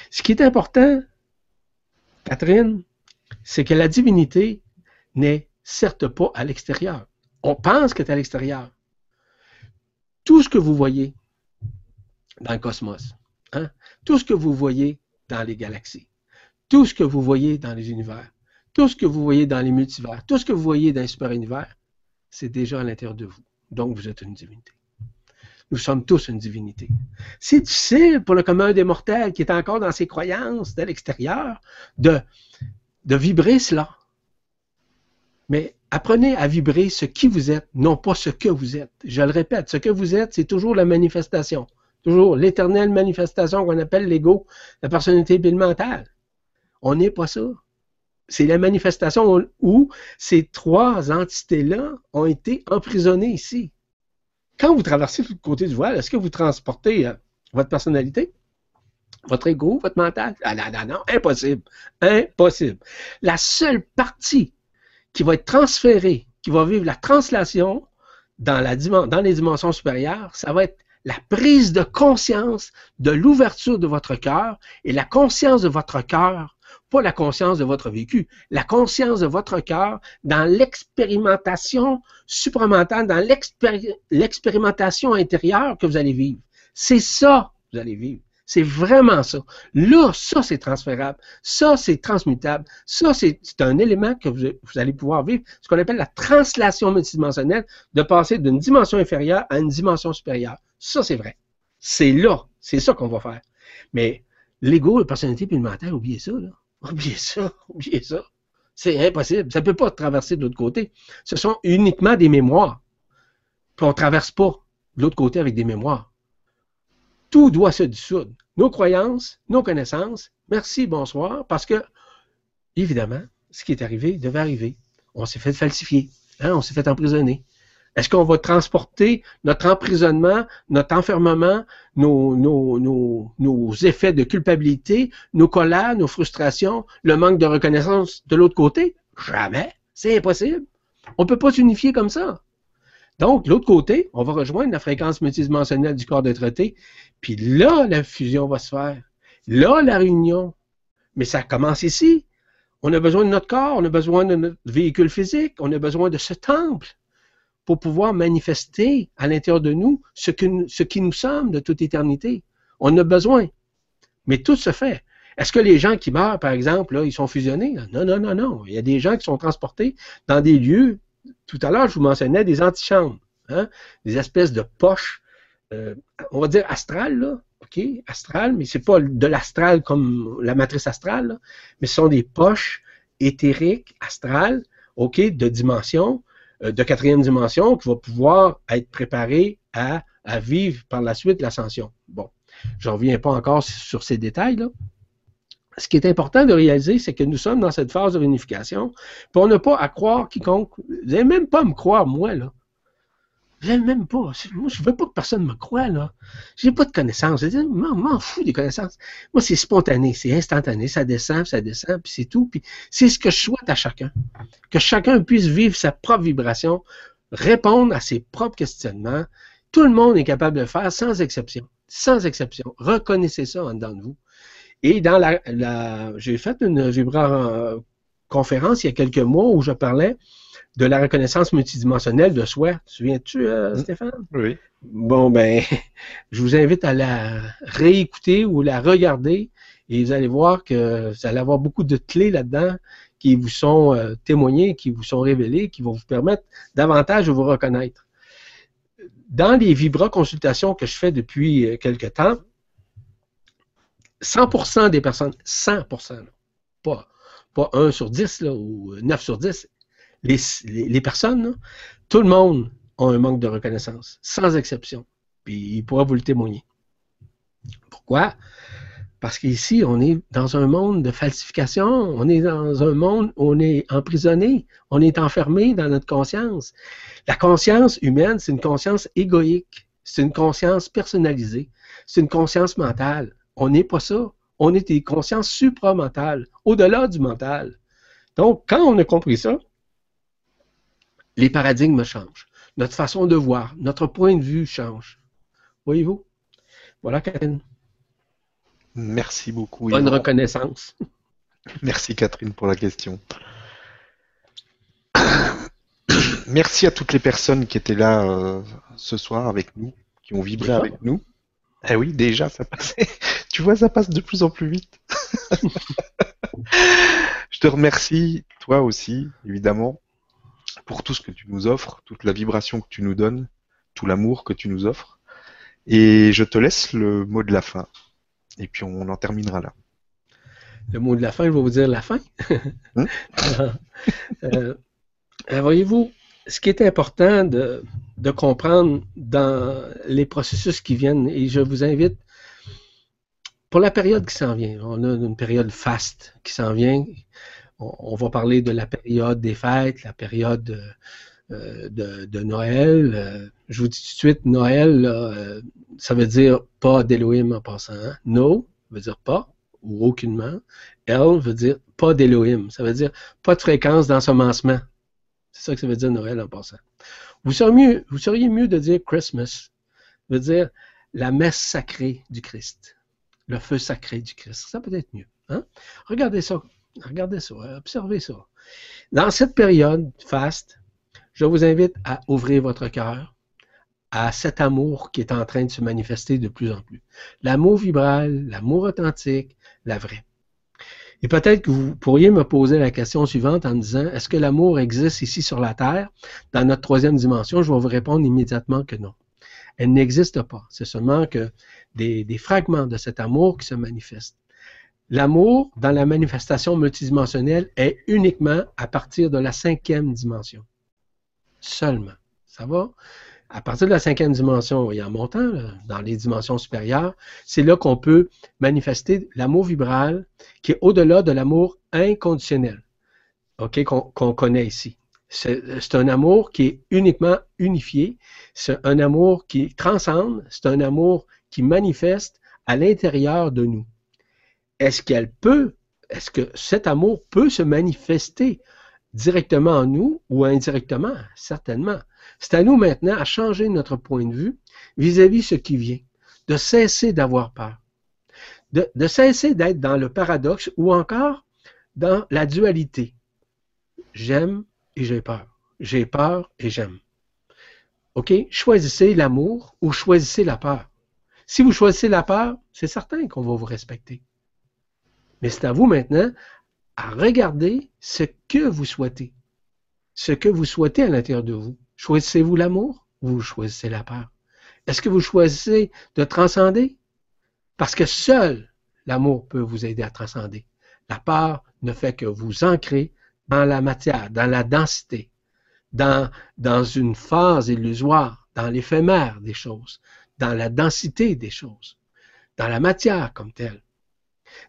Ce qui est important, Catherine, c'est que la divinité n'est certes pas à l'extérieur. On pense qu'elle est à l'extérieur. Tout ce que vous voyez dans le cosmos, hein, tout ce que vous voyez dans les galaxies, tout ce que vous voyez dans les univers, tout ce que vous voyez dans les multivers, tout ce que vous voyez dans les super-univers, c'est déjà à l'intérieur de vous. Donc, vous êtes une divinité. Nous sommes tous une divinité. C'est difficile pour le commun des mortels qui est encore dans ses croyances de l'extérieur de, de vibrer cela. Mais apprenez à vibrer ce qui vous êtes, non pas ce que vous êtes. Je le répète, ce que vous êtes, c'est toujours la manifestation. Toujours l'éternelle manifestation qu'on appelle l'ego, la personnalité mentale. On n'est pas ça. C'est la manifestation où ces trois entités-là ont été emprisonnées ici. Quand vous traversez le côté du voile, est-ce que vous transportez euh, votre personnalité? Votre ego, votre mental? Ah non, non, non, impossible. Impossible. La seule partie qui va être transférée, qui va vivre la translation dans, la, dans les dimensions supérieures, ça va être la prise de conscience de l'ouverture de votre cœur et la conscience de votre cœur pas la conscience de votre vécu, la conscience de votre cœur dans l'expérimentation supramentale, dans l'expérimentation intérieure que vous allez vivre. C'est ça que vous allez vivre. C'est vraiment ça. Là, ça, c'est transférable. Ça, c'est transmutable. Ça, c'est un élément que vous, allez pouvoir vivre, ce qu'on appelle la translation multidimensionnelle, de passer d'une dimension inférieure à une dimension supérieure. Ça, c'est vrai. C'est là. C'est ça qu'on va faire. Mais l'ego, la personnalité puis le mental, oubliez ça. Oubliez ça, oubliez ça. C'est impossible. Ça ne peut pas traverser de l'autre côté. Ce sont uniquement des mémoires. Puis on ne traverse pas de l'autre côté avec des mémoires. Tout doit se dissoudre. Nos croyances, nos connaissances, merci, bonsoir, parce que, évidemment, ce qui est arrivé devait arriver. On s'est fait falsifier. Hein, on s'est fait emprisonner. Est-ce qu'on va transporter notre emprisonnement, notre enfermement, nos, nos, effets de culpabilité, nos colères, nos frustrations, le manque de reconnaissance de l'autre côté? Jamais. C'est impossible. On ne peut pas s'unifier comme ça. Donc, l'autre côté, on va rejoindre la fréquence multidimensionnelle du corps de traité, puis là, la fusion va se faire. Là, la réunion. Mais ça commence ici. On a besoin de notre corps, on a besoin de notre véhicule physique, on a besoin de ce temple pour pouvoir manifester à l'intérieur de nous ce, qui nous sommes de toute éternité. On a besoin. Mais tout se fait. Est-ce que les gens qui meurent, par exemple, là, ils sont fusionnés? Non, non, non, non. Il y a des gens qui sont transportés dans des lieux. Tout à l'heure, je vous mentionnais des antichambres, hein? des espèces de poches, euh, on va dire astrales, là. OK? Astral, mais c'est pas de l'astral comme la matrice astrale, mais ce sont des poches éthériques, astrales, OK, de dimension, euh, de quatrième dimension qui va pouvoir être préparé à, vivre par la suite l'ascension. Bon, je ne reviens pas encore sur ces détails-là. Ce qui est important de réaliser, c'est que nous sommes dans cette phase de réunification, puis on n'a pas à croire quiconque. Vous n'allez même pas me croire, moi, là. J'aime même pas. Moi, je veux pas que personne me croie, là. J'ai pas de connaissances. Je m'en fous des connaissances. Moi, c'est spontané, c'est instantané. Ça descend, ça descend, puis c'est tout. Puis c'est ce que je souhaite à chacun. Que chacun puisse vivre sa propre vibration, répondre à ses propres questionnements. Tout le monde est capable de le faire sans exception. Sans exception. Reconnaissez ça en dedans de vous. Et dans la, la j'ai fait une vibra conférence il y a quelques mois où je parlais de la reconnaissance multidimensionnelle de soi. Tu souviens-tu, euh, mmh. Stéphane? Oui. Bon, ben, je vous invite à la réécouter ou la regarder et vous allez voir que vous allez avoir beaucoup de clés là-dedans qui vous sont euh, témoignées, qui vous sont révélées, qui vont vous permettre davantage de vous reconnaître. Dans les Vibra consultations que je fais depuis euh, quelque temps, 100% des personnes, 100%, pas, pas 1 sur 10 là, ou 9 sur 10, les, personnes, tout le monde a un manque de reconnaissance, sans exception. Puis il pourra vous le témoigner. Pourquoi? Parce qu'ici, on est dans un monde de falsification, on est dans un monde où on est emprisonné, on est enfermé dans notre conscience. La conscience humaine, c'est une conscience égoïque, c'est une conscience personnalisée, c'est une conscience mentale. On n'est pas ça. On est des consciences supramentales, au-delà du mental. Donc, quand on a compris ça, les paradigmes changent. Notre façon de voir, notre point de vue change. Voyez-vous? Voilà, Catherine. Merci beaucoup. Bonne reconnaissance. Merci, Catherine, pour la question. Merci à toutes les personnes qui étaient là euh, ce soir avec nous, qui ont vibré avec nous. Eh oui, déjà, ça passait. Tu vois, ça passe de plus en plus vite. Je te remercie, toi aussi, évidemment, pour tout ce que tu nous offres, toute la vibration que tu nous donnes, tout l'amour que tu nous offres. Et je te laisse le mot de la fin. Et puis on en terminera là. Le mot de la fin, je vais vous dire la fin. Hein? Euh, euh, voyez-vous, ce qui est important de, comprendre dans les processus qui viennent, et je vous invite, pour la période qui s'en vient, on a une période faste qui s'en vient, on, va parler de la période des fêtes, la période euh, de, Noël. je vous dis tout de suite, Noël, ça veut dire pas d'Elohim en passant. Hein? No veut dire pas ou aucunement. El veut dire pas d'Elohim. Ça veut dire pas de fréquence d'ensemencement. C'est ça que ça veut dire Noël en passant. Vous seriez mieux, de dire Christmas. veut dire la messe sacrée du Christ. Le feu sacré du Christ. Ça peut être mieux. Hein? Regardez ça. Regardez ça. Observez ça. Dans cette période faste, je vous invite à ouvrir votre cœur à cet amour qui est en train de se manifester de plus en plus. L'amour vibral, l'amour authentique, la vraie. Et peut-être que vous pourriez me poser la question suivante en disant, est-ce que l'amour existe ici sur la Terre, dans notre troisième dimension? Je vais vous répondre immédiatement que non. Elle n'existe pas. C'est seulement que des, fragments de cet amour qui se manifestent. L'amour, dans la manifestation multidimensionnelle, est uniquement à partir de la cinquième dimension. Seulement. Ça va? À partir de la cinquième dimension et en montant dans les dimensions supérieures, c'est là qu'on peut manifester l'amour vibral qui est au-delà de l'amour inconditionnel ok, qu'on connaît ici. C'est un amour qui est uniquement unifié, c'est un amour qui transcende, c'est un amour qui manifeste à l'intérieur de nous. Est-ce qu'elle peut, est-ce que cet amour peut se manifester directement en nous ou indirectement? Certainement. C'est à nous maintenant à changer notre point de vue vis-à-vis ce qui vient, de cesser d'avoir peur, de, cesser d'être dans le paradoxe ou encore dans la dualité. J'aime et j'ai peur. J'ai peur et j'aime. OK? Choisissez l'amour ou choisissez la peur. Si vous choisissez la peur, c'est certain qu'on va vous respecter. Mais c'est à vous maintenant à regarder ce que vous souhaitez. Ce que vous souhaitez à l'intérieur de vous. Choisissez-vous l'amour ou vous choisissez la peur? Est-ce que vous choisissez de transcender? Parce que seul l'amour peut vous aider à transcender. La peur ne fait que vous ancrer dans la matière, dans la densité, dans, dans une phase illusoire, dans l'éphémère des choses, dans la densité des choses, dans la matière comme telle.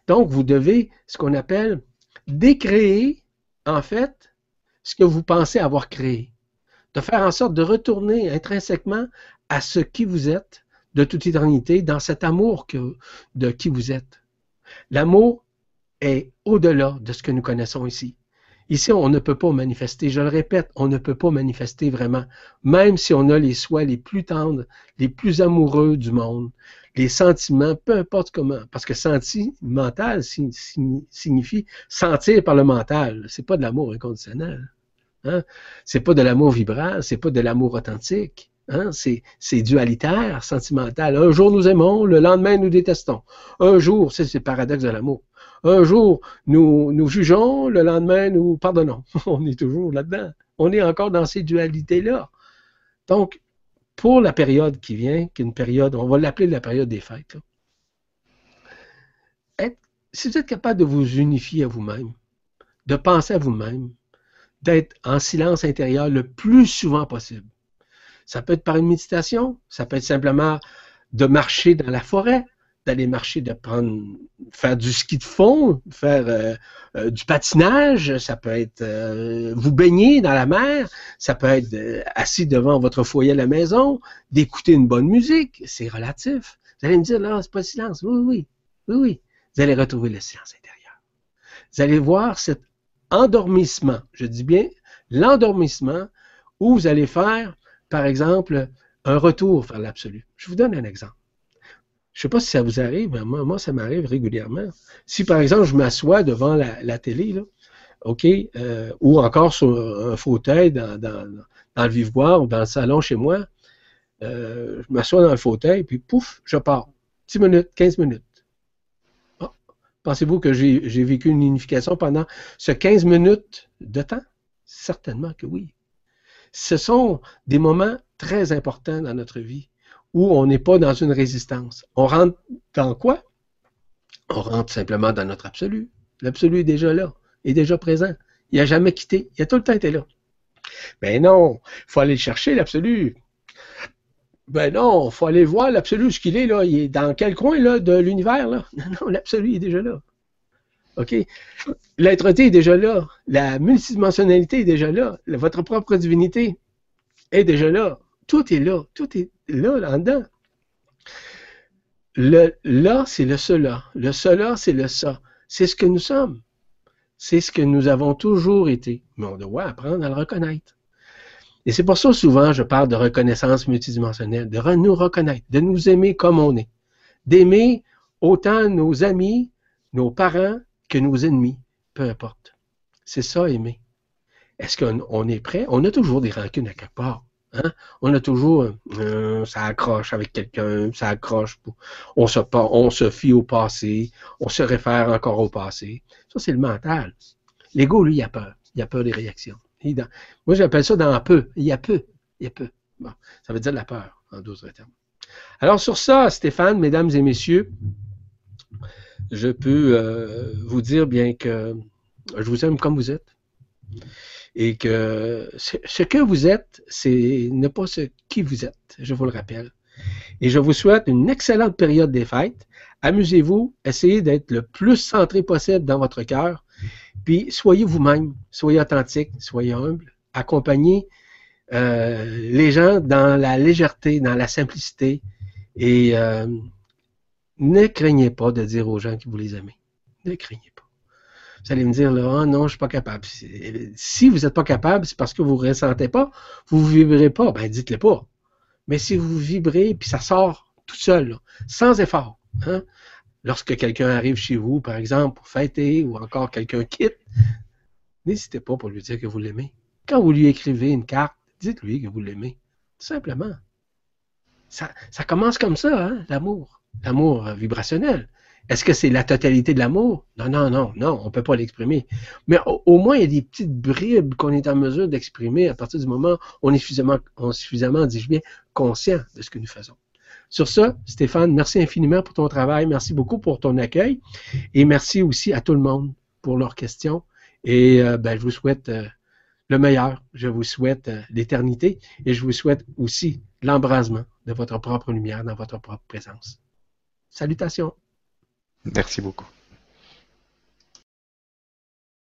Donc, vous devez, ce qu'on appelle, décréer, en fait, ce que vous pensez avoir créé de faire en sorte de retourner intrinsèquement à ce qui vous êtes de toute éternité, dans cet amour que, de qui vous êtes. L'amour est au-delà de ce que nous connaissons ici. Ici, on ne peut pas manifester, je le répète, on ne peut pas manifester vraiment, même si on a les soins les plus tendres, les plus amoureux du monde, les sentiments, peu importe comment, parce que sentimental signifie sentir par le mental, c'est pas de l'amour inconditionnel. Hein? C'est pas de l'amour vibral, c'est pas de l'amour authentique. Hein? C'est dualitaire, sentimental. Un jour nous aimons, le lendemain nous détestons. Un jour, c'est le paradoxe de l'amour. Un jour nous, nous jugeons, le lendemain nous pardonnons. On est toujours là-dedans. On est encore dans ces dualités-là. Donc, pour la période qui vient, qui est une période, on va l'appeler la période des fêtes, si vous êtes capable de vous unifier à vous-même, de penser à vous-même, d'être en silence intérieur le plus souvent possible. Ça peut être par une méditation, ça peut être simplement de marcher dans la forêt, d'aller marcher, de prendre, faire du ski de fond, faire euh, euh, du patinage, ça peut être euh, vous baigner dans la mer, ça peut être assis devant votre foyer à la maison, d'écouter une bonne musique, c'est relatif. Vous allez me dire, là, c'est pas le silence. Oui, oui, oui, oui. Vous allez retrouver le silence intérieur. Vous allez voir cet endormissement, je dis bien l'endormissement, où vous allez faire, par exemple, un retour vers l'absolu. Je vous donne un exemple. Je ne sais pas si ça vous arrive, mais moi, ça m'arrive régulièrement. Si, par exemple, je m'assois devant la, télé, OK, euh, ou encore sur un fauteuil dans, le viveboire ou dans le salon chez moi, euh, je m'assois dans le fauteuil, puis pouf, je pars. 10 minutes, 15 minutes. Pensez-vous que j'ai vécu une unification pendant ce 15 minutes de temps? Certainement que oui. Ce sont des moments très importants dans notre vie où on n'est pas dans une résistance. On rentre dans quoi? On rentre simplement dans notre absolu. L'absolu est déjà là, est déjà présent. Il n'a jamais quitté. Il a tout le temps été là. Ben non, il faut aller chercher, l'absolu. Ben non, il faut aller voir l'absolu, ce qu'il est là. Il est dans quel coin là, de l'univers? Là? Non, non, l'absolu est déjà là. OK? L'être-té est déjà là. La multidimensionnalité est déjà là. Votre propre divinité est déjà là. Tout est là. Tout est là, là-dedans. Le là, c'est le cela. Le cela, c'est le ça. C'est ce que nous sommes. C'est ce que nous avons toujours été. Mais on doit apprendre à le reconnaître. Et c'est pour ça souvent je parle de reconnaissance multidimensionnelle, de nous reconnaître, de nous aimer comme on est, d'aimer autant nos amis, nos parents que nos ennemis, peu importe. C'est ça aimer. Est-ce qu'on est prêt? On a toujours des rancunes à quelque part. Hein? On a toujours, euh, ça accroche avec quelqu'un, ça accroche. On se, on se fie au passé, on se réfère encore au passé. Ça, c'est le mental. L'ego, lui, il a peur. Il a peur des réactions. Moi, j'appelle ça dans peu. Il y a peu. Il y a peu. ça veut dire la peur, en d'autres termes. Alors, sur ça, Stéphane, mesdames et messieurs, je peux euh, vous dire bien que je vous aime comme vous êtes et que ce que vous êtes, c'est ne pas ce qui vous êtes, je vous le rappelle. Et je vous souhaite une excellente période des fêtes. Amusez-vous, essayez d'être le plus centré possible dans votre cœur, puis soyez vous-même, soyez authentique, soyez humble, accompagnez euh, les gens dans la légèreté, dans la simplicité, et euh, ne craignez pas de dire aux gens que vous les aimez. Ne craignez pas. Vous allez me dire, là, oh non, je ne suis pas capable. Si vous n'êtes pas capable, c'est parce que vous ne ressentez pas, vous ne vibrez pas, ben dites-le pas. Mais si vous vibrez, puis ça sort tout seul, sans effort, hein, lorsque quelqu'un arrive chez vous, par exemple, pour fêter, ou encore quelqu'un quitte, n'hésitez pas pour lui dire que vous l'aimez. Quand vous lui écrivez une carte, dites-lui que vous l'aimez. Tout simplement. Ça, commence comme ça, hein, l'amour. L'amour vibrationnel. Est-ce que c'est la totalité de l'amour? Non, non, non, non, on ne peut pas l'exprimer. Mais au, moins, il y a des petites bribes qu'on est en mesure d'exprimer à partir du moment où on est suffisamment, on est suffisamment dis-je bien, conscient de ce que nous faisons. Sur ça, Stéphane, merci infiniment pour ton travail, merci beaucoup pour ton accueil et merci aussi à tout le monde pour leurs questions. Et euh, ben, je vous souhaite euh, le meilleur, je vous souhaite euh, l'éternité et je vous souhaite aussi l'embrasement de votre propre lumière dans votre propre présence. Salutations. Merci beaucoup.